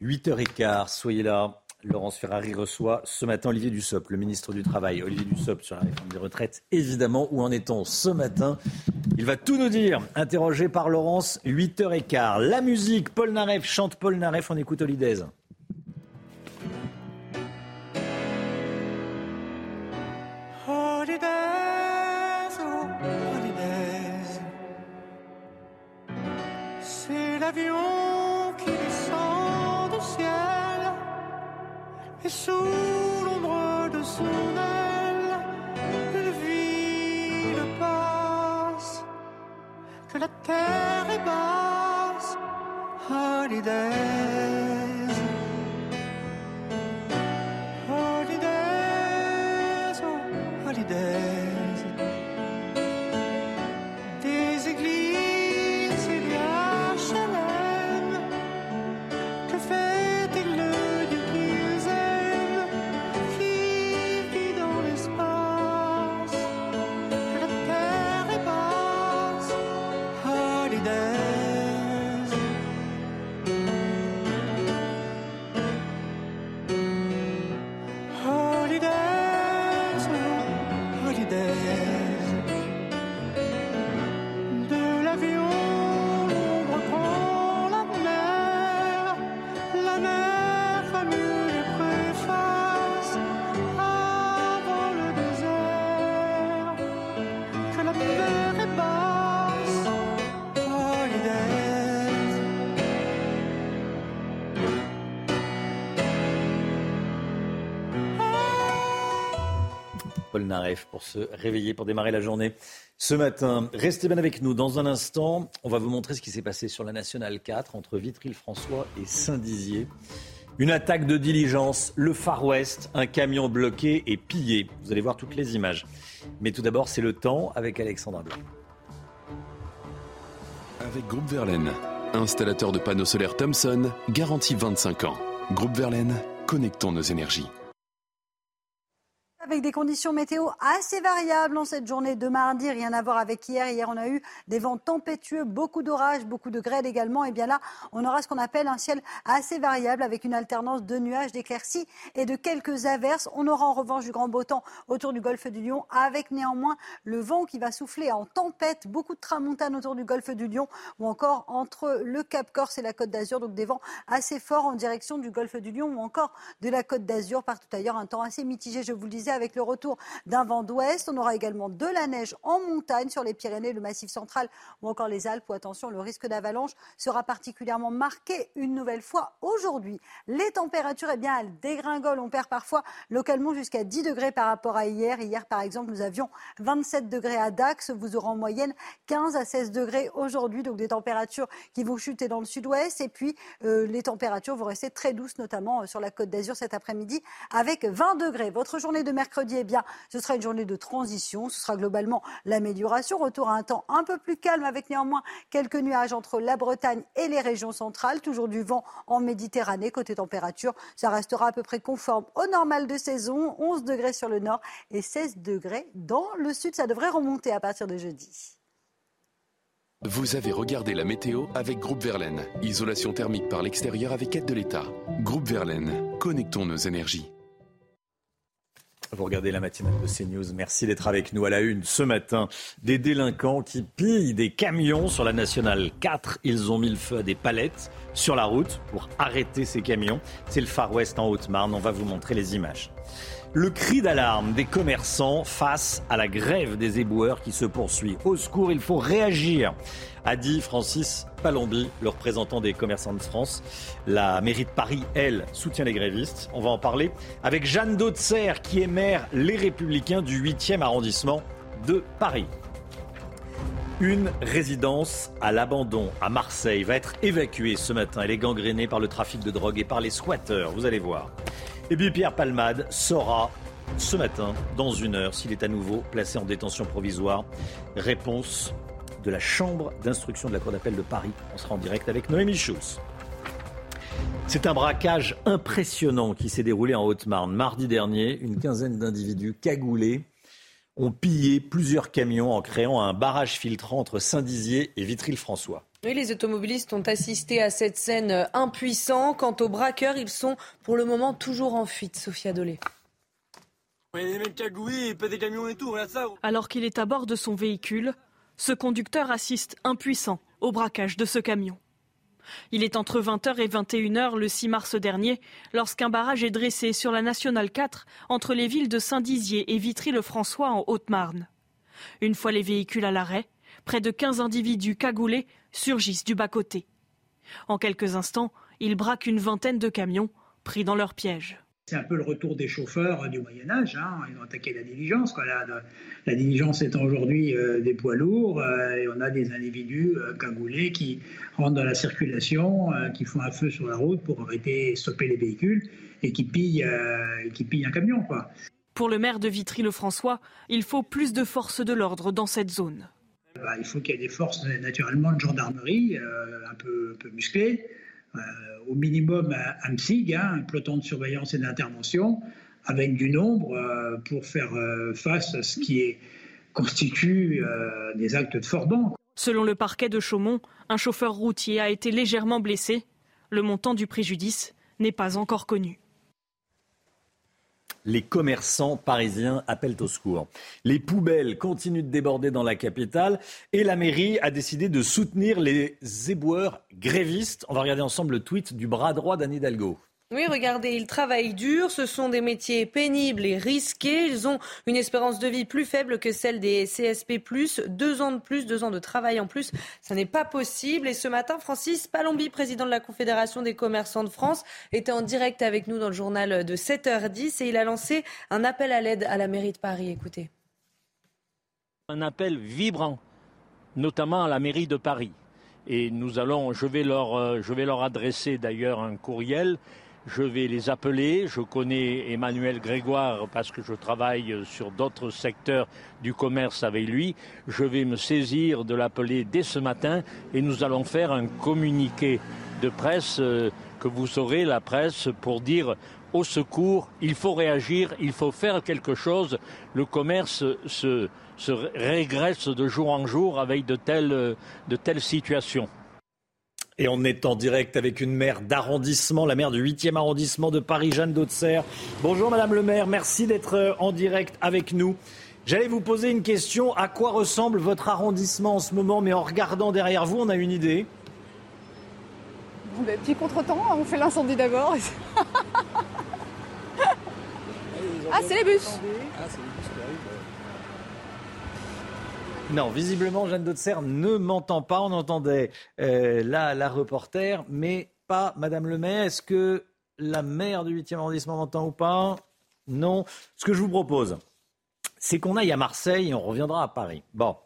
Speaker 1: 8h15, soyez là. Laurence Ferrari reçoit ce matin Olivier Dussopt, le ministre du Travail. Olivier Dussopt sur la réforme des retraites, évidemment. Où en est-on ce matin? Il va tout nous dire. Interrogé par Laurence, 8h15. La musique, Paul Naref chante Paul Naref, on écoute Holidays.
Speaker 54: Oh. C'est l'avion qui descend ciel et sous l'ombre de son aile, une ville passe, que la terre est basse. Holidays. Holidays,
Speaker 1: Paul Naref pour se réveiller, pour démarrer la journée ce matin. Restez bien avec nous. Dans un instant, on va vous montrer ce qui s'est passé sur la Nationale 4 entre Vitry-le-François et Saint-Dizier. Une attaque de diligence, le Far West, un camion bloqué et pillé. Vous allez voir toutes les images. Mais tout d'abord, c'est le temps avec Alexandra Blanc.
Speaker 29: Avec Groupe Verlaine, installateur de panneaux solaires Thomson, garantie 25 ans. Groupe Verlaine, connectons nos énergies.
Speaker 19: Avec des conditions météo assez variables en cette journée de mardi, rien à voir avec hier. Hier, on a eu des vents tempétueux, beaucoup d'orages, beaucoup de grêle également. Et bien là, on aura ce qu'on appelle un ciel assez variable avec une alternance de nuages, d'éclaircies et de quelques averses. On aura en revanche du grand beau temps autour du golfe du Lion avec néanmoins le vent qui va souffler en tempête, beaucoup de tramontane autour du golfe du Lion ou encore entre le Cap Corse et la Côte d'Azur. Donc des vents assez forts en direction du golfe du Lion ou encore de la Côte d'Azur. Partout ailleurs, un temps assez mitigé, je vous le disais, avec le retour d'un vent d'ouest. On aura également de la neige en montagne sur les Pyrénées, le Massif central ou encore les Alpes où, attention, le risque d'avalanche sera particulièrement marqué une nouvelle fois aujourd'hui. Les températures, eh bien, elles dégringolent. On perd parfois localement jusqu'à 10 degrés par rapport à hier. Hier, par exemple, nous avions 27 degrés à Dax. Vous aurez en moyenne 15 à 16 degrés aujourd'hui. Donc des températures qui vont chuter dans le sud-ouest. Et puis, euh, les températures vont rester très douces, notamment euh, sur la côte d'Azur cet après-midi avec 20 degrés. Votre journée de mercredi mercredi, eh bien, ce sera une journée de transition. Ce sera globalement l'amélioration. Retour à un temps un peu plus calme avec néanmoins quelques nuages entre la Bretagne et les régions centrales. Toujours du vent en Méditerranée. Côté température, ça restera à peu près conforme au normal de saison. 11 degrés sur le nord et 16 degrés dans le sud. Ça devrait remonter à partir de jeudi.
Speaker 29: Vous avez regardé la météo avec Groupe Verlaine. Isolation thermique par l'extérieur avec aide de l'État. Groupe Verlaine, connectons nos énergies.
Speaker 1: Vous regardez la matinale de CNews. Merci d'être avec nous à la une ce matin. Des délinquants qui pillent des camions sur la nationale 4. Ils ont mis le feu à des palettes sur la route pour arrêter ces camions. C'est le Far West en Haute-Marne. On va vous montrer les images. Le cri d'alarme des commerçants face à la grève des éboueurs qui se poursuit. Au secours, il faut réagir, a dit Francis Palombi, le représentant des commerçants de France. La mairie de Paris, elle, soutient les grévistes. On va en parler avec Jeanne Dautzer, qui est maire Les Républicains du 8e arrondissement de Paris. Une résidence à l'abandon à Marseille va être évacuée ce matin. Elle est gangrénée par le trafic de drogue et par les squatteurs. Vous allez voir. Et puis Pierre Palmade saura ce matin, dans une heure, s'il est à nouveau placé en détention provisoire. Réponse de la Chambre d'instruction de la Cour d'appel de Paris. On sera en direct avec Noémie Schulz. C'est un braquage impressionnant qui s'est déroulé en Haute-Marne. Mardi dernier, une quinzaine d'individus cagoulés ont pillé plusieurs camions en créant un barrage filtrant entre Saint-Dizier et Vitry-le-François.
Speaker 2: Oui, les automobilistes ont assisté à cette scène impuissants. Quant aux braqueurs, ils sont pour le moment toujours en fuite. Sophia Dolé.
Speaker 3: Alors qu'il est à bord de son véhicule, ce conducteur assiste impuissant au braquage de ce camion. Il est entre 20h et 21h le 6 mars dernier, lorsqu'un barrage est dressé sur la nationale 4 entre les villes de Saint-Dizier et Vitry-le-François en Haute-Marne. Une fois les véhicules à l'arrêt, près de 15 individus cagoulés surgissent du bas-côté. En quelques instants, ils braquent une vingtaine de camions pris dans leur piège.
Speaker 4: C'est un peu le retour des chauffeurs du Moyen Âge. Hein. Ils ont attaqué la diligence. Quoi. La, la, diligence étant aujourd'hui euh, des poids lourds, euh, et on a des individus euh, cagoulés qui rentrent dans la circulation, euh, qui font un feu sur la route pour arrêter, stopper les véhicules et qui pillent, euh, qui pillent un camion. Quoi.
Speaker 3: Pour le maire de Vitry-le-François, il faut plus de forces de l'ordre dans cette zone.
Speaker 4: Bah, il faut qu'il y ait des forces naturellement de gendarmerie un peu, un peu musclées. Euh, au minimum un, MSIG, hein, un peloton de surveillance et d'intervention, avec du nombre euh, pour faire euh, face à ce qui constitue des actes de forbans.
Speaker 3: Selon le parquet de Chaumont, un chauffeur routier a été légèrement blessé. Le montant du préjudice n'est pas encore connu
Speaker 1: les commerçants parisiens appellent au secours. Les poubelles continuent de déborder dans la capitale et la mairie a décidé de soutenir les éboueurs grévistes. On va regarder ensemble le tweet du bras droit d'Anne Hidalgo.
Speaker 2: Oui, regardez, ils travaillent dur, ce sont des métiers pénibles et risqués, ils ont une espérance de vie plus faible que celle des CSP+, deux ans de plus, deux ans de travail en plus, ça n'est pas possible. Et ce matin, Francis Palombi, président de la Confédération des commerçants de France, était en direct avec nous dans le journal de 7h10 et il a lancé un appel à l'aide à la mairie de Paris. Écoutez.
Speaker 44: Un appel vibrant, notamment à la mairie de Paris. Et nous allons, je vais leur, euh, je vais leur adresser d'ailleurs un courriel je vais les appeler. Je connais Emmanuel Grégoire parce que je travaille sur d'autres secteurs du commerce avec lui. Je vais me saisir de l'appeler dès ce matin et nous allons faire un communiqué de presse euh, que vous saurez, la presse, pour dire au secours, il faut réagir, il faut faire quelque chose. Le commerce se, se régresse de jour en jour avec de telles, de telles situations.
Speaker 1: Et on est en direct avec une maire d'arrondissement, la maire du 8e arrondissement de Paris, Jeanne Dautzer. Bonjour Madame le maire, merci d'être euh, en direct avec nous. J'allais vous poser une question. À quoi ressemble votre arrondissement en ce moment? Mais en regardant derrière vous, on a une idée.
Speaker 55: Bon, ben, petit contretemps, on fait l'incendie d'abord. [laughs] ah, c'est les bus.
Speaker 1: Non, visiblement, Jeanne Dautzer ne m'entend pas. On entendait euh, la, la reporter, mais pas Madame le maire. Est-ce que la maire du 8e arrondissement m'entend ou pas? Non. Ce que je vous propose, c'est qu'on aille à Marseille et on reviendra à Paris. Bon.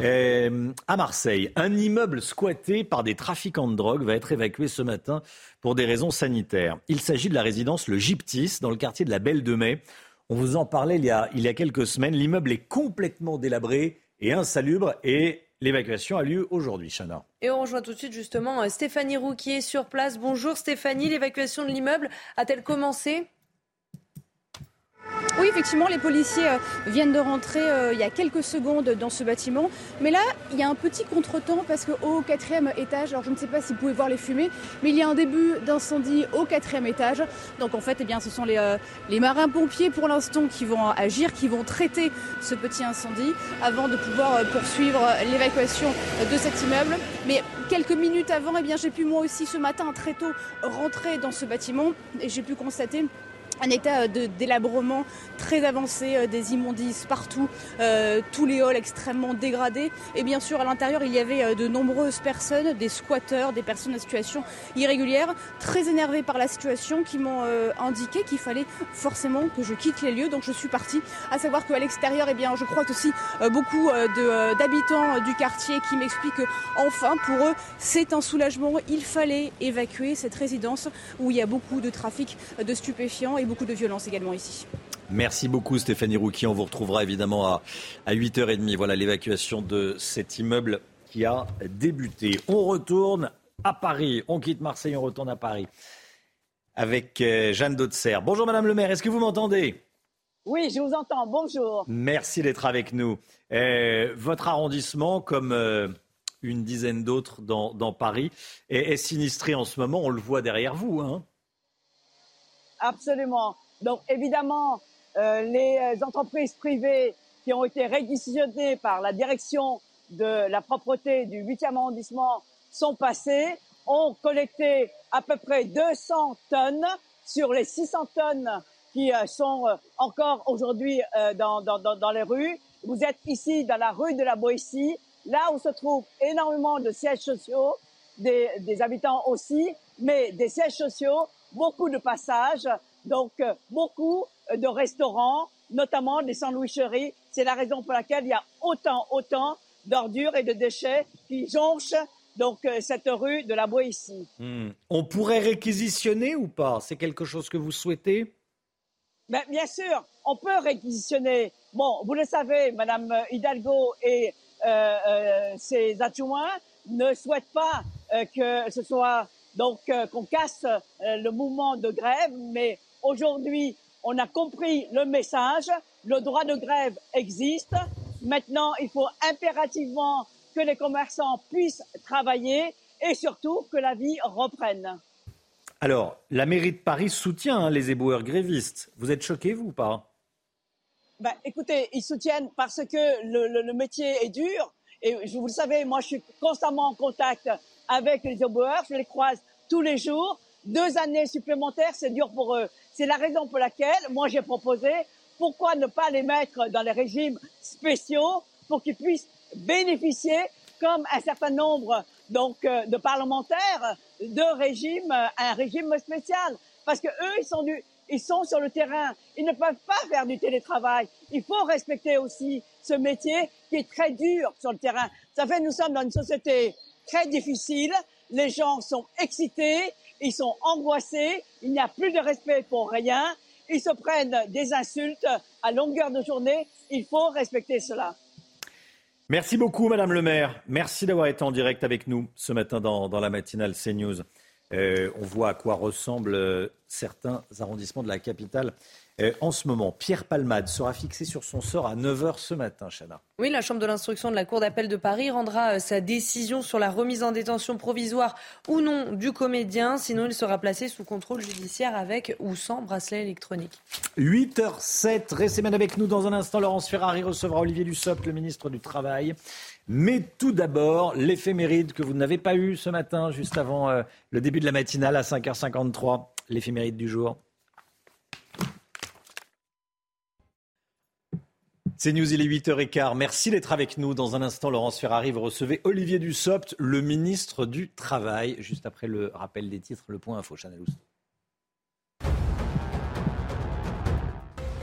Speaker 1: Euh, à Marseille, un immeuble squatté par des trafiquants de drogue va être évacué ce matin pour des raisons sanitaires. Il s'agit de la résidence Le Gyptis dans le quartier de la Belle de Mai. On vous en parlait il y a, il y a quelques semaines. L'immeuble est complètement délabré et insalubre et l'évacuation a lieu aujourd'hui, Chana.
Speaker 2: Et on rejoint tout de suite justement Stéphanie Rouquier sur place. Bonjour Stéphanie, l'évacuation de l'immeuble a-t-elle commencé?
Speaker 55: Oui, effectivement, les policiers euh, viennent de rentrer euh, il y a quelques secondes dans ce bâtiment. Mais là, il y a un petit contretemps parce qu'au quatrième étage, alors je ne sais pas si vous pouvez voir les fumées, mais il y a un début d'incendie au quatrième étage. Donc en fait, eh bien, ce sont les, euh, marins-pompiers pour l'instant qui vont agir, qui vont traiter ce petit incendie avant de pouvoir poursuivre l'évacuation de cet immeuble. Mais quelques minutes avant, eh j'ai pu moi aussi ce matin très tôt rentrer dans ce bâtiment et j'ai pu constater un état euh, de délabrement très avancé, euh, des immondices partout, euh, tous les halls extrêmement dégradés. Et bien sûr, à l'intérieur, il y avait de nombreuses personnes, des squatteurs, des personnes en situation irrégulière, très énervées par la situation, qui m'ont indiqué qu'il fallait forcément que je quitte les lieux. Donc je suis partie. À savoir qu'à l'extérieur, eh bien, je crois aussi beaucoup d'habitants du quartier qui m'expliquent que, enfin, pour eux, c'est un soulagement. Il fallait évacuer cette résidence où il y a beaucoup de trafic de stupéfiants beaucoup de violence également ici.
Speaker 1: Merci beaucoup Stéphanie Rouki. On vous retrouvera évidemment à, à 8h30. Voilà l'évacuation de cet immeuble qui a débuté. On retourne à Paris. On quitte Marseille, on retourne à Paris avec euh, Jeanne Dautzer. Bonjour Madame le maire, est-ce que vous m'entendez?
Speaker 56: Oui, je vous entends. Bonjour.
Speaker 1: Merci d'être avec nous. Euh, votre arrondissement, comme euh, une dizaine d'autres dans, dans, Paris, est, est, sinistré en ce moment. On le voit derrière vous. Hein
Speaker 56: Absolument. Donc évidemment, euh, les entreprises privées qui ont été réquisitionnées par la direction de la propreté du 8e arrondissement sont passées, ont collecté à peu près 200 tonnes sur les 600 tonnes qui euh, sont euh, encore aujourd'hui euh, dans, dans, dans, les rues. Vous êtes ici dans la rue de la Boétie, là où se trouvent énormément de sièges sociaux, des, des habitants aussi, mais des sièges sociaux beaucoup de passages, donc euh, beaucoup de restaurants, notamment des sandwicheries. C'est la raison pour laquelle il y a autant, autant d'ordures et de déchets qui jonchent donc euh, cette rue de la Boétie.
Speaker 1: Hmm. On pourrait réquisitionner ou pas? C'est quelque chose que vous souhaitez?
Speaker 56: Ben, Bien sûr, on peut réquisitionner. Bon, vous le savez, Madame Hidalgo et euh, ses adjoints ne souhaitent pas que ce soit donc euh, qu'on casse euh, le mouvement de grève, mais aujourd'hui, on a compris le message, le droit de grève existe. Maintenant, il faut impérativement que les commerçants puissent travailler et surtout que la vie reprenne.
Speaker 1: Alors, la mairie de Paris soutient hein, les éboueurs grévistes. Vous êtes choqué, vous ou pas?
Speaker 56: Ben, Écoutez, ils soutiennent parce que le, le, métier est dur. Et vous le savez, moi, je suis constamment en contact avec les éboueurs, je les croise tous les jours. Deux années supplémentaires, c'est dur pour eux. C'est la raison pour laquelle, moi, j'ai proposé, pourquoi ne pas les mettre dans les régimes spéciaux pour qu'ils puissent bénéficier, comme un certain nombre donc euh, de parlementaires, de régimes, euh, un régime spécial. Parce que eux, ils sont du, ils sont sur le terrain. Ils ne peuvent pas faire du télétravail. Il faut respecter aussi ce métier qui est très dur sur le terrain. Ça fait, nous sommes dans une société très difficile. Les gens sont excités, ils sont angoissés, il n'y a plus de respect pour rien. Ils se prennent des insultes à longueur de journée. Il faut respecter cela.
Speaker 1: Merci beaucoup, Madame le maire. Merci d'avoir été en direct avec nous ce matin dans, la matinale CNews. Euh, on voit à quoi ressemblent euh, certains arrondissements de la capitale euh, en ce moment. Pierre Palmade sera fixé sur son sort à 9h ce matin, Chana.
Speaker 2: Oui, la Chambre de l'instruction de la Cour d'appel de Paris rendra euh, sa décision sur la remise en détention provisoire ou non du comédien. Sinon, il sera placé sous contrôle judiciaire avec ou sans bracelet électronique.
Speaker 1: 8h07, restez bien avec nous dans un instant. Laurence Ferrari recevra Olivier Dussopt, le ministre du Travail. Mais tout d'abord, l'éphéméride que vous n'avez pas eu ce matin, juste avant euh, le début de la matinale à 5h53. L'éphéméride du jour. C'est News, il est 8h15. Merci d'être avec nous. Dans un instant, Laurence Ferrari, vous recevez Olivier Dussopt, le ministre du Travail. Juste après le rappel des titres, le point info, Chanel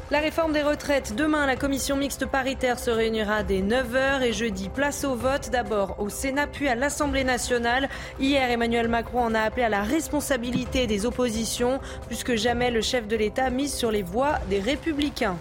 Speaker 2: La réforme des retraites. Demain, la commission mixte paritaire se réunira dès 9h et jeudi, place au vote. D'abord au Sénat, puis à l'Assemblée nationale. Hier, Emmanuel Macron en a appelé à la responsabilité des oppositions. Plus que jamais, le chef de l'État mise sur les voix des républicains.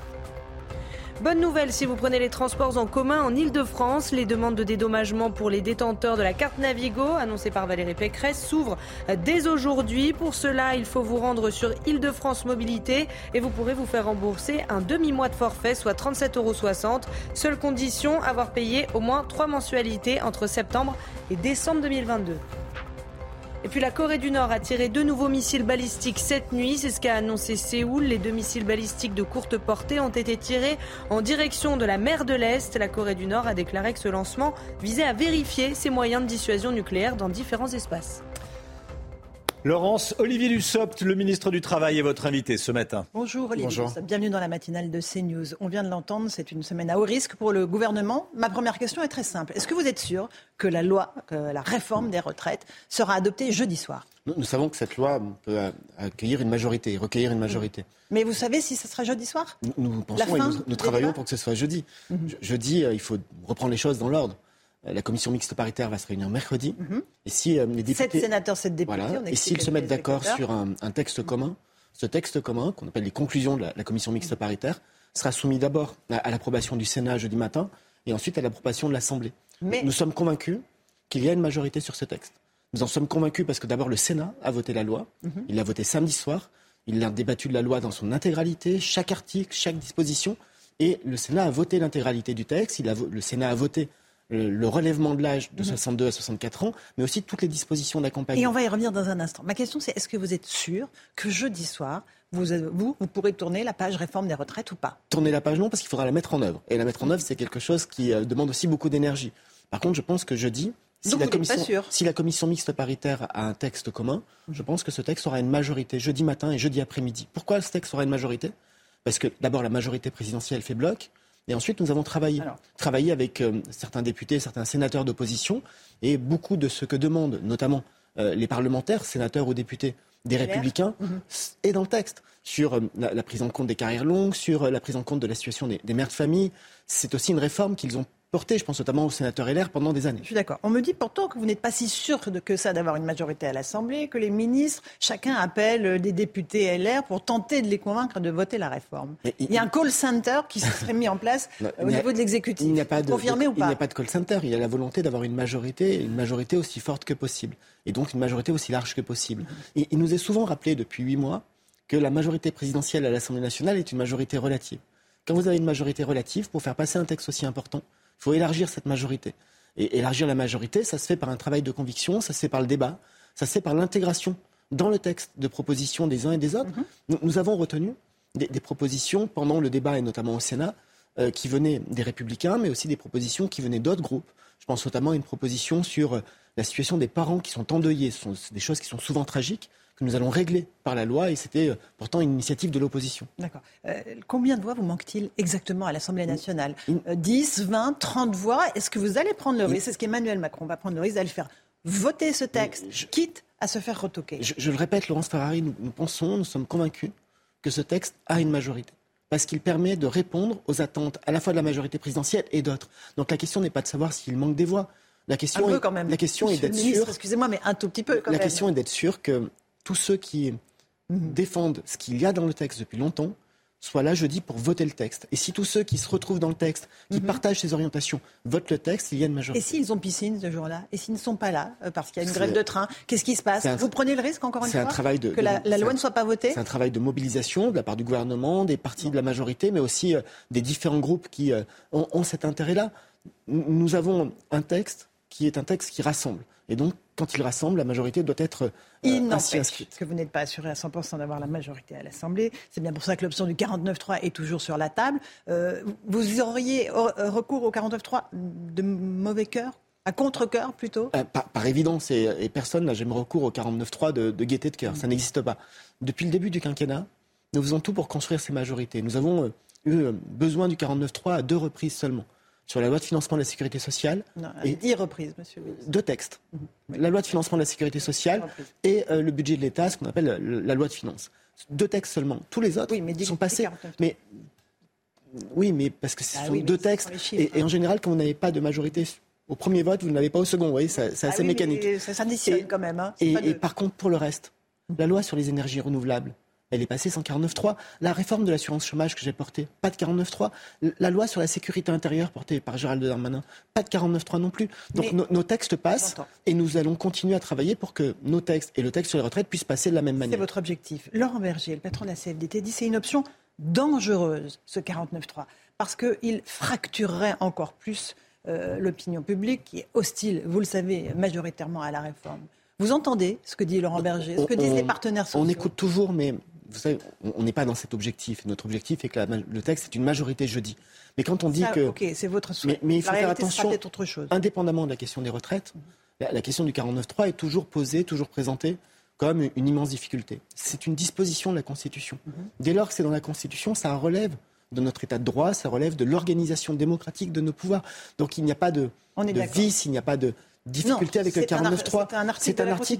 Speaker 2: Bonne nouvelle si vous prenez les transports en commun en Ile-de-France. Les demandes de dédommagement pour les détenteurs de la carte Navigo, annoncée par Valérie Pécresse, s'ouvrent dès aujourd'hui. Pour cela, il faut vous rendre sur Ile-de-France Mobilité et vous pourrez vous faire rembourser un demi-mois de forfait, soit 37,60 euros. Seule condition, avoir payé au moins trois mensualités entre septembre et décembre 2022. Et puis la Corée du Nord a tiré deux nouveaux missiles balistiques cette nuit. C'est ce qu'a annoncé Séoul. Les deux missiles balistiques de courte portée ont été tirés en direction de la mer de l'Est. La Corée du Nord a déclaré que ce lancement visait à vérifier ses moyens de dissuasion nucléaire dans différents espaces.
Speaker 1: Laurence, Olivier Dussopt, le ministre du Travail, est votre invité ce matin.
Speaker 49: Bonjour Olivier
Speaker 1: Bonjour.
Speaker 49: Dussopt. bienvenue dans la matinale de CNews. On vient de l'entendre, c'est une semaine à haut risque pour le gouvernement. Ma première question est très simple. Est-ce que vous êtes sûr que la loi, que la réforme des retraites sera adoptée jeudi soir?
Speaker 57: Nous, nous savons que cette loi peut accueillir une majorité, recueillir une majorité.
Speaker 49: Mais vous savez si ce sera jeudi soir?
Speaker 57: Nous, pensons et nous, travaillons pour que ce soit jeudi.
Speaker 49: Mhm.
Speaker 57: Je- Jeudi, euh, il faut reprendre les choses dans l'ordre. Euh, La commission mixte paritaire va se réunir mercredi.
Speaker 49: Mhm.
Speaker 57: Et si euh, les
Speaker 49: Sept
Speaker 57: députés,
Speaker 49: sénateurs, sept députés.
Speaker 57: voilà,
Speaker 49: on
Speaker 57: et s'ils se mettent d'accord sur un, un texte commun, ce texte commun, qu'on appelle les conclusions de la, la commission mixte paritaire, sera soumis d'abord à, à l'approbation du Sénat jeudi matin et ensuite à l'approbation de l'Assemblée.
Speaker 49: Mais-
Speaker 57: Nous sommes convaincus qu'il y a une majorité sur ce texte. Nous en sommes convaincus parce que d'abord le Sénat a voté la loi,
Speaker 49: Mhm.
Speaker 57: il l'a voté samedi soir, il a débattu de la loi dans son intégralité, chaque article, chaque disposition, et le Sénat a voté l'intégralité du texte, il a vo- le Sénat a voté le, le relèvement de l'âge de
Speaker 49: Mhm.
Speaker 57: 62 à 64 ans, mais aussi toutes les dispositions d'accompagnement.
Speaker 49: Et on va y revenir dans un instant. Ma question, c'est est-ce que vous êtes sûr que jeudi soir, vous, vous, vous pourrez tourner la page réforme des retraites ou pas?
Speaker 57: Tourner la page non, parce qu'il faudra la mettre en œuvre. Et la mettre en œuvre, c'est quelque chose qui euh, demande aussi beaucoup d'énergie. Par contre, je pense que jeudi, si,
Speaker 49: Donc
Speaker 57: la commission, si la commission mixte paritaire a un texte commun, je pense que ce texte aura une majorité jeudi matin et jeudi après-midi. Pourquoi ce texte aura une majorité? Parce que d'abord, la majorité présidentielle fait bloc. Et ensuite, nous avons travaillé. Travaillé avec euh, certains députés, certains sénateurs d'opposition. Et beaucoup de ce que demandent, notamment euh, les parlementaires, sénateurs ou députés des
Speaker 49: LR.
Speaker 57: Républicains,
Speaker 49: Mhm.
Speaker 57: est dans le texte. Sur euh, la, la prise en compte des carrières longues, sur la prise en compte de la situation des, des mères de famille. C'est aussi une réforme qu'ils ont portée, je pense notamment aux sénateurs LR, pendant des années.
Speaker 49: Je suis d'accord. On me dit pourtant que vous n'êtes pas si sûr de que ça d'avoir une majorité à l'Assemblée, que les ministres, chacun appelle des députés LR pour tenter de les convaincre de voter la réforme. il, y a un call center qui se serait mis en place [laughs]
Speaker 57: Non,
Speaker 49: au
Speaker 57: a-
Speaker 49: niveau de l'exécutif.
Speaker 57: Il n'y a pas de,
Speaker 49: Confirmé ou
Speaker 57: il n'y
Speaker 49: pas
Speaker 57: a pas de call center. Il y a la volonté d'avoir une majorité, une majorité aussi forte que possible. Et donc une majorité aussi large que possible. Et il nous est souvent rappelé depuis huit mois que la majorité présidentielle à l'Assemblée nationale est une majorité relative. Quand vous avez une majorité relative, pour faire passer un texte aussi important, il faut élargir cette majorité. Et élargir la majorité, ça se fait par un travail de conviction, ça se fait par le débat, ça se fait par l'intégration dans le texte de propositions des uns et des autres. nous, nous avons retenu des, des propositions pendant le débat, et notamment au Sénat, euh, qui venaient des Républicains, mais aussi des propositions qui venaient d'autres groupes. Je pense notamment à une proposition sur la situation des parents qui sont endeuillés. Ce sont des choses qui sont souvent tragiques, que nous allons régler par la loi, et c'était euh, pourtant une initiative de l'opposition.
Speaker 49: D'accord. Euh, combien de voix vous manque-t-il exactement à l'Assemblée nationale Euh, 10, 20, 30 voix Est-ce que vous allez prendre le risque C'est ce qu'Emmanuel Macron va prendre le risque d'aller faire voter ce texte, quitte à se faire retoquer?
Speaker 57: Je, je le répète, Laurence Ferrari, nous, nous pensons, nous sommes convaincus que ce texte a une majorité. Parce qu'il permet de répondre aux attentes à la fois de la majorité présidentielle et d'autres. Donc la question n'est pas de savoir s'il manque des voix. La question,
Speaker 49: Un peu
Speaker 57: est,
Speaker 49: quand même.
Speaker 57: La question est d'être sûr.
Speaker 49: Excusez-moi, mais un tout petit peu quand
Speaker 57: La
Speaker 49: même.
Speaker 57: question est d'être sûr que tous ceux qui
Speaker 49: Mhm.
Speaker 57: défendent ce qu'il y a dans le texte depuis longtemps soient là jeudi pour voter le texte. Et si tous ceux qui se retrouvent dans le texte, qui partagent ces orientations, votent le texte, il y a une
Speaker 49: Mhm. Et
Speaker 57: majorité.
Speaker 49: s'ils ont piscine ce jour-là? Et s'ils ne sont pas là euh, parce qu'il y a une grève de train Qu'est-ce qui se passe?
Speaker 57: un-
Speaker 49: Vous prenez le risque encore une fois
Speaker 57: un travail de,
Speaker 49: que la, loi
Speaker 57: un-
Speaker 49: ne soit pas votée?
Speaker 57: C'est un travail de mobilisation de la part du gouvernement, des partis de la majorité, mais aussi euh, des différents groupes qui euh, ont, ont cet intérêt-là. Nous avons un texte qui est un texte qui rassemble. Et donc, quand il rassemble, la majorité doit être euh,
Speaker 49: Il
Speaker 57: ainsi
Speaker 49: n'empêche
Speaker 57: inscrite.
Speaker 49: que vous n'êtes pas assuré à 100% d'avoir la majorité à l'Assemblée. C'est bien pour ça que l'option du 49-3 est toujours sur la table. Euh, vous auriez euh, recours au 49-3 de mauvais cœur? À contre-cœur plutôt?
Speaker 57: Euh, par, par évidence, et, et personne n'a jamais recours au 49.3 de, de gaieté de cœur. Ça n'existe pas. Depuis le début du quinquennat, nous faisons tout pour construire ces majorités. Nous avons eu besoin du 49.3 à deux reprises seulement. Sur la loi de financement de la sécurité sociale.
Speaker 49: Non,
Speaker 57: et
Speaker 49: dix reprises, monsieur le ministre.
Speaker 57: deux textes. La loi de financement de la sécurité sociale et euh, le budget de l'État, ce qu'on appelle euh, la loi de finances. Deux textes seulement. Tous les autres sont passés. Mais Oui, mais parce que ce
Speaker 49: Ah
Speaker 57: sont
Speaker 49: oui,
Speaker 57: deux textes.
Speaker 49: chiffres,
Speaker 57: Et, et en général, quand vous n'avez pas de majorité au premier vote, vous ne l'avez pas au second. Vous voyez, c'est
Speaker 49: Ah
Speaker 57: assez
Speaker 49: oui,
Speaker 57: mécanique.
Speaker 49: Ça s'additionne quand même. hein. De-
Speaker 57: et par contre, pour le reste, la loi sur les énergies renouvelables, elle est passée sans 49.3. La réforme de l'assurance chômage que j'ai portée, pas de 49.3. La loi sur la sécurité intérieure portée par Gérald Darmanin, pas de 49.3 non plus. Donc
Speaker 49: Mais-
Speaker 57: nos, nos textes passent et nous allons continuer à travailler pour que nos textes et le texte sur les retraites puissent passer de la même
Speaker 49: C'est
Speaker 57: manière.
Speaker 49: votre objectif. Laurent Berger, le patron de la CFDT, dit que c'est une option dangereuse, ce 49.3, parce qu'il fracturerait encore plus euh, l'opinion publique qui est hostile, vous le savez, majoritairement à la réforme. Vous entendez ce que dit Laurent Berger, ce que disent les partenaires sociaux?
Speaker 57: On écoute toujours, mais vous savez, on n'est pas dans cet objectif. Notre objectif est que la le texte est une majorité jeudi. Mais quand on dit
Speaker 49: Ça,
Speaker 57: que...
Speaker 49: Ok, c'est votre souhait.
Speaker 57: Mais, mais il faut
Speaker 49: la
Speaker 57: faire attention,
Speaker 49: autre chose.
Speaker 57: indépendamment de la question des retraites, la, la question du 49.3 est toujours posée, toujours présentée comme une immense difficulté. C'est une disposition de la Constitution.
Speaker 49: Mhm.
Speaker 57: Dès lors que c'est dans la Constitution, ça relève de notre État de droit, ça relève de l'organisation démocratique de nos pouvoirs. Donc il n'y a pas de,
Speaker 49: On est
Speaker 57: de vice, il n'y a pas de difficulté
Speaker 49: Non,
Speaker 57: avec le
Speaker 49: c'est un ar-
Speaker 57: 49.3.
Speaker 49: C'est un article,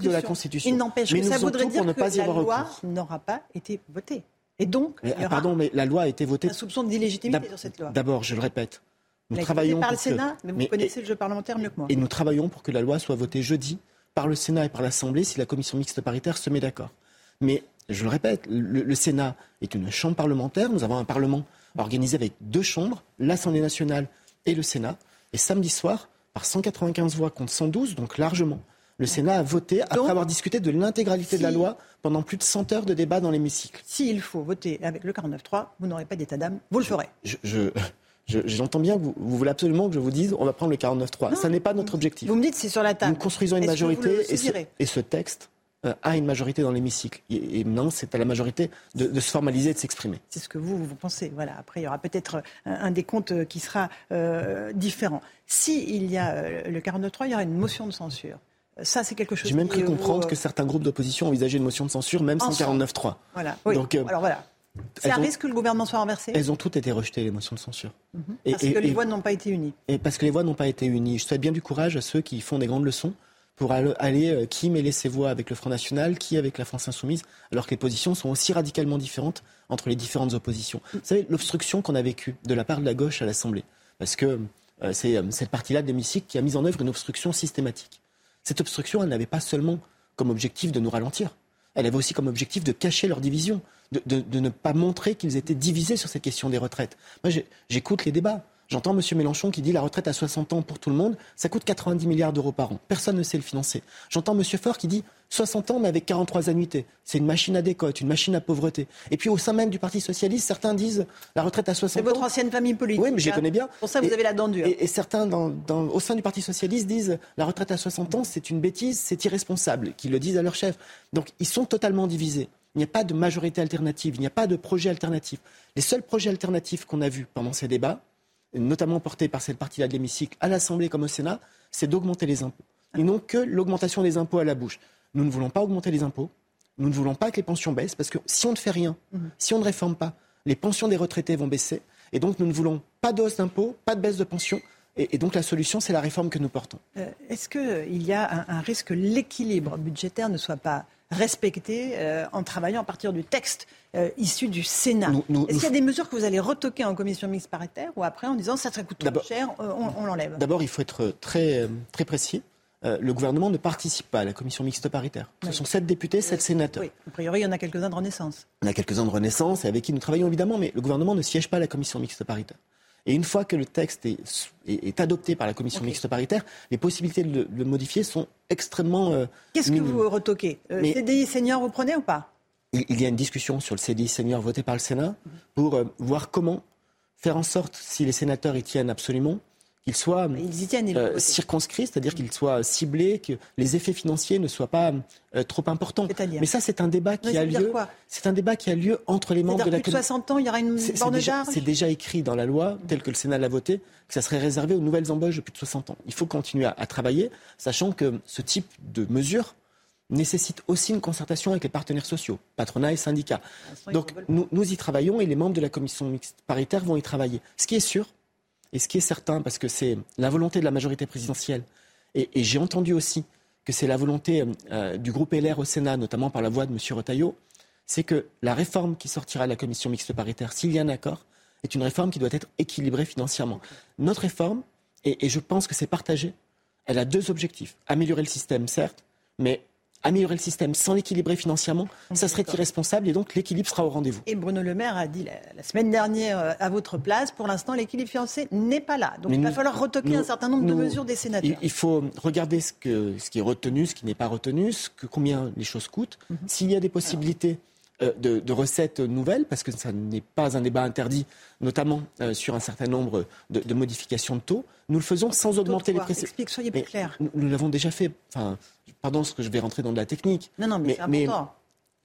Speaker 57: C'est
Speaker 49: de, la
Speaker 57: de Constitution.
Speaker 49: Il n'empêche
Speaker 57: Mais
Speaker 49: que ça voudrait dire que
Speaker 57: pas y
Speaker 49: la
Speaker 57: avoir
Speaker 49: loi
Speaker 57: recours.
Speaker 49: n'aura pas été votée. Et donc,
Speaker 57: Mais,
Speaker 49: il y aura
Speaker 57: pardon, mais la loi a été votée.
Speaker 49: un soupçon d'illégitimité
Speaker 57: D'ab-
Speaker 49: sur cette loi.
Speaker 57: D'abord, je le répète, nous travaillons
Speaker 49: par le
Speaker 57: pour que-
Speaker 49: Sénat, mais vous
Speaker 57: mais-
Speaker 49: connaissez le jeu parlementaire mieux que moi.
Speaker 57: Et nous travaillons pour que la loi soit votée jeudi par le Sénat et par l'Assemblée si la commission mixte paritaire se met d'accord. Mais je le répète, le, le Sénat est une chambre parlementaire. Nous avons un Parlement organisé avec deux chambres, l'Assemblée nationale et le Sénat. Et samedi soir, par 195 voix contre 112, donc largement, le Sénat a voté après avoir discuté de l'intégralité de la loi pendant plus de 100 heures de débat dans l'hémicycle.
Speaker 49: S'il faut voter avec le 49.3, vous n'aurez pas d'état d'âme, vous le ferez.
Speaker 57: Je, je- je- j'entends bien que vous, vous voulez absolument que je vous dise on va prendre le 49.3. Ça n'est pas notre objectif.
Speaker 49: Vous me dites c'est sur la table.
Speaker 57: Nous construisons une
Speaker 49: Est-ce
Speaker 57: majorité et, ce,
Speaker 49: saisirez
Speaker 57: et ce texte a une majorité dans l'hémicycle. Et, maintenant, c'est à la majorité de, de se formaliser et de s'exprimer.
Speaker 49: C'est ce que vous, vous pensez. Voilà. Après, il y aura peut-être un, un des comptes qui sera euh, différent. S'il y a euh, le 49.3, il y aura une motion de censure. Euh, Ça, c'est quelque chose
Speaker 57: J'ai même cru comprendre
Speaker 49: euh,
Speaker 57: que certains groupes d'opposition envisageaient une motion de censure, même sans
Speaker 49: Ensemble.
Speaker 57: 49.3.
Speaker 49: Voilà. Oui.
Speaker 57: Donc, euh,
Speaker 49: Alors voilà. C'est un
Speaker 57: ont-
Speaker 49: risque que le gouvernement soit renversé
Speaker 57: Elles ont toutes été rejetées, les motions de censure.
Speaker 49: Mhm.
Speaker 57: et-
Speaker 49: Parce
Speaker 57: et-
Speaker 49: que les
Speaker 57: et-
Speaker 49: voix n'ont pas été unies.
Speaker 57: Et parce que les voix n'ont pas été unies. Je souhaite bien du courage à ceux qui font des grandes leçons pour aller, euh, qui mêler ses voix avec le Front National, qui avec la France Insoumise, alors que les positions sont aussi radicalement différentes entre les différentes oppositions. Vous savez, l'obstruction qu'on a vécue de la part de la gauche à l'Assemblée, parce que euh, c'est euh, cette partie-là de l'hémicycle qui a mis en œuvre une obstruction systématique. Cette obstruction, elle n'avait pas seulement comme objectif de nous ralentir, elle avait aussi comme objectif de cacher leur division, de, de- ne pas montrer qu'ils étaient divisés sur cette question des retraites. Moi, j'écoute les débats. J'entends M. Mélenchon qui dit la retraite à 60 ans pour tout le monde, ça coûte 90 milliards d'euros par an. Personne ne sait le financer. J'entends M. Faure qui dit 60 ans mais avec 43 annuités. C'est une machine à décote, une machine à pauvreté. Et puis au sein même du Parti Socialiste, certains disent la retraite à 60
Speaker 49: C'est
Speaker 57: ans.
Speaker 49: votre ancienne famille politique.
Speaker 57: Oui, mais je les
Speaker 49: hein.
Speaker 57: connais bien.
Speaker 49: Pour ça, vous
Speaker 57: Et-
Speaker 49: avez la dent dure.
Speaker 57: Et, et certains dans- dans- au sein du Parti Socialiste disent la retraite à 60 ans, c'est une bêtise, c'est irresponsable, qu'ils le disent à leur chef. Donc ils sont totalement divisés. Il n'y a pas de majorité alternative, il n'y a pas de projet alternatif. Les seuls projets alternatifs qu'on a vus pendant ces débats, notamment portés par cette partie-là de l'hémicycle, à l'Assemblée comme au Sénat, c'est d'augmenter les impôts. Ils n'ont que l'augmentation des impôts à la bouche. Nous ne voulons pas augmenter les impôts, nous ne voulons pas que les pensions baissent, parce que si on ne fait rien, si on ne réforme pas, les pensions des retraités vont baisser. Et donc nous ne voulons pas de hausse d'impôts, pas de baisse de pensions. Et, et donc la solution, c'est la réforme que nous portons.
Speaker 49: Euh, Est-ce qu'il y a un, un risque que l'équilibre budgétaire ne soit pas respecté euh, en travaillant à partir du texte euh, issu du Sénat Est-ce qu'il y a des mesures que vous allez retoquer en commission mixte paritaire ou après en disant ça, ça coûte trop cher, euh, on, on l'enlève?
Speaker 57: D'abord, il faut être très, très précis. Euh, le gouvernement ne participe pas à la commission mixte paritaire. Ce
Speaker 49: Oui.
Speaker 57: sont sept députés, sept sénateurs.
Speaker 49: Oui, a priori, il y en a quelques-uns de Renaissance.
Speaker 57: On a quelques-uns de Renaissance et avec qui nous travaillons évidemment, mais le gouvernement ne siège pas à la commission mixte paritaire. Et une fois que le texte est, est- est adopté par la commission mixte paritaire, les possibilités de le, modifier sont extrêmement euh,
Speaker 49: Qu'est-ce que vous retoquez? Euh,
Speaker 57: Mais-
Speaker 49: CDI senior, vous prenez ou pas?
Speaker 57: il, il y a une discussion sur le CDI senior voté par le Sénat pour euh, voir comment faire en sorte, si les sénateurs y tiennent absolument, qu'ils soient
Speaker 49: Ils y tiennent, ils l'ont
Speaker 57: euh, circonscrits, c'est-à-dire qu'ils soient ciblés, que les effets financiers ne soient pas euh, trop importants. Mais ça, c'est un débat qui a lieu. C'est un débat qui a lieu entre les membres de la
Speaker 49: plus de 60 ans, il y aura une borne
Speaker 57: déjà,
Speaker 49: d'âge?
Speaker 57: c'est déjà écrit dans la loi, telle que le Sénat l'a voté, que ça serait réservé aux nouvelles embauches de plus de 60 ans. Il faut continuer à, à travailler, sachant que ce type de mesure nécessite aussi une concertation avec les partenaires sociaux, patronat et syndicats. Donc nous, nous y travaillons et les membres de la commission mixte paritaire vont y travailler. Ce qui est sûr, et ce qui est certain, parce que c'est la volonté de la majorité présidentielle, et, j'ai entendu aussi que c'est la volonté euh, du groupe LR au Sénat, notamment par la voix de M. Retailleau, c'est que la réforme qui sortira de la commission mixte paritaire, s'il y a un accord, est une réforme qui doit être équilibrée financièrement. Notre réforme, et, et je pense que c'est partagé, elle a deux objectifs. Améliorer le système, certes, mais améliorer le système sans l'équilibrer financièrement, ça serait irresponsable et donc l'équilibre sera au rendez-vous.
Speaker 49: Et Bruno Le Maire a dit la, la semaine dernière euh, à votre place, pour l'instant, l'équilibre financier n'est pas là. Donc
Speaker 57: Mais
Speaker 49: il va
Speaker 57: nous-
Speaker 49: falloir retoquer
Speaker 57: nous-
Speaker 49: un certain nombre de mesures des sénateurs.
Speaker 57: Il, faut regarder ce, que, ce qui est retenu, ce qui n'est pas retenu, ce que, combien les choses coûtent.
Speaker 49: Mhm.
Speaker 57: S'il y a des possibilités de, de recettes nouvelles, parce que ça n'est pas un débat interdit, notamment euh, sur un certain nombre de, de modifications de taux, nous le faisons sans augmenter les précédents.
Speaker 49: Explique, soyez plus clair.
Speaker 57: Nous, nous l'avons déjà fait. Enfin, pardon, ce que je vais rentrer dans de la technique.
Speaker 49: Non, non, mais, c'est important.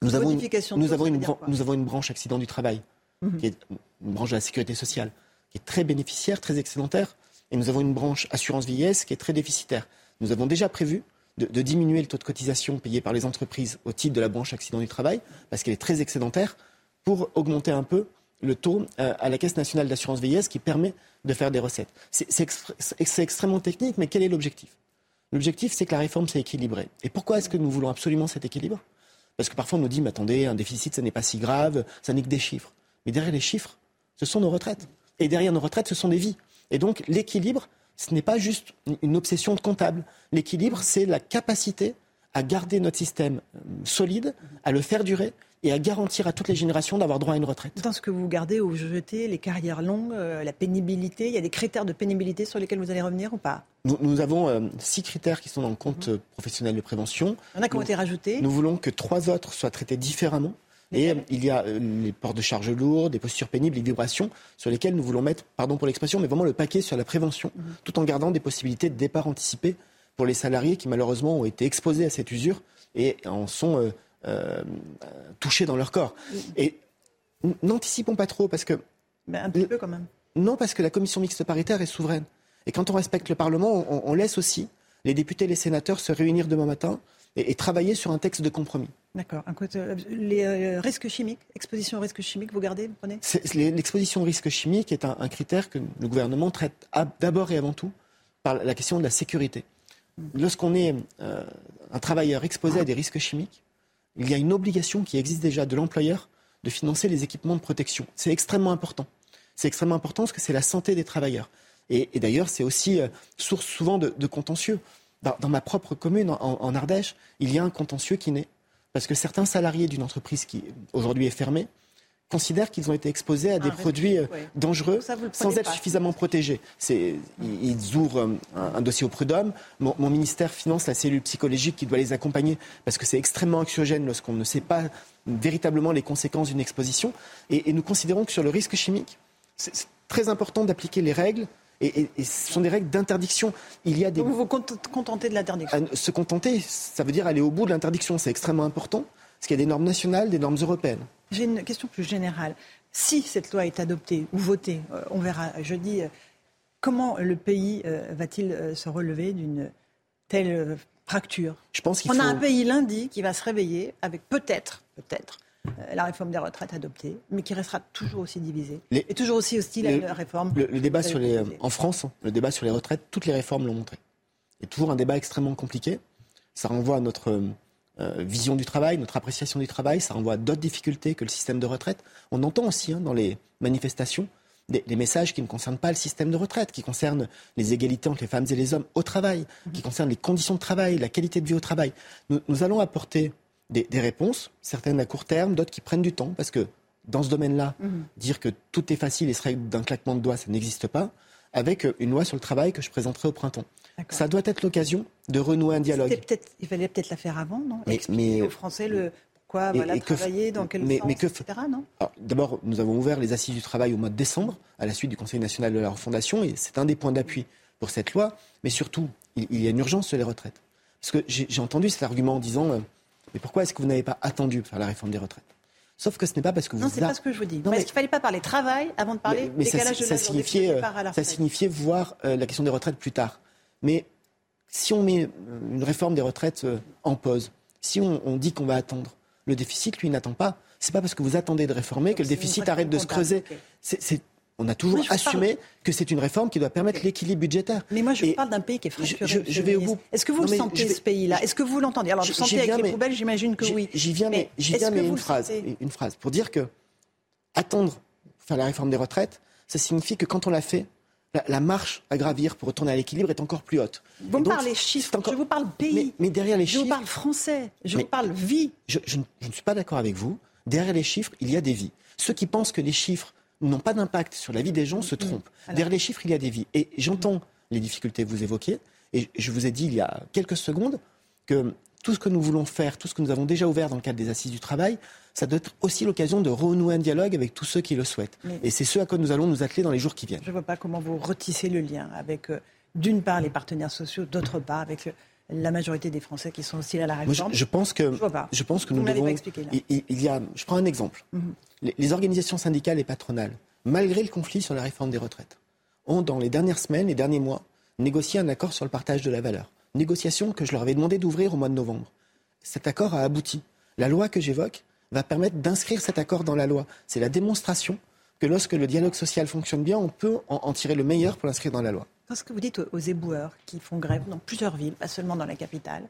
Speaker 57: nous avons, une, nous, avons une, nous avons une branche accident du travail,
Speaker 49: Mhm.
Speaker 57: qui est une branche de la sécurité sociale, qui est très bénéficiaire, très excédentaire. Et nous avons une branche assurance vieillesse qui est très déficitaire. Nous avons déjà prévu de, diminuer le taux de cotisation payé par les entreprises au titre de la branche accident du travail, parce qu'elle est très excédentaire, pour augmenter un peu le taux euh, à la Caisse nationale d'assurance vieillesse qui permet de faire des recettes. C'est c'est extr- c'est extrêmement technique, mais quel est l'objectif? L'objectif, c'est que la réforme soit équilibrée. Et pourquoi est-ce que nous voulons absolument cet équilibre? Parce que parfois on nous dit, mais attendez, un déficit, ça n'est pas si grave, ça n'est que des chiffres. Mais derrière les chiffres, ce sont nos retraites. Et derrière nos retraites, ce sont des vies. Et donc l'équilibre, ce n'est pas juste une- obsession de comptable. L'équilibre, c'est la capacité à garder notre système euh, solide, à le faire durer et à garantir à toutes les générations d'avoir droit à une retraite.
Speaker 49: Dans ce que vous gardez ou vous jetez, les carrières longues, euh, la pénibilité, il y a des critères de pénibilité sur lesquels vous allez revenir ou pas?
Speaker 57: Nous, nous avons euh, six critères qui sont dans le compte euh, professionnel de prévention.
Speaker 49: Il y en a qui ont été rajoutés.
Speaker 57: Nous voulons que trois autres soient traités différemment. Et il y a euh, les ports de charges lourdes, des postures pénibles, les vibrations, sur lesquelles nous voulons mettre, pardon pour l'expression, mais vraiment le paquet sur la prévention, tout en gardant des possibilités de départ anticipé pour les salariés qui malheureusement ont été exposés à cette usure et en sont euh, euh, touchés dans leur corps. Et n'anticipons pas trop parce que
Speaker 49: Mais un petit peu quand même.
Speaker 57: non, parce que la commission mixte paritaire est souveraine. Et quand on respecte le Parlement, on, on laisse aussi les députés et les sénateurs se réunir demain matin et, et travailler sur un texte de compromis.
Speaker 49: D'accord. Euh, Les euh, risques chimiques, exposition aux risques chimiques, vous gardez, vous prenez
Speaker 57: L'exposition au risque chimique est un, critère que le gouvernement traite d'abord et avant tout par la question de la sécurité. Lorsqu'on est euh, un travailleur exposé à des risques chimiques, il y a une obligation qui existe déjà de l'employeur de financer les équipements de protection. C'est extrêmement important. C'est extrêmement important parce que c'est la santé des travailleurs. Et, d'ailleurs, c'est aussi euh, source souvent de, contentieux. Dans, ma propre commune, en, en Ardèche, il y a un contentieux qui naît. Parce que certains salariés d'une entreprise qui aujourd'hui est fermée considèrent qu'ils ont été exposés à des
Speaker 49: risque
Speaker 57: produits euh,
Speaker 49: ouais.
Speaker 57: dangereux
Speaker 49: Ça,
Speaker 57: sans être
Speaker 49: pas.
Speaker 57: suffisamment protégés. Ils ouvrent euh, un, un dossier au prud'homme. Mon, mon ministère finance la cellule psychologique qui doit les accompagner parce que c'est extrêmement anxiogène lorsqu'on ne sait pas véritablement les conséquences d'une exposition. Et, et nous considérons que sur le risque chimique, c'est très important d'appliquer les règles. Et, et- et ce sont des règles d'interdiction. Il y a des
Speaker 49: Donc vous vous cont- contentez de l'interdiction.
Speaker 57: à se contenter, ça veut dire aller au bout de l'interdiction. C'est extrêmement important parce qu'il y a des normes nationales, des normes européennes.
Speaker 49: J'ai une question plus générale. Si cette loi est adoptée ou votée, euh, on verra jeudi, euh, comment le pays euh, va-t-il se relever d'une telle fracture?
Speaker 57: Je pense qu'il
Speaker 49: On
Speaker 57: faut...
Speaker 49: a un pays lundi qui va se réveiller avec peut-être, peut-être, la réforme des retraites adoptée, mais qui restera toujours aussi divisé
Speaker 57: Les-
Speaker 49: et toujours aussi hostile à la réforme.
Speaker 57: Le, le débat sur les, en France, le débat sur les retraites, toutes les réformes l'ont montré. A toujours un débat extrêmement compliqué. Ça renvoie à notre euh, vision du travail, notre appréciation du travail. Ça renvoie à d'autres difficultés que le système de retraite. On entend aussi hein, dans les manifestations des, des messages qui ne concernent pas le système de retraite, qui concernent les égalités entre les femmes et les hommes au travail, qui concernent les conditions de travail, la qualité de vie au travail. Nous, nous allons apporter des, des réponses, certaines à court terme, d'autres qui prennent du temps, parce que dans ce domaine-là,
Speaker 49: Mhm.
Speaker 57: dire que tout est facile et serait d'un claquement de doigts, ça n'existe pas, avec euh, une loi sur le travail que je présenterai au printemps. Ça doit être l'occasion de renouer un dialogue.
Speaker 49: Il fallait peut-être la faire avant, non?
Speaker 57: Mais-
Speaker 49: Expliquer
Speaker 57: mais-
Speaker 49: aux Français le pourquoi,
Speaker 57: Et-
Speaker 49: voilà,
Speaker 57: et que f-
Speaker 49: travailler, dans quel
Speaker 57: mais-
Speaker 49: sens,
Speaker 57: mais que f-
Speaker 49: etc.
Speaker 57: Alors, D'abord, nous avons ouvert les assises du travail au mois de décembre, à la suite du Conseil national de la refondation, et c'est un des points d'appui pour cette loi. Mais surtout, il, il y a une urgence sur les retraites. Parce que j'ai j'ai entendu cet argument en disant euh, Mais pourquoi est-ce que vous n'avez pas attendu pour faire la réforme des retraites? Sauf que ce n'est pas parce que vous
Speaker 49: Non, c'est
Speaker 57: a-
Speaker 49: pas ce que je vous dis.
Speaker 57: Non,
Speaker 49: Parce
Speaker 57: mais-
Speaker 49: qu'il fallait pas parler travail avant de parler
Speaker 57: mais, mais ça,
Speaker 49: décalage de
Speaker 57: ça
Speaker 49: de
Speaker 57: signifiait,
Speaker 49: à la
Speaker 57: euh, ça signifiait voir euh, la question des retraites plus tard. Mais si on met euh, une réforme des retraites euh, en pause, si on, on dit qu'on va attendre, le déficit, lui, n'attend pas. C'est pas parce que vous attendez de réformer que le déficit arrête de se creuser. c'est- on a toujours
Speaker 49: je vous
Speaker 57: assumé
Speaker 49: parle.
Speaker 57: que c'est une réforme qui doit permettre l'équilibre budgétaire.
Speaker 49: Mais moi, je
Speaker 57: Et
Speaker 49: parle d'un pays qui est
Speaker 57: je-
Speaker 49: fracturé.
Speaker 57: je- je vais au bout.
Speaker 49: Est-ce que vous
Speaker 57: Non,
Speaker 49: le
Speaker 57: mais
Speaker 49: sentez,
Speaker 57: je vais-
Speaker 49: ce pays-là Est-ce que vous l'entendez? Alors,
Speaker 57: J'y-
Speaker 49: le sentez avec
Speaker 57: viens,
Speaker 49: les
Speaker 57: mais-
Speaker 49: poubelles, j'imagine que oui.
Speaker 57: J'y viens, mais, j'y
Speaker 49: est-ce
Speaker 57: viens, mais
Speaker 49: vous
Speaker 57: une phrase, une phrase pour dire que attendre, faire la réforme des retraites, ça signifie que quand on l'a fait, la, marche à gravir pour retourner à l'équilibre est encore plus haute.
Speaker 49: Vous me parlez chiffres, je vous parle pays.
Speaker 57: Mais, derrière les
Speaker 49: je
Speaker 57: chiffres.
Speaker 49: Je vous parle français, je vous parle vie.
Speaker 57: Je, je, ne suis pas d'accord avec vous. Derrière les chiffres, il y a des vies. Ceux qui pensent que les chiffres n'ont pas d'impact sur la vie des gens se mm, mm. trompent. Derrière les chiffres, il y a des vies. Et j'entends les difficultés que vous évoquez. Et je vous ai dit il y a quelques secondes que tout ce que nous voulons faire, tout ce que nous avons déjà ouvert dans le cadre des assises du travail, ça doit être aussi l'occasion de renouer un dialogue avec tous ceux qui le souhaitent. Et c'est ce à quoi nous allons nous atteler dans les jours qui viennent.
Speaker 49: Je ne vois pas comment vous retissez le lien avec, euh, d'une part, les partenaires sociaux, d'autre part, avec la majorité des Français qui sont aussi à la réforme.
Speaker 57: je, pense que, je, pense que nous devons. il, il, y a, je prends un exemple. Mhm. les organisations syndicales et patronales, malgré le conflit sur la réforme des retraites, ont, dans les dernières semaines, les derniers mois, négocié un accord sur le partage de la valeur. Négociation que je leur avais demandé d'ouvrir au mois de novembre. Cet accord a abouti. La loi que j'évoque va permettre d'inscrire cet accord dans la loi. C'est la démonstration que lorsque le dialogue social fonctionne bien, on peut en, tirer le meilleur pour l'inscrire dans la loi.
Speaker 49: Qu'est-ce que vous dites aux éboueurs qui font grève dans plusieurs villes, pas seulement dans la capitale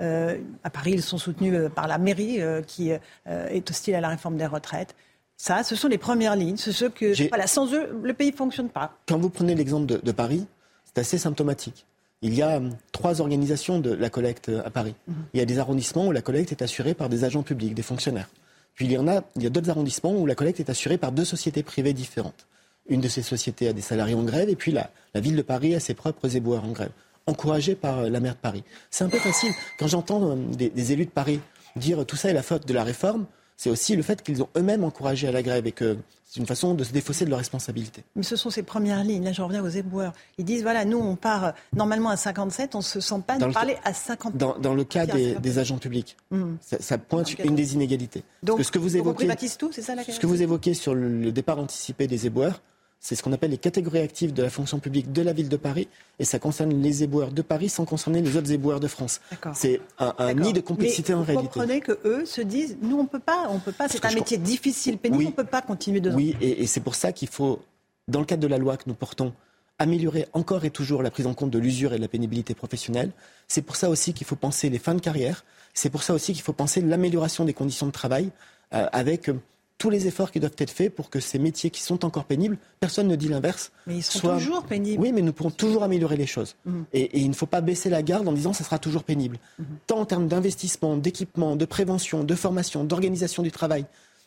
Speaker 49: euh, À Paris, ils sont soutenus euh, par la mairie euh, qui est hostile à la réforme des retraites. Ça, ce sont les premières lignes. C'est ce que, voilà, sans eux, le pays ne fonctionne pas.
Speaker 57: Quand vous prenez l'exemple de, Paris, c'est assez symptomatique. Il y a trois organisations de la collecte à Paris. Mhm. Il y a des arrondissements où la collecte est assurée par des agents publics, des fonctionnaires. Puis il y en a, il y a d'autres arrondissements où la collecte est assurée par deux sociétés privées différentes. Une de ces sociétés a des salariés en grève et puis la, la ville de Paris a ses propres éboueurs en grève, encouragés par euh, la maire de Paris. C'est un peu facile. Quand j'entends hum, des élus de Paris dire tout ça est la faute de la réforme, c'est aussi le fait qu'ils ont eux-mêmes encouragé à la grève et que c'est une façon de se défausser de leurs responsabilités.
Speaker 49: Mais ce sont ces premières lignes. Là, j'en reviens aux éboueurs. Ils disent voilà, nous, on part euh, normalement à 57, on se sent pas de parler à 50.
Speaker 57: Dans, dans le cas des, agents publics, mmh. ça, pointe une des inégalités.
Speaker 49: Donc,
Speaker 57: ce que vous
Speaker 49: évoquez, tout, c'est ça la
Speaker 57: Ce que vous évoquez sur le départ anticipé des éboueurs, c'est ce qu'on appelle les catégories actives de la fonction publique de la ville de Paris, et ça concerne les éboueurs de Paris sans concerner les autres éboueurs de France. C'est un, nid de complexité en réalité. Vous
Speaker 49: comprenez que eux se disent, nous on peut pas, on peut pas, c'est un métier difficile, pénible, on peut pas continuer de.
Speaker 57: Oui, et, et c'est pour ça qu'il faut, dans le cadre de la loi que nous portons, améliorer encore et toujours la prise en compte de l'usure et de la pénibilité professionnelle. C'est pour ça aussi qu'il faut penser les fins de carrière. C'est pour ça aussi qu'il faut penser l'amélioration des conditions de travail euh, avec tous les efforts qui doivent être faits pour que ces métiers qui sont encore pénibles, personne ne dit l'inverse.
Speaker 49: Mais ils sont toujours pénibles.
Speaker 57: Oui, mais nous pourrons toujours améliorer les choses. Mhm. Et, il ne faut pas baisser la garde en disant que ça sera toujours pénible. Mhm. Tant en termes d'investissement, d'équipement, de prévention, de formation, d'organisation du travail,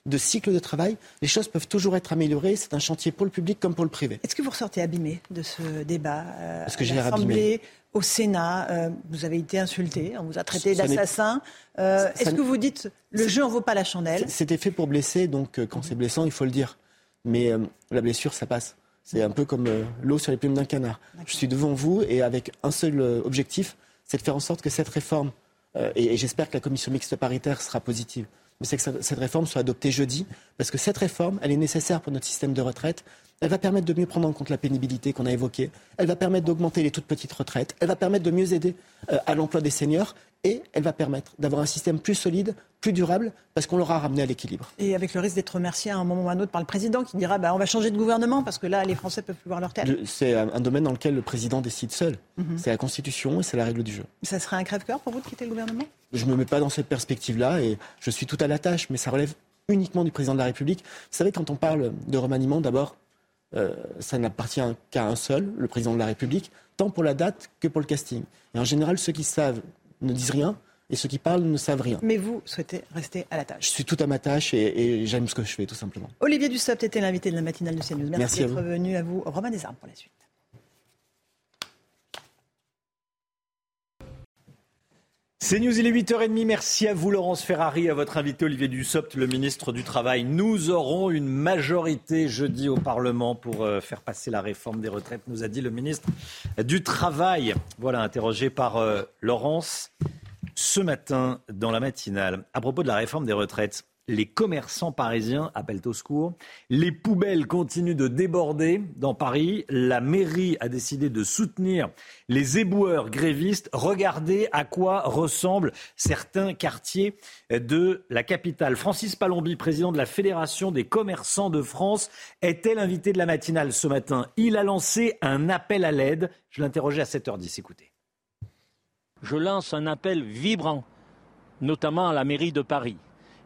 Speaker 57: de cycle de travail, les choses peuvent toujours être améliorées. C'est un chantier pour le public comme pour le privé.
Speaker 49: Est-ce que vous ressortez abîmé de ce débat
Speaker 57: euh, Est-ce que j'ai abîmé
Speaker 49: au Sénat, euh, vous avez été insulté, on vous a traité d'assassin. Euh, est-ce que vous dites le jeu en vaut pas la chandelle
Speaker 57: C'était fait pour blesser, donc quand c'est blessant, il faut le dire. Mais la blessure, ça passe. C'est un peu comme l'eau sur les plumes d'un canard. Je suis devant vous et avec un seul objectif, c'est de faire en sorte que cette réforme, et j'espère que la commission mixte paritaire sera positive, c'est que cette réforme soit adoptée jeudi, parce que cette réforme, elle est nécessaire pour notre système de retraite. Elle va permettre de mieux prendre en compte la pénibilité qu'on a évoquée. Elle va permettre d'augmenter les toutes petites retraites. Elle va permettre de mieux aider euh, à l'emploi des seniors. Et elle va permettre d'avoir un système plus solide, plus durable, parce qu'on l'aura ramené à l'équilibre.
Speaker 49: Et avec le risque d'être remercié à un moment ou à un autre par le président qui dira bah, on va changer de gouvernement parce que là, les Français peuvent plus voir leur tête.
Speaker 57: C'est un domaine dans lequel le président décide seul. Mhm. C'est la Constitution et c'est la règle du jeu.
Speaker 49: Ça serait un crève-cœur pour vous de quitter le gouvernement?
Speaker 57: Je ne me mets pas dans cette perspective-là et je suis tout à la tâche, mais ça relève uniquement du président de la République. Vous savez, quand on parle de remaniement, d'abord, euh, ça n'appartient qu'à un seul, le président de la République, tant pour la date que pour le casting. Et en général, ceux qui savent ne disent rien, et ceux qui parlent ne savent rien.
Speaker 49: Mais vous souhaitez rester à la tâche.
Speaker 57: Je suis tout à ma tâche et, j'aime ce que je fais, tout simplement.
Speaker 49: Olivier Dussopt était l'invité de la matinale de CNews. Merci, d'être venu à vous. Romain Desarmes pour la suite.
Speaker 1: C'est News, il est 8h30. Merci à vous, Laurence Ferrari, à votre invité Olivier Dussopt, le ministre du Travail. Nous aurons une majorité jeudi au Parlement pour euh, faire passer la réforme des retraites, nous a dit le ministre du Travail. Voilà, interrogé par euh, Laurence ce matin dans la matinale à propos de la réforme des retraites. Les commerçants parisiens appellent au secours. Les poubelles continuent de déborder dans Paris. La mairie a décidé de soutenir les éboueurs grévistes. Regardez à quoi ressemblent certains quartiers de la capitale. Francis Palombi, président de la Fédération des commerçants de France, était l'invité de la matinale ce matin? Il a lancé un appel à l'aide. Je l'interrogeais à 7h10. Écoutez
Speaker 58: je lance un appel vibrant, notamment à la mairie de Paris.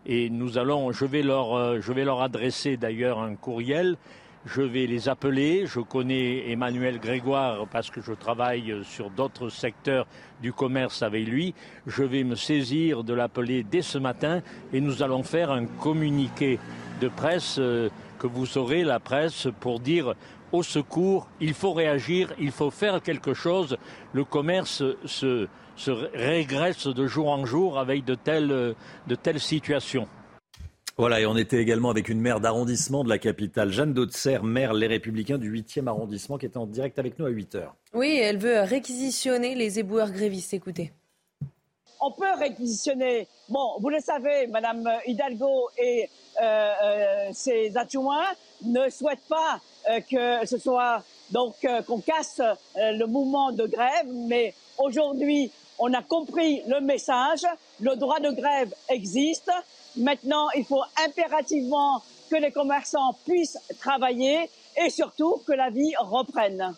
Speaker 58: Et nous allons, je vais leur, euh, je vais leur adresser d'ailleurs un courriel.
Speaker 44: je vais les appeler. Je connais Emmanuel Grégoire parce que je travaille sur d'autres secteurs du commerce avec lui. Je vais me saisir de l'appeler dès ce matin et nous allons faire un communiqué de presse euh, que vous saurez, la presse, pour dire au secours, il faut réagir, il faut faire quelque chose. Le commerce se, se régresse de jour en jour avec de telles, de telles situations.
Speaker 1: Voilà, et on était également avec une maire d'arrondissement de la capitale, Jeanne Dautzer, maire Les Républicains du 8e arrondissement, qui était en direct avec nous à 8 heures.
Speaker 2: Oui, elle veut réquisitionner les éboueurs grévistes. Écoutez.
Speaker 59: On peut réquisitionner. Bon, vous le savez, Madame Hidalgo et euh, euh, ses adjoints ne souhaitent pas que ce soit donc euh, qu'on casse euh, le mouvement de grève, mais aujourd'hui, on a compris le message. Le droit de grève existe. Maintenant, il faut impérativement que les commerçants puissent travailler et surtout que la vie reprenne.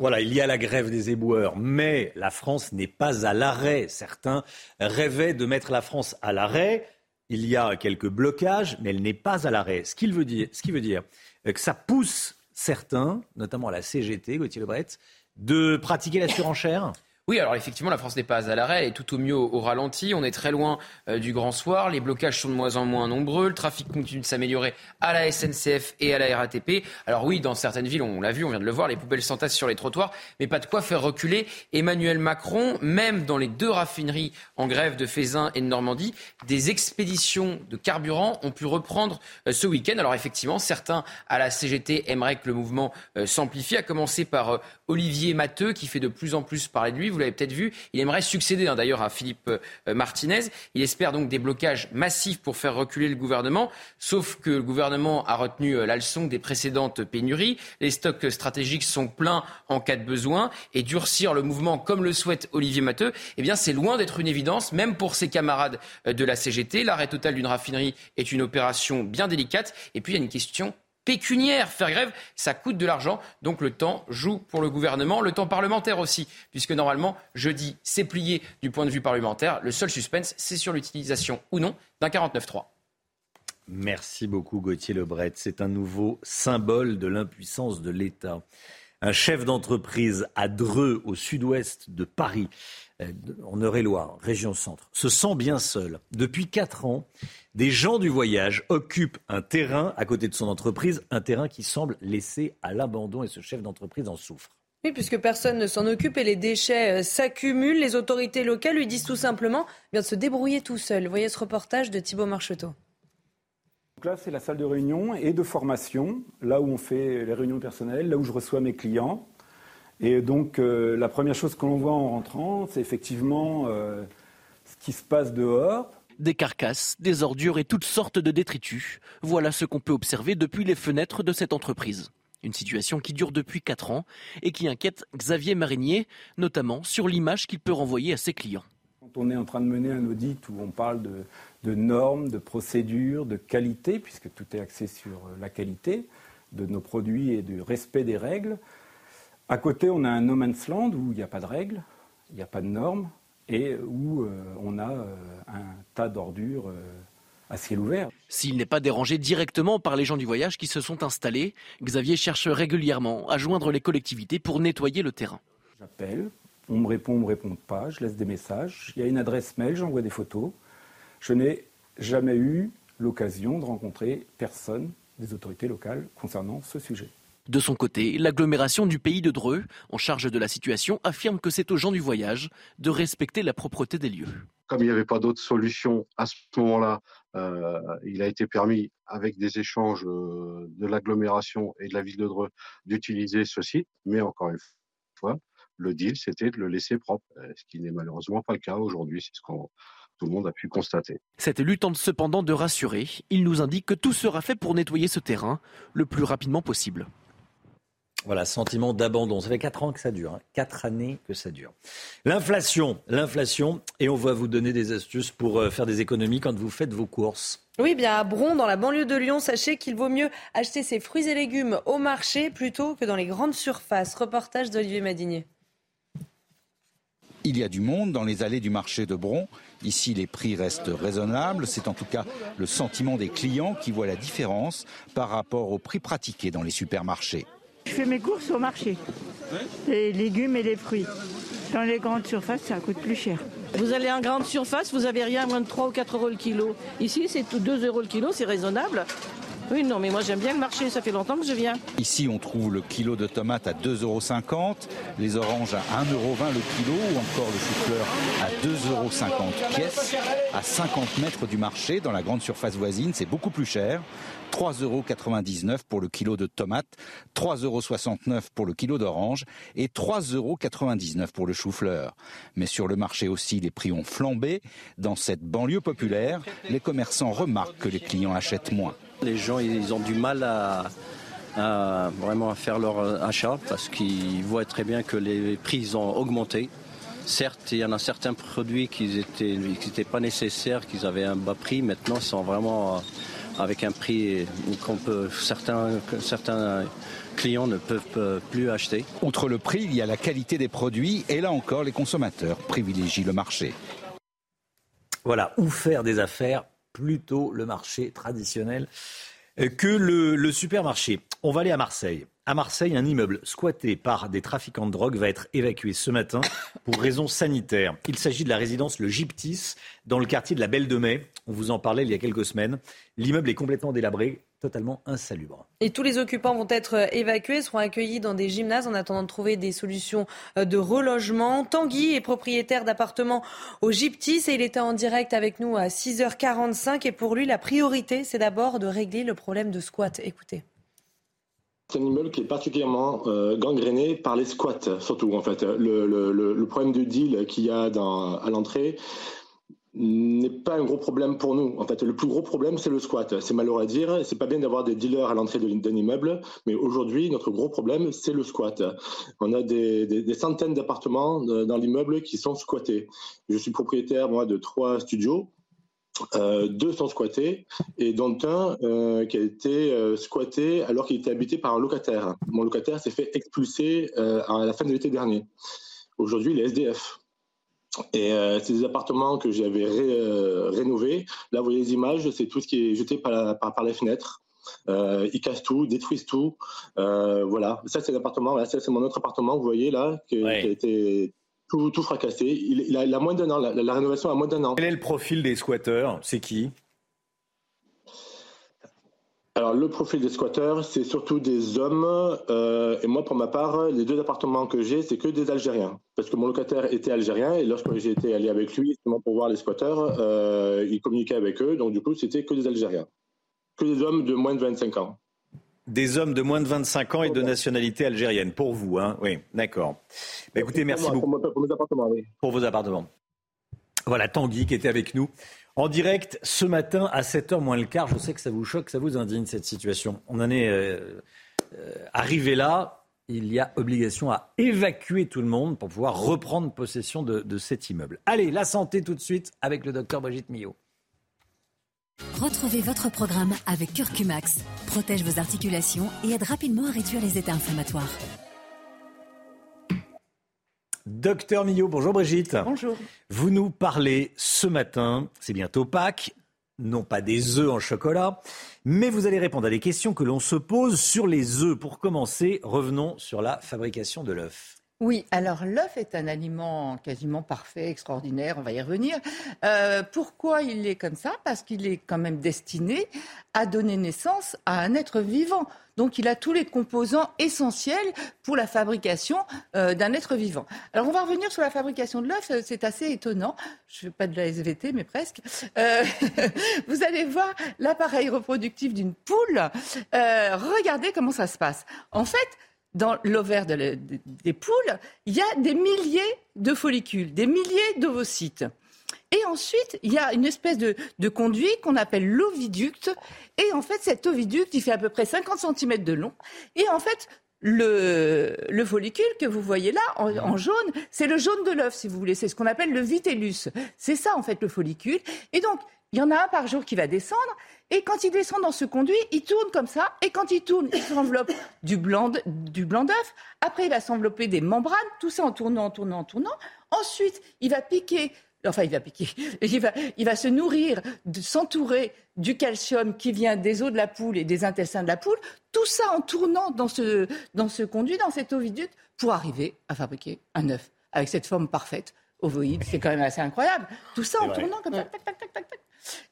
Speaker 1: Voilà, il y a la grève des éboueurs, mais la France n'est pas à l'arrêt. Certains rêvaient de mettre la France à l'arrêt. Il y a quelques blocages, mais elle n'est pas à l'arrêt. Ce, qu'il veut dire que ça pousse certains, notamment la CGT, Gauthier Lebret, de pratiquer la surenchère?
Speaker 10: Oui, alors effectivement, la France n'est pas à l'arrêt, elle est tout au mieux au, ralenti. On est très loin euh, du grand soir, les blocages sont de moins en moins nombreux, le trafic continue de s'améliorer à la SNCF et à la RATP. Alors oui, dans certaines villes, on l'a vu, on vient de le voir, les poubelles s'entassent sur les trottoirs, mais pas de quoi faire reculer Emmanuel Macron, même dans les deux raffineries en grève de Fézin et de Normandie, des expéditions de carburant ont pu reprendre euh, ce week-end. Alors effectivement, certains à la CGT aimeraient que le mouvement euh, s'amplifie, à commencer par Olivier Matteux, qui fait de plus en plus parler de lui l'avez peut-être vu, il aimerait succéder hein, d'ailleurs à Philippe euh, Martinez. Il espère donc des blocages massifs pour faire reculer le gouvernement, sauf que le gouvernement a retenu euh, la leçon des précédentes pénuries. Les stocks stratégiques sont pleins en cas de besoin et durcir le mouvement comme le souhaite Olivier Matteux, eh bien c'est loin d'être une évidence, même pour ses camarades euh, de la CGT. L'arrêt total d'une raffinerie est une opération bien délicate. Et puis il y a une question pécuniaire. Faire grève, ça coûte de l'argent. Donc le temps joue pour le gouvernement, le temps parlementaire aussi, puisque normalement, jeudi, c'est plié du point de vue parlementaire. Le seul suspense, c'est sur l'utilisation ou non d'un 49.3.
Speaker 1: Merci beaucoup Gauthier Lebret. C'est un nouveau symbole de l'impuissance de l'État. Un chef d'entreprise à Dreux, au sud-ouest de Paris, en Eure-et-Loire, région centre, se sent bien seul. Depuis quatre ans, des gens du voyage occupent un terrain à côté de son entreprise, un terrain qui semble laissé à l'abandon et ce chef d'entreprise en souffre.
Speaker 2: Oui, puisque personne ne s'en occupe et les déchets euh, s'accumulent, les autorités locales lui disent tout simplement bien, de se débrouiller tout seul. Voyez ce reportage de Thibault Marcheteau.
Speaker 56: Donc là, c'est la salle de réunion et de formation, là où on fait les réunions personnelles, là où je reçois mes clients. Et donc, euh, la première chose que l'on voit en rentrant, c'est effectivement euh, ce qui se passe dehors.
Speaker 50: Des carcasses, des ordures et toutes sortes de détritus. Voilà ce qu'on peut observer depuis les fenêtres de cette entreprise. Une situation qui dure depuis 4 ans et qui inquiète Xavier Marinier, notamment sur l'image qu'il peut renvoyer à ses clients.
Speaker 56: Quand on est en train de mener un audit où on parle de, de normes, de procédures, de qualité, puisque tout est axé sur euh, la qualité de nos produits et du respect des règles, à côté, on a un no man's land où il n'y a pas de règles, il n'y a pas de normes et où euh, on a euh, un tas d'ordures euh, à ciel ouvert.
Speaker 50: S'il n'est pas dérangé directement par les gens du voyage qui se sont installés, Xavier cherche régulièrement à joindre les collectivités pour nettoyer le terrain.
Speaker 56: J'appelle, on me répond, on me répond pas, je laisse des messages. Il y a une adresse mail, j'envoie des photos. Je n'ai jamais eu l'occasion de rencontrer personne des autorités locales concernant ce sujet.
Speaker 50: De son côté, l'agglomération du pays de Dreux, en charge de la situation, affirme que c'est aux gens du voyage de respecter la propreté des lieux.
Speaker 51: Comme il n'y avait pas d'autre solution à ce moment-là, euh, il a été permis, avec des échanges euh, de l'agglomération et de la ville de Dreux, d'utiliser ce site. Mais encore une fois, le deal, c'était de le laisser propre, euh, ce qui n'est malheureusement pas le cas aujourd'hui. C'est ce qu'on tout le monde a pu constater.
Speaker 50: Cette lutte tente cependant de rassurer. Il nous indique que tout sera fait pour nettoyer ce terrain le plus rapidement possible.
Speaker 1: Voilà, sentiment d'abandon. Ça fait quatre ans que ça dure, hein. quatre années que ça dure. L'inflation, l'inflation, et on va vous donner des astuces pour euh, faire des économies quand vous faites vos courses.
Speaker 2: Oui, bien à Bron, dans la banlieue de Lyon, sachez qu'il vaut mieux acheter ses fruits et légumes au marché plutôt que dans les grandes surfaces. Reportage d'Olivier Madinier.
Speaker 11: Il y a du monde dans les allées du marché de Bron. Ici, les prix restent raisonnables. C'est en tout cas le sentiment des clients qui voient la différence par rapport aux prix pratiqués dans les supermarchés.
Speaker 60: Je fais mes courses au marché, les légumes et les fruits. Dans les grandes surfaces, ça coûte plus cher.
Speaker 61: Vous allez en grande surface, vous avez rien à moins de 3 ou 4 euros le kilo. Ici, c'est tout 2 euros le kilo, c'est raisonnable. Oui, non, mais moi j'aime bien le marché, ça fait longtemps que je viens.
Speaker 11: Ici, on trouve le kilo de tomates à 2,50 euros, les oranges à 1,20 euros le kilo ou encore le chou-fleur à 2,50 euros pièce. À 50 mètres du marché, dans la grande surface voisine, c'est beaucoup plus cher. 3,99 euros pour le kilo de tomates, 3,69 euros pour le kilo d'orange et 3,99 euros pour le chou-fleur. Mais sur le marché aussi, les prix ont flambé. Dans cette banlieue populaire, les commerçants remarquent que les clients achètent moins.
Speaker 39: Les gens, ils ont du mal à, vraiment faire leur achat parce qu'ils voient très bien que les prix ont augmenté. Certes, il y en a certains produits qui n'étaient pas nécessaires, qu'ils avaient un bas prix. Maintenant, ils sont vraiment avec un prix qu'on peut certains certains clients ne peuvent plus acheter.
Speaker 11: Outre le prix, il y a la qualité des produits et là encore, les consommateurs privilégient le marché.
Speaker 1: Voilà, où faire des affaires plutôt le marché traditionnel que le, le, supermarché. On va aller à Marseille. À Marseille, un immeuble squatté par des trafiquants de drogue va être évacué ce matin pour raisons sanitaires. Il s'agit de la résidence Le Gyptis dans le quartier de la Belle de Mai. On vous en parlait il y a quelques semaines. L'immeuble est complètement délabré, totalement insalubre.
Speaker 2: Et tous les occupants vont être évacués, seront accueillis dans des gymnases en attendant de trouver des solutions de relogement. Tanguy est propriétaire d'appartements au Gyptis et il était en direct avec nous à 6h45. Et pour lui, la priorité, c'est d'abord de régler le problème de squat. Écoutez.
Speaker 38: C'est un immeuble qui est particulièrement euh, gangréné par les squats, surtout en fait. Le, problème de deal qu'il y a à l'entrée n'est pas un gros problème pour nous. En fait, le plus gros problème, c'est le squat. C'est malheureux à dire. C'est pas bien d'avoir des dealers à l'entrée d'un immeuble, mais aujourd'hui, notre gros problème, c'est le squat. On a des, des, centaines d'appartements dans l'immeuble qui sont squattés. Je suis propriétaire, moi, de trois studios. Euh, deux sont squattés et dont un euh, qui a été euh, squatté alors qu'il était habité par un locataire. Mon locataire s'est fait expulser à la fin de l'été dernier. Aujourd'hui, il est SDF. Et c'est des appartements que j'avais ré, rénovés. Là, vous voyez les images, c'est tout ce qui est jeté par, la, par, par les fenêtres. ils cassent tout, détruisent tout. voilà, ça c'est l'appartement. Là, c'est mon autre appartement. Vous voyez là, qui, ouais. qui a été tout, tout fracassé. Il, il, a, il, a, moins d'un an. La, la, rénovation a moins d'un an.
Speaker 1: Quel est le profil des squatteurs? C'est qui?
Speaker 38: Alors le profil des squatteurs, c'est surtout des hommes. Euh, et moi, pour ma part, les deux appartements que j'ai, c'est que des Algériens. Parce que mon locataire était algérien et lorsque j'ai été allé avec lui, justement pour voir les squatteurs, euh, il communiquait avec eux. Donc du coup, c'était que des Algériens. Que des hommes de moins de 25 ans.
Speaker 1: Des hommes de moins de 25 ans et de nationalité algérienne, pour vous, hein Oui, d'accord. Bah, écoutez, merci
Speaker 38: pour
Speaker 1: beaucoup.
Speaker 38: Pour, pour, mes appartements, oui.
Speaker 1: Pour vos appartements. Voilà, Tanguy qui était avec nous en direct ce matin à 7h moins le quart. Je sais que ça vous choque, ça vous indigne cette situation. On en est euh, euh, arrivé là. Il y a obligation à évacuer tout le monde pour pouvoir reprendre possession de, de cet immeuble. Allez, la santé tout de suite avec le docteur Brigitte Millot.
Speaker 62: Retrouvez votre programme avec Curcumax. Protège vos articulations et aide rapidement à réduire les états inflammatoires.
Speaker 1: Docteur Millot, bonjour Brigitte.
Speaker 63: Bonjour.
Speaker 1: Vous nous parlez ce matin, c'est bientôt Pâques, non pas des œufs en chocolat, mais vous allez répondre à des questions que l'on se pose sur les œufs. Pour commencer, revenons sur la fabrication de l'œuf.
Speaker 64: Oui, alors l'œuf est un aliment quasiment parfait, extraordinaire, on va y revenir. Euh, pourquoi il est comme ça? Parce qu'il est quand même destiné à donner naissance à un être vivant. Donc il a tous les composants essentiels pour la fabrication euh, d'un être vivant. Alors on va revenir sur la fabrication de l'œuf, c'est assez étonnant. Je ne fais pas de la SVT, mais presque. Euh, [laughs] vous allez voir l'appareil reproductif d'une poule. Euh, regardez comment ça se passe. En fait, dans l'ovaire de le, de, des poules, il y a des milliers de follicules, des milliers d'ovocytes. Et ensuite, il y a une espèce de, de conduit qu'on appelle l'oviducte. Et en fait, cet oviducte, il fait à peu près 50 cm de long. Et en fait, le, le, follicule que vous voyez là, en, en jaune, c'est le jaune de l'œuf, si vous voulez. C'est ce qu'on appelle le vitellus. C'est ça, en fait, le follicule. Et donc, il y en a un par jour qui va descendre. Et quand il descend dans ce conduit, il tourne comme ça. Et quand il tourne, il s'enveloppe du blanc, du blanc d'œuf. Après, il va s'envelopper des membranes. Tout ça en tournant, en tournant, en tournant. Ensuite, il va piquer Enfin, il va piquer. [laughs] Il va, il va se nourrir, de s'entourer du calcium qui vient des os de la poule et des intestins de la poule. Tout ça en tournant dans ce, dans ce conduit, dans cet oviduc, pour arriver à fabriquer un œuf avec cette forme parfaite ovoïde. C'est quand même assez incroyable. Tout ça en tournant comme ça. Tac, tac, tac, tac, tac.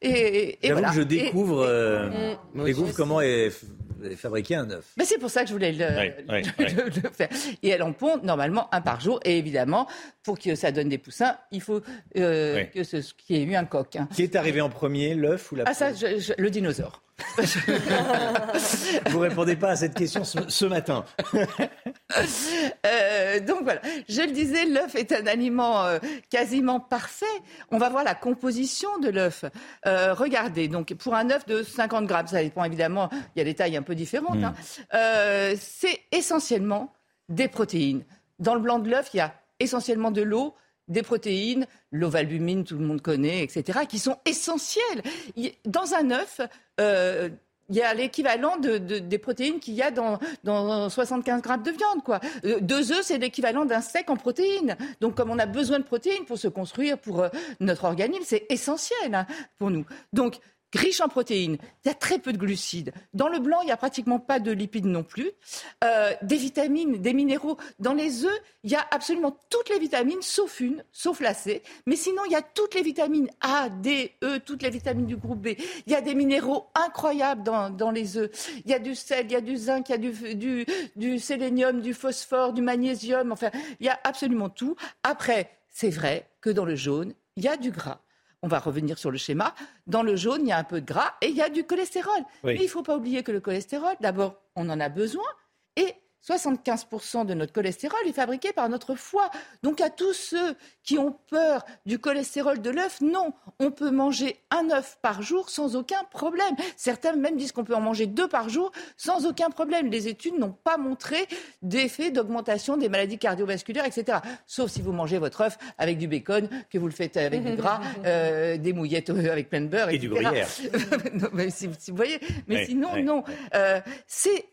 Speaker 1: Et, et voilà. que je découvre, euh, découvre comment est fabriquer un œuf.
Speaker 64: Mais c'est pour ça que je voulais [laughs] le, faire. Et elle en pond normalement un par jour. Et évidemment, pour que ça donne des poussins, il faut euh, que ce, qu'il y ait eu un coq. Hein.
Speaker 1: Qui est arrivé en premier, l'œuf ou la
Speaker 64: Ah ça, le dinosaure. [laughs]
Speaker 1: Vous répondez pas à cette question ce, matin. [laughs] [laughs]
Speaker 64: Euh, donc voilà, je le disais, l'œuf est un aliment euh, quasiment parfait. On va voir la composition de l'œuf. Euh, regardez, donc pour un œuf de 50 grammes, ça dépend évidemment, il y a des tailles un peu différentes. Hein. Hmm. c'est essentiellement des protéines. Dans le blanc de l'œuf, il y a essentiellement de l'eau, des protéines, l'ovalbumine, tout le monde connaît, etc., qui sont essentielles. Dans un œuf, euh, il y a l'équivalent de, des protéines qu'il y a dans, dans 75 grammes de viande. Quoi. Euh, deux œufs, c'est l'équivalent d'un steak en protéines. Donc, comme on a besoin de protéines pour se construire, pour euh, notre organisme, c'est essentiel hein, pour nous. Donc, riche en protéines. Il y a très peu de glucides. Dans le blanc, il n'y a pratiquement pas de lipides non plus. Euh, des vitamines, des minéraux. Dans les œufs, il y a absolument toutes les vitamines, sauf une, sauf la C. Mais sinon, il y a toutes les vitamines A, D, E, toutes les vitamines du groupe B. Il y a des minéraux incroyables dans, dans les œufs. Il y a du sel, il y a du zinc, il y a du sélénium, du phosphore, du magnésium. Enfin, il y a absolument tout. Après, c'est vrai que dans le jaune, il y a du gras on va revenir sur le schéma. Dans le jaune, il y a un peu de gras et il y a du cholestérol. Mais il ne faut pas oublier que le cholestérol, d'abord, on en a besoin et 75% de notre cholestérol est fabriqué par notre foie. Donc à tous ceux qui ont peur du cholestérol de l'œuf, non, on peut manger un œuf par jour sans aucun problème. Certains même disent qu'on peut en manger deux par jour sans aucun problème. Les études n'ont pas montré d'effet d'augmentation des maladies cardiovasculaires, etc. Sauf si vous mangez votre œuf avec du bacon, que vous le faites avec du gras, [laughs] euh, des mouillettes avec plein de beurre,
Speaker 1: et du gruyère. [laughs]
Speaker 64: mais si, vous voyez, mais sinon, non. Euh, c'est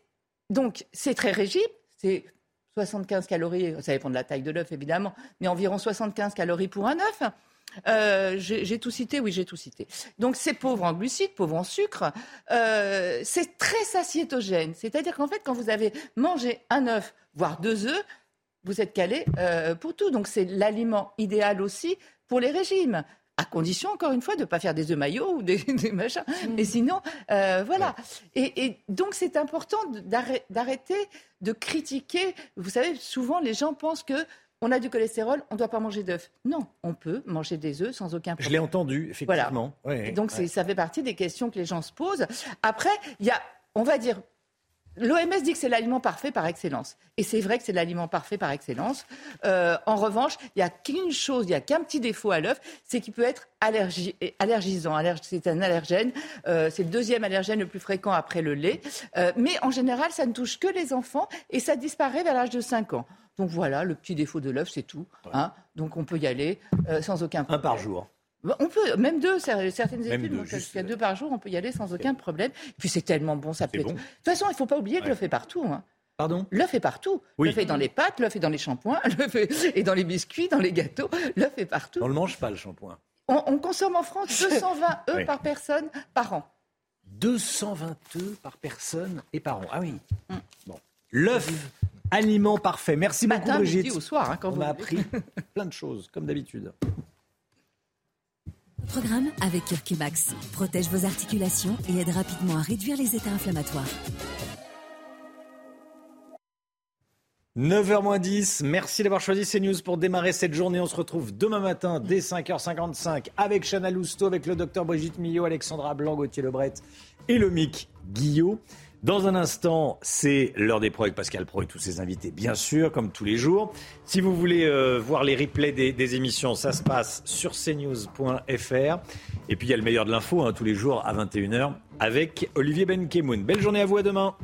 Speaker 64: donc, c'est très régime. C'est 75 calories, ça dépend de la taille de l'œuf évidemment, mais environ 75 calories pour un œuf. Euh, j'ai tout cité, oui, j'ai tout cité. Donc c'est pauvre en glucides, pauvre en sucre. Euh, c'est très satiétogène. C'est-à-dire qu'en fait, quand vous avez mangé un œuf, voire deux œufs, vous êtes calé euh, pour tout. Donc c'est l'aliment idéal aussi pour les régimes à condition, encore une fois, de ne pas faire des œufs maillots ou des, [laughs] machins. Mm. Mais sinon, euh, voilà. Et, donc, c'est important d'arrêter de critiquer. Vous savez, souvent, les gens pensent que on a du cholestérol, on ne doit pas manger d'œufs. Non, on peut manger des œufs sans aucun problème.
Speaker 1: Je l'ai entendu, effectivement.
Speaker 64: Voilà. donc, ça fait partie des questions que les gens se posent. Après, il y a, on va dire, L'OMS dit que c'est l'aliment parfait par excellence. Et c'est vrai que c'est l'aliment parfait par excellence. Euh, en revanche, il n'y a qu'une chose, il n'y a qu'un petit défaut à l'œuf, c'est qu'il peut être allergisant. c'est un allergène. Euh, c'est le deuxième allergène le plus fréquent après le lait. Euh, mais en général, ça ne touche que les enfants et ça disparaît vers l'âge de 5 ans. Donc voilà, le petit défaut de l'œuf, c'est tout. Hein. Donc on peut y aller sans aucun problème.
Speaker 1: Un par jour.
Speaker 64: Bah, on peut, même deux, certaines études montrent jusqu'à deux par jour, on peut y aller sans aucun problème. Puis c'est tellement bon, ça peut De toute façon, il ne faut pas oublier que l'œuf est partout. Hein.
Speaker 1: Pardon?
Speaker 64: L'œuf est partout. L'œuf est dans les pâtes, l'œuf est dans les shampoings, [laughs] l'œuf est dans les biscuits, dans les gâteaux. L'œuf est partout.
Speaker 1: On ne le mange pas, le shampoing.
Speaker 64: On, consomme en France [laughs] 220 œufs par personne par an.
Speaker 1: 220 œufs par personne et par an. Ah oui. Mm. Bon. L'œuf, aliment parfait. Merci beaucoup, Brigitte.
Speaker 64: au soir, hein,
Speaker 1: quand On a appris [laughs] plein de choses, comme d'habitude.
Speaker 62: Programme avec Curcumax. Protège vos articulations et aide rapidement à réduire les états inflammatoires.
Speaker 1: 9h10, merci d'avoir choisi CNews pour démarrer cette journée. On se retrouve demain matin dès 5h55 avec Chana Lousteau, avec le docteur Brigitte Millot, Alexandra Blanc, Gauthier Lebret et le MIC Guillot. Dans un instant, c'est l'heure des pros avec Pascal Pro et tous ses invités, bien sûr, comme tous les jours. Si vous voulez euh, voir les replays des, émissions, ça se passe sur cnews.fr. Et puis il y a le meilleur de l'info, hein, tous les jours à 21h, avec Olivier Benkemoun. Belle journée à vous, à demain.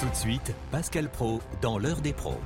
Speaker 65: Tout de suite, Pascal Pro dans l'heure des pros.